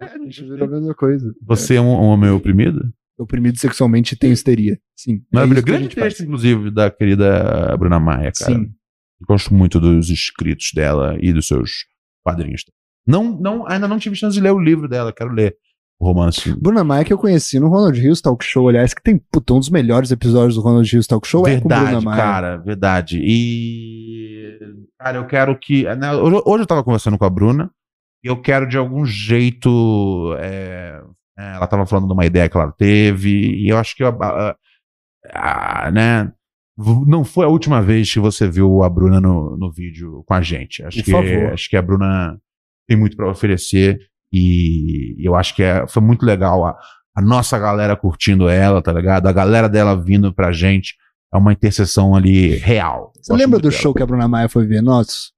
A gente virou a mesma coisa. Você é um, um homem oprimido? Oprimido sexualmente e tem histeria. Sim. é Maravilha. a Grande texto, inclusive, da querida Bruna Maia, cara. Sim. Gosto muito dos escritos dela e dos seus quadrinhos. Não, não, ainda não tive chance de ler o livro dela, quero ler o romance. Bruna Maia que eu conheci no Ronald Hills Talk Show, aliás, que tem puta, um dos melhores episódios do Ronald Hills Talk Show é com Bruna Verdade, Maia. cara, verdade. E, cara, eu quero que. né, hoje, hoje eu tava conversando com a Bruna e eu quero de algum jeito. é, é, ela tava falando de uma ideia que ela teve e eu acho que. a- a- a- né, não foi a última vez que você viu a Bruna no, no vídeo com a gente. Acho Por que, favor. acho que a Bruna tem muito pra oferecer e eu acho que é- foi muito legal a, a nossa galera curtindo ela, tá ligado? A galera dela vindo pra gente. É uma interseção ali real. Você lembra do dela. show que a Bruna Maia foi ver? Nossa,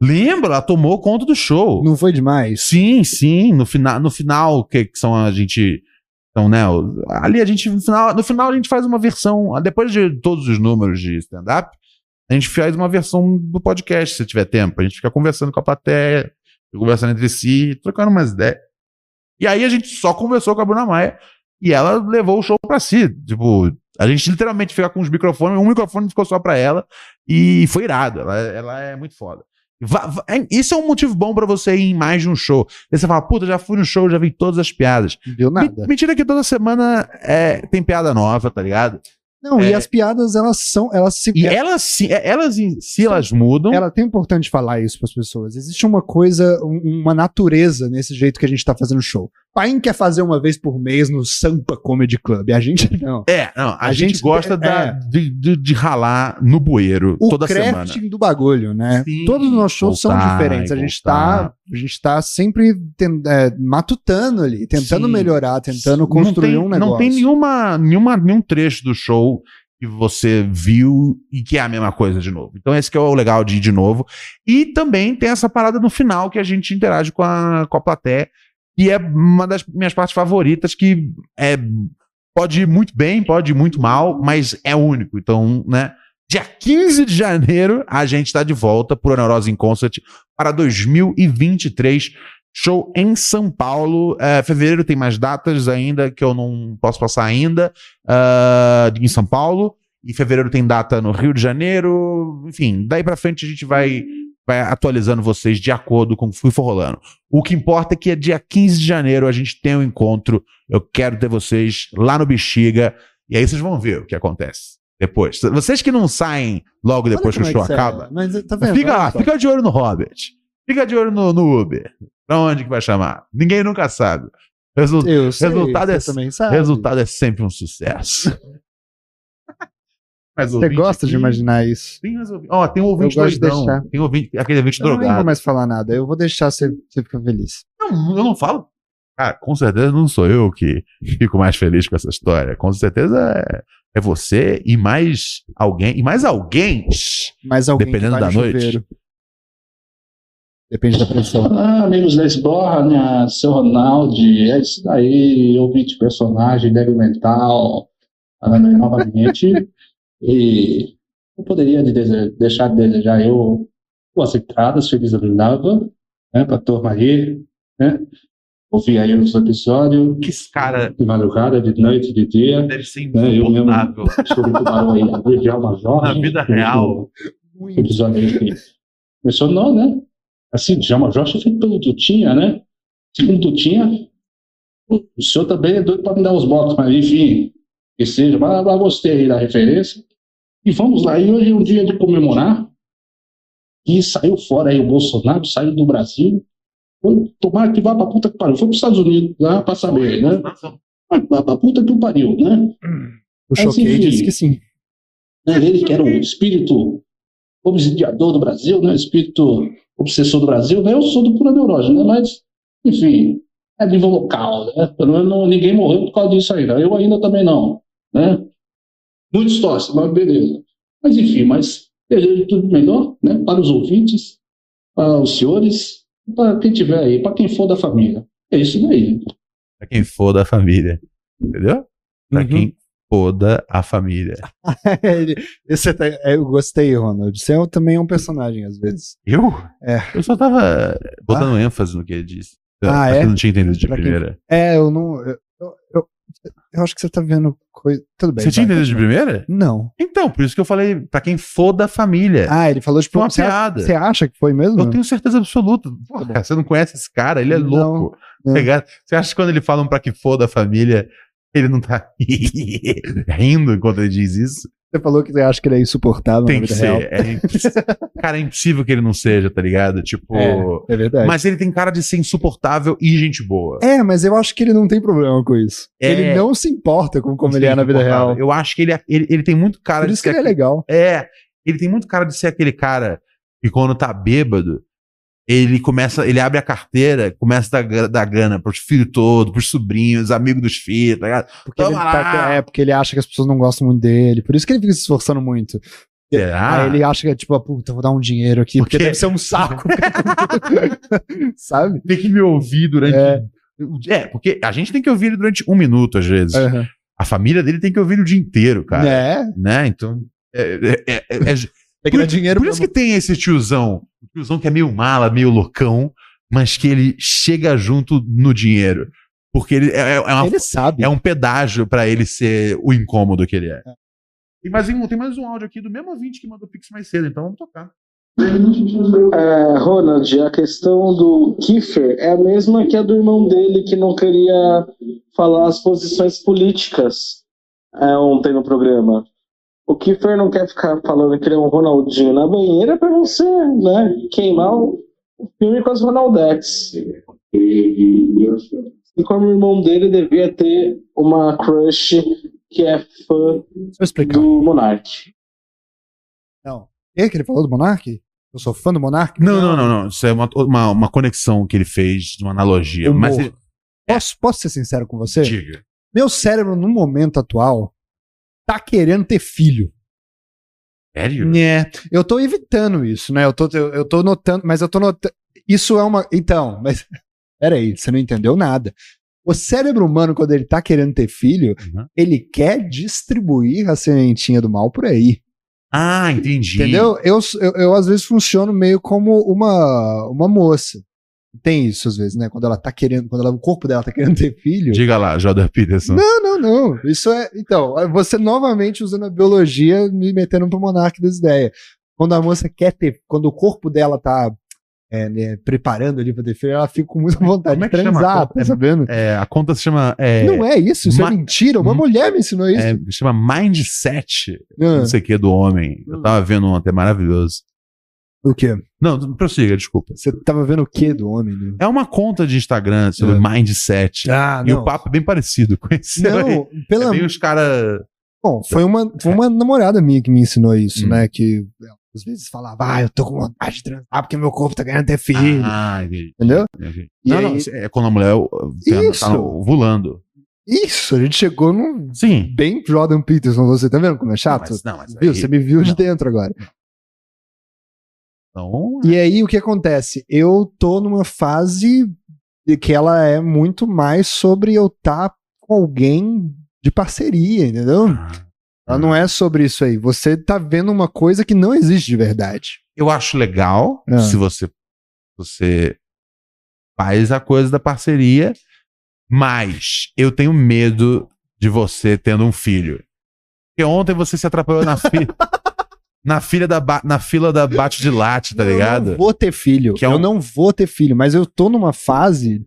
Lembra? Ela tomou conta do show. não foi demais? Sim, sim. No final, no final que, que são a gente. Então, né? Ali a gente. No final, no final a gente faz uma versão. Depois de todos os números de stand-up, a gente faz uma versão do podcast, se tiver tempo. A gente fica conversando com a plateia, conversando entre si, trocando umas ideias. E aí a gente só conversou com a Bruna Maia e ela levou o show pra si. Tipo, a gente literalmente fica com os microfones, um microfone ficou só pra ela e foi irado. Ela, ela é muito foda. É- Isso é um motivo bom pra você ir em mais de um show. Aí você fala, puta, já fui no show, já vi todas as piadas. Não deu nada. Mentira que toda semana é, tem piada nova, tá ligado? Não, e É. as piadas, elas são. Elas se. E elas, sim- elas em si, elas mudam. Ela tem importante falar isso para as pessoas. Existe uma coisa, um- uma natureza nesse jeito que a gente tá fazendo show. Paim quer fazer uma vez por mês no Sampa Comedy Club. A gente não. É, não, a, A gente, gente- gosta é. da- de, de- de ralar no bueiro O toda semana. crafting do bagulho, né? Sim, Todos os nossos shows são voltar diferentes. e A gente, voltar. tá, a gente tá sempre ten- é, matutando ali, tentando Sim. melhorar, tentando construir tem, um negócio. Não tem nenhuma, nenhuma, nenhum trecho do show que você viu e que é a mesma coisa de novo. Então esse que é o legal de ir de novo. E também tem essa parada no final que a gente interage com a, com a plateia, e é uma das minhas partes favoritas que é pode ir muito bem, pode ir muito mal, mas é único. Então, né? Dia 15 de janeiro, a gente está de volta por Neurose in Concert para 2023. Show em São Paulo. É, fevereiro tem mais datas ainda que eu não posso passar ainda ah, em São Paulo. E fevereiro tem data no Rio de Janeiro. Enfim, daí pra frente a gente vai, vai atualizando vocês de acordo com o que for rolando. O que importa é que é dia 15 de janeiro a gente tem um encontro. Eu quero ter vocês lá no Bexiga. E aí vocês vão ver o que acontece depois. Vocês que não saem logo depois que o é show é. acaba, Mas, tá vendo? Fica lá, só. fica de olho no Robert. Fica de olho no, no Uber. Pra onde que vai chamar? Ninguém nunca sabe. Resu- sei, resultado é- resultado é sempre um sucesso. Mas Você gosta de aqui- imaginar isso. Tem, mais ouvinte- Ó, tem um ouvinte Eu gosto de doidão. deixar. Tem ouvinte, aquele ouvinte Eu nem vou drogado. mais falar nada. Eu vou deixar você, você ficar feliz. Não, eu não falo. Cara, com certeza não sou eu que fico mais feliz com essa história. Com certeza é, é você e mais alguém. E mais alguém. Mas alguém Dependendo vai da no noite. chuveiro. Depende da pressão. Ah, amigos da Esborra, seu Ronaldo, é isso daí, ouvinte personagem, débil mental, novamente. E eu poderia de deixar de desejar eu boas entradas, feliz ano novo, né, pra turma aí, né? Ouvir aí os episódios, Que cara de madrugada, de noite, de dia. deve ser eu mesmo. insuportável. Sobre o tubarão aí, alma Jorge. Na vida real. O episódio aí que mencionou, né? Assim, Djalma Jorge foi feito pelo Tutinha, né? Segundo Tutinha, o senhor também é doido para me dar os votos, mas enfim, que seja, mas, mas gostei aí da referência. E vamos lá, e hoje é um dia de comemorar. E saiu fora aí o Bolsonaro, saiu do Brasil. Foi, tomara que vá pra puta que pariu. Foi pros Estados Unidos lá pra saber, né? Vai vai pra puta que pariu, né? O Mas, Choquei disse que sim. né? Ele que era o espírito obsidiador do Brasil, né? Espírito obsessor do Brasil, né? Eu sou do pura neurose, né? Mas, enfim, é nível local, né? Pelo menos ninguém morreu por causa disso ainda. Eu ainda também não, né? Muitos torcem, mas beleza. Mas, enfim, mas desejo tudo melhor, né? Para os ouvintes, para os senhores, para quem tiver aí, para quem for da família. É isso daí. Pra quem for da família. Entendeu? Pra Uhum. quem foda a família. Esse até- eu gostei, Ronald. Você é- também é um personagem, às vezes. Eu? É. Eu só tava botando ênfase no que ele disse. Ah, é? quem não tinha entendido de Pra quem- primeira. É, eu não. Eu, eu, eu- eu acho que você tá vendo coisa. Tudo bem. Você tinha entendido de primeira? Não. Então, por isso que eu falei pra quem for da família. Ah, ele falou de Foi uma você, piada. você acha que foi mesmo? Eu tenho certeza absoluta. Porra, cara, você não conhece esse cara, ele é Não, louco. não. Você acha que quando ele fala um pra que for da família, ele não tá rindo enquanto ele diz isso? Você falou que você acha que ele é insuportável Tem na que vida real. ser. É imposs- cara, é impossível que ele não seja, tá ligado? Tipo. É, é verdade. Mas ele tem cara de ser insuportável e gente boa. É, mas eu acho que ele não tem problema com isso. É. Ele não se importa com como ele é na vida real. Eu acho que ele, é- ele, ele tem muito cara Por de isso que ele é legal. É, ele tem muito cara de ser aquele cara que quando tá bêbado, ele começa, ele abre a carteira, começa a dar, gra- dar grana pros filhos todos, pros sobrinhos, amigos dos filhos, tá ligado? Porque ele, Toma tá- lá! é, porque ele acha que as pessoas não gostam muito dele. Por isso que ele fica se esforçando muito. Será? Aí ele acha que é tipo, puta, vou dar um dinheiro aqui, porque Porque- deve ser um saco. Sabe? Tem que me ouvir durante. É. É. porque a gente tem que ouvir ele durante um minuto, às vezes. Aham. A família dele tem que ouvir ele o dia inteiro, cara. É. Né? Então. É, é- é- é- que dar dinheiro por pra isso que tem esse tiozão. O tiozão que é meio mala, meio loucão, mas que ele chega junto no dinheiro. Porque ele é, é uma Ele sabe. É um pedágio pra ele ser o incômodo que ele é. Tem mais, um, tem mais um áudio aqui do mesmo ouvinte que mandou Pix mais cedo, então vamos tocar. É, Ronald, a questão do Kiefer é a mesma que a do irmão dele que não queria falar as posições políticas é, ontem no programa. O Kiefer não quer ficar falando que ele é um Ronaldinho na banheira pra você, né, queimar o filme com as Ronaldettes. E como o irmão dele devia ter uma crush que é fã do Monark. Não. E que ele falou do Monark? Eu sou fã do Monark? Não, não, não, não. Isso é uma, uma, uma conexão que ele fez, uma analogia. Humor. Mas ele, Posso, posso ser sincero com você? diga. Meu cérebro, no momento atual, tá querendo ter filho. Sério? É, eu tô evitando isso, né? Eu tô, eu, eu tô notando, mas eu tô notando. Isso é uma. Então, mas. Peraí, você não entendeu nada. O cérebro humano, quando ele tá querendo ter filho, Uhum. ele quer distribuir a sementinha do mal por aí. Ah, entendi. Entendeu? Eu, eu, eu, às vezes funciono meio como uma, uma moça. Tem isso às vezes, né? Quando ela tá querendo, quando ela- o corpo dela tá querendo ter filho. Diga lá, Jordan Peterson. Não, não, não. Isso é. Então, você novamente usando a biologia, me metendo pro monarca das ideias. Quando a moça quer ter. Quando o corpo dela tá é, né, preparando ali pra ter filho, ela fica com muita vontade Como é de transar, tá É- sabendo? É, a conta se chama. É, não é isso, isso é mentira. Uma Hum. mulher me ensinou isso. é, chama Mindset. Ah, Não sei o que do homem. Eu tava vendo ontem, é maravilhoso. O quê? Não, prossiga, desculpa. Você tava vendo o quê do homem? né? É uma conta de Instagram sobre É. Mindset. Ah, e o papo é bem parecido com esse. Não, É pela, bem os caras. Bom, foi uma, foi uma namorada minha que me ensinou isso, Hum. né? Que às vezes falava, ah, eu tô com vontade de transar porque meu corpo tá querendo ter filho. Ah, entendi. Entendeu? entendi. E Não, aí- não, é quando a mulher tá, Isso. tá ovulando. Isso, a gente chegou num. Sim. Bem Jordan Peterson, você tá vendo como é chato? Mas, não, mas Viu? aí- Você me viu de não. dentro agora. Então, E aí, o que acontece? Eu tô numa fase de que ela é muito mais sobre eu estar com alguém de parceria, entendeu? Ela não é sobre isso aí. Você tá vendo uma coisa que não existe de verdade. eu acho legal Ah. se você, você faz a coisa da parceria, mas eu tenho medo de você tendo um filho. Porque ontem você se atrapalhou na fila. Na, filha da na fila da bate de latte, tá Eu ligado? não vou ter filho. Que é Eu um- não vou ter filho, mas eu tô numa fase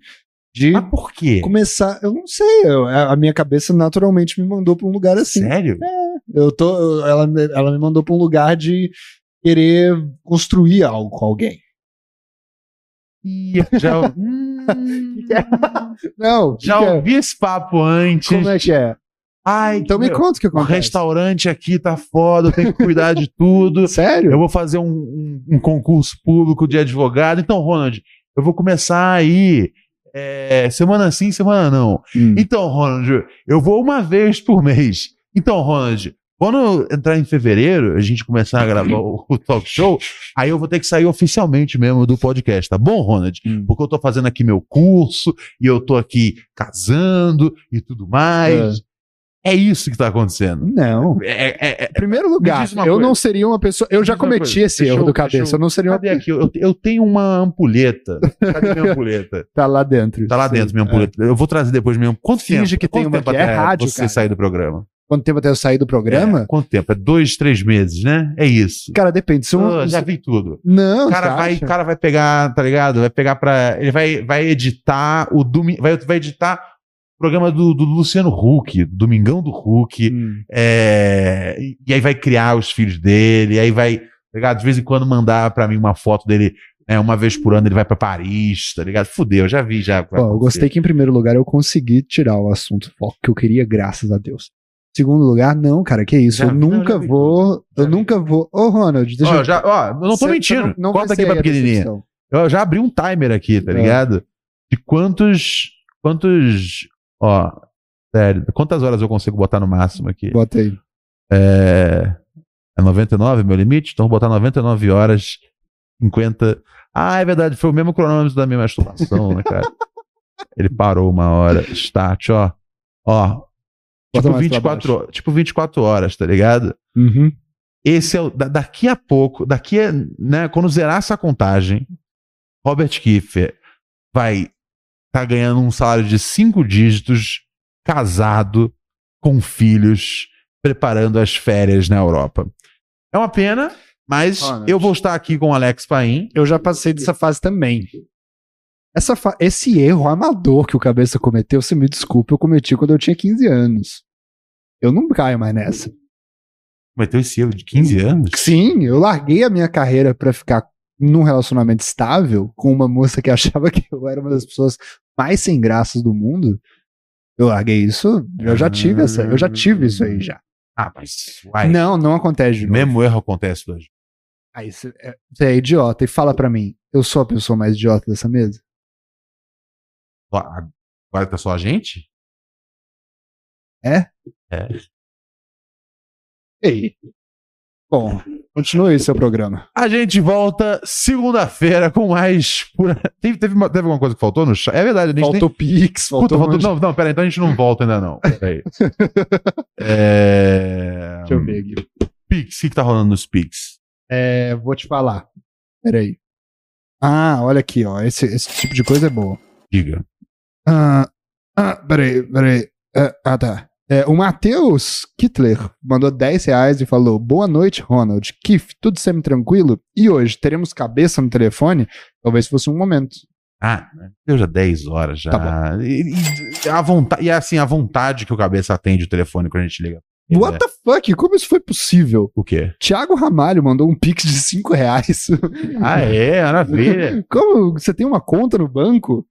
de Mas por quê? começar. Eu não sei. eu- a minha cabeça naturalmente me mandou pra um lugar assim. Sério? Eu tô, eu- ela, me- ela me mandou pra um lugar de querer construir algo com alguém. Já, hum, Não, já é? ouvi esse papo antes. como é que é? Ai, Então me meu, conta o que o acontece. restaurante aqui tá foda, eu tenho que cuidar de tudo. Sério? Eu vou fazer um, um- um concurso público de advogado. Então, Ronald, eu vou começar aí é, semana sim, semana não. Hum. Então, Ronald, eu vou uma vez por mês. Então, Ronald, quando entrar em fevereiro, a gente começar a gravar o, o talk show, aí eu vou ter que sair oficialmente mesmo do podcast, tá bom, Ronald? Hum. Porque eu tô fazendo aqui meu curso e eu tô aqui casando e tudo mais. É, isso que tá acontecendo. Não. É, é- é- Em primeiro lugar, eu coisa. não seria uma pessoa. Eu já cometi coisa. esse Deixa erro eu- do cabeça. eu- Eu não seria uma. Aqui? Eu, eu tenho uma ampulheta. Cadê minha ampulheta? Tá lá dentro. Tá lá Sim, dentro minha é. ampulheta. Eu vou trazer depois mesmo. Quanto Finge tempo? que tem Quanto uma tempo aqui. É rádio, você cara. sair do programa? Quanto tempo até eu sair do programa? É, quanto tempo? É dois, três meses, né? É isso. Cara, depende. Se um- Ah, já vi tudo. Não, O cara vai, acha? cara vai pegar, tá ligado? Vai pegar pra. Ele vai, vai editar o domingo. Vai, vai editar programa do, do Luciano Huck, do Domingão do Huck. Hum. É, e aí vai criar os filhos dele, aí vai, tá ligado? De vez em quando mandar pra mim uma foto dele, né, uma vez por ano ele vai pra Paris, tá ligado? Fudeu, já vi já. vai Ó, eu acontecer. gostei que em primeiro lugar eu consegui tirar o assunto foco que eu queria, graças a Deus. Segundo lugar, não, cara, que isso. Já eu não, nunca vi vou. Eu vi. nunca vou. Ô, Ronald, deixa Ó, eu. já, ó, eu não tô Você- mentindo. você não- não Corta aqui pra pequenininha. Eu já abri um timer aqui, tá É. ligado? De quantos. Quantos. Ó, sério, quantas horas eu consigo botar no máximo aqui? Bota aí. É, é 99 meu limite? Então vou botar 99 horas, 50. Ah, é verdade, foi o mesmo cronômetro da minha masturbação, né, cara? Ele parou uma hora. Start, ó. Ó. Bota Tipo mais pra 24, baixo. ho- tipo 24 horas, tá ligado? Uhum. Esse é o. da- daqui a pouco, daqui a. Né, quando zerar essa contagem, Robert Kiefer vai tá ganhando um salário de cinco dígitos, casado, com filhos, preparando as férias na Europa. É uma pena, mas Ronald. eu vou estar aqui com o Alex Paim. Eu já passei dessa fase também. Essa fa- Esse erro amador que o cabeça cometeu, você me desculpa, eu cometi quando eu tinha 15 anos. Eu não caio mais nessa. Cometeu esse erro de 15 anos? Sim, eu larguei a minha carreira pra ficar num relacionamento estável com uma moça que achava que eu era uma das pessoas mais sem graças do mundo. Eu larguei isso, eu já tive essa, eu já tive isso aí já. Ah, mas. Uai, Não, não acontece de o novo. mesmo erro acontece hoje. Aí você é, você é idiota e fala pra mim, eu sou a pessoa mais idiota dessa mesa? Agora tá só a gente? Ei. Bom, continue aí seu programa. A gente volta segunda-feira com mais. Pura... Teve, teve, uma- teve alguma coisa que faltou no chat? É verdade, a gente Faltou Pix, nem. Puta, faltou. um faltou... Não, não, pera então a gente não volta ainda não. Peraí. é... Deixa eu ver aqui. Pix, o que, que tá rolando nos Pix? É, vou te falar. Peraí. Ah, olha aqui, ó. Esse, esse tipo de coisa é boa. Diga. Ah, ah peraí, peraí. É, ah, tá. É, o Matheus Kittler mandou 10 reais e falou: Boa noite, Ronald. Kiff, tudo semi-tranquilo? E hoje, teremos cabeça no telefone? Talvez fosse um momento. Ah, deu já 10 horas já. Tá E, e, a vontade, e assim, a vontade que o cabeça atende o telefone quando a gente liga. What the fuck? Como isso foi possível? O quê? Thiago Ramalho mandou um pix de 5 reais. Ah, é, maravilha. Como? Você tem uma conta no banco?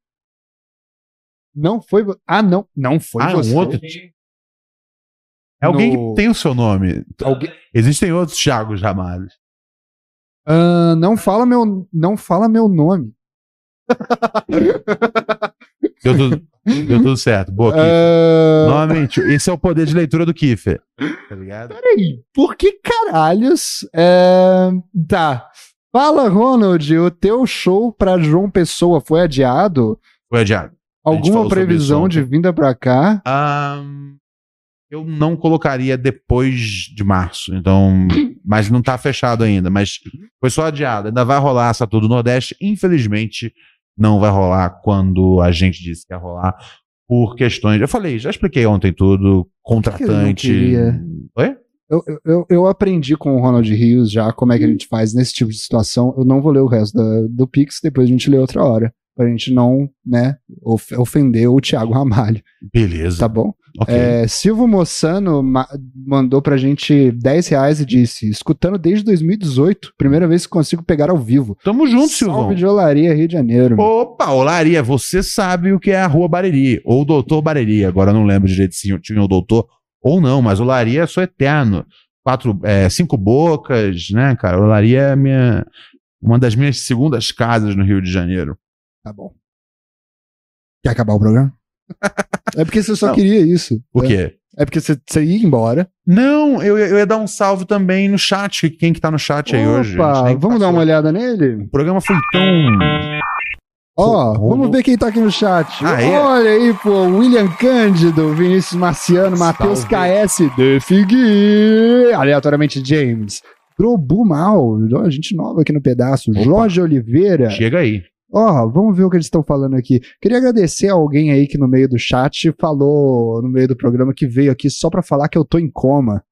Não foi. Ah, não. Não foi Ah, você. um outro. É alguém No- que tem o seu nome. Alguém- Existem outros Thiagos chamados. Ah, não fala meu, não fala meu nome. Deu tudo, deu tudo certo. Boa, Kiffer. Ah, Novamente, esse é o poder de leitura do Kiffer. Tá ligado? Peraí, por que caralhos? É... Tá. Fala, Ronald, o teu show pra João Pessoa foi adiado? Foi adiado. Alguma previsão de vinda pra cá? Ahn, eu não colocaria depois de março, então. Mas não tá fechado ainda. Mas foi só adiado. Ainda vai rolar essa tour do Nordeste. Infelizmente, não vai rolar quando a gente disse que ia rolar. Por questões. Eu falei, já expliquei ontem tudo. Contratante. queria? Oi? Eu, eu, eu aprendi com o Ronald Rios já como é que a gente faz nesse tipo de situação. Eu não vou ler o resto da- do Pix, depois a gente lê outra hora. pra gente não, né, of- ofender o Thiago Ramalho, Beleza. tá bom? Ok. É, Silvio Moçano ma- mandou pra gente 10 reais e disse: escutando desde 2018, primeira vez que consigo pegar ao vivo. Tamo junto, Silvão. Salve de Olaria, Rio de Janeiro. Opa, Olaria, você sabe o que é a Rua Bariri, ou Doutor Bariri, agora não lembro direito se tinha o doutor ou não, mas Olaria é só eterno. Quatro, é, cinco bocas, né, cara? Olaria é minha, uma das minhas segundas casas no Rio de Janeiro. Tá bom. Quer acabar o programa? É porque você só Não. queria isso. Por É, quê? é porque você, você ia embora. Não, eu, eu ia dar um salve também no chat, quem que tá no chat aí hoje. Opa, vamos dar uma olhada nele? O programa foi tão... Ó, Romulo. vamos ver quem tá aqui no chat. Ah, é? Olha aí, pô, William Cândido, Vinícius Marciano, Matheus. KS, Defigui, aleatoriamente James, Grobu Mal, gente nova aqui no pedaço, Opa. Jorge Oliveira. Chega aí. Ó, vamos ver o que eles estão falando aqui. Queria agradecer a alguém aí que no meio do chat falou no meio do programa que veio aqui só pra falar que eu tô em coma.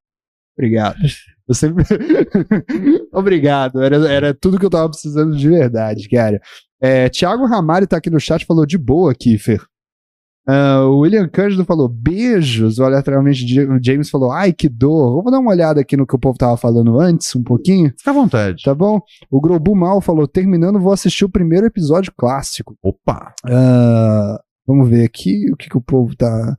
Obrigado. Você... Obrigado. Era, era tudo que eu tava precisando de verdade, cara. É, Tiago Ramalho tá aqui no chat falou de boa, Kiefer. Ah, o William Cândido falou beijos. Olha, aleatoriamente o James falou ai que dor. Vamos dar uma olhada aqui no que o povo tava falando antes, um pouquinho. Fica à vontade. Tá bom? O Grobu Mal falou: terminando, vou assistir o primeiro episódio clássico. Opa. Ah, vamos ver aqui o que, que o povo tá.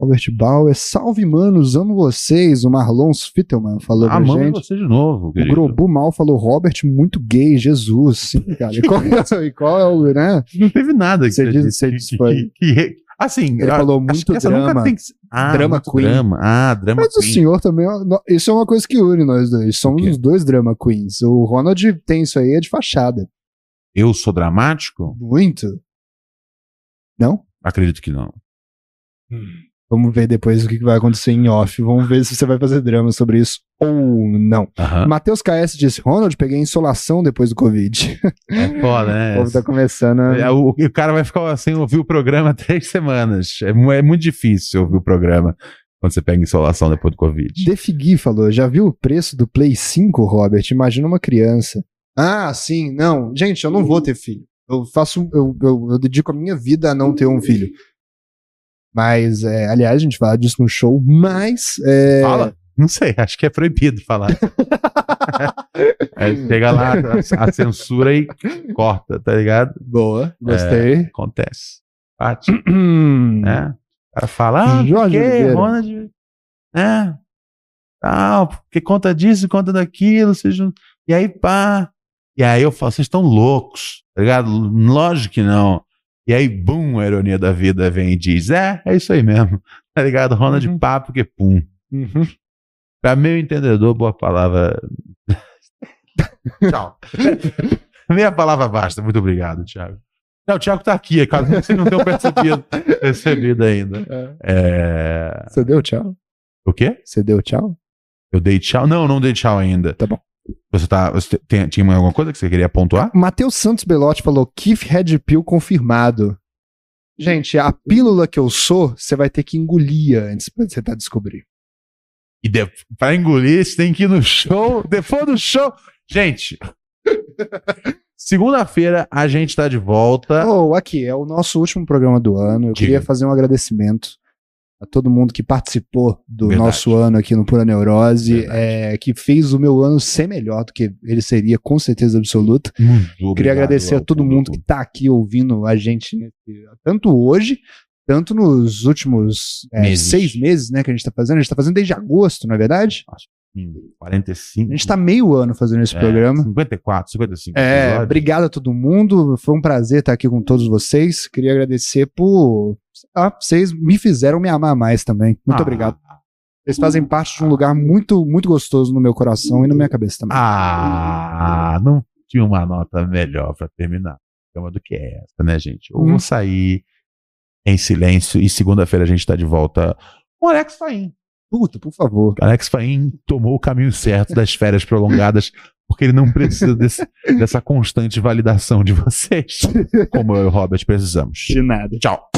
Robert Bauer, salve manos, amo vocês. O Marlon Fittelman falou pra Amamos gente. você de novo, O querido. Grobu Mal falou: Robert, muito gay, Jesus. Sim, cara. E qual, é- e qual é o, né? Não teve nada que Você disse que- que- que- Assim, Ele a- falou acho muito que essa nunca drama. tem que ser- Ah, Drama muito queen. Drama. Ah, drama Mas o queen. senhor também. é- Isso é uma coisa que une nós dois. Somos O os dois drama queens. O Ronald tem isso aí, é de fachada. Eu sou dramático? Muito. Não? Acredito que não. Vamos ver depois o que vai acontecer em off. Vamos ver se você vai fazer drama sobre isso ou não. Aham. Matheus KS disse: Ronald, peguei insolação depois do Covid. É foda, o né? povo tá começando. a- É, o, o cara vai ficar sem ouvir o programa três semanas. É, é muito difícil ouvir o programa quando você pega insolação depois do Covid. Defigui falou: já viu o preço do Play 5, Robert? Imagina uma criança. Ah, sim, não. Gente, eu não vou ter filho. Eu faço. Eu, eu, eu dedico a minha vida a não ter um filho. Mas, é, aliás, a gente fala disso no show, mas. é, Fala? Não sei, acho que é proibido falar. Aí chega lá a, a censura e corta, tá ligado? Boa, gostei. Acontece. Bate, Hum. né? O cara fala, ah, Jorge por quê? Oliveira. Ronald, né? Tal, porque conta disso, conta daquilo, não... E aí, pá. E aí eu falo, vocês estão loucos, tá ligado? Lógico que não. E aí, bum, a ironia da vida vem e diz, é, é isso aí mesmo, tá ligado? Ronald Uhum. papo que pum. Uhum. Pra meu entendedor, boa palavra. Tchau. Meia palavra basta. Muito obrigado, Thiago. Não, o Thiago tá aqui, caso vocês não tenham percebido, percebido ainda. É... Você deu tchau? O quê? Você deu tchau? Eu dei tchau? Não, não dei tchau ainda. Tá bom. Você, tá, você tem- tinha mais alguma coisa que você queria pontuar? Matheus Santos Belotti falou: Keith Red Pill confirmado. Gente, a pílula que eu sou, você vai ter que engolir antes pra você tentar descobrir. E de, pra engolir, você tem que ir no show. Depois do show. Gente, segunda-feira a gente tá de volta. Oh, aqui, é o nosso último programa do ano. Eu Diga. queria fazer um agradecimento a todo mundo que participou do Verdade. nosso ano aqui no Pura Neurose, é, que fez o meu ano ser melhor do que ele seria, com certeza absoluta. Muito Queria obrigado agradecer a todo mundo que tá aqui ouvindo a gente, nesse- tanto hoje, tanto nos últimos é, Meses. seis meses, né, que a gente tá fazendo. A gente tá fazendo desde agosto, não é verdade? Hum, 45. A gente tá meio ano fazendo esse é, programa. 54, 55. É, episódios. obrigado a todo mundo. Foi um prazer estar aqui com todos vocês. Queria agradecer por. Ah, vocês me fizeram me amar mais também. Muito Ah, obrigado. Vocês fazem parte de um lugar muito, muito gostoso no meu coração e na minha cabeça também. Ah, não tinha uma nota melhor pra terminar do que essa, né, gente? Eu Hum. vou sair em silêncio e segunda-feira a gente tá de volta com o Alex Faim. Puta, por favor. Alex Faim tomou o caminho certo das férias prolongadas porque ele não precisa desse- dessa constante validação de vocês, como eu e o Robert precisamos. De nada. Tchau.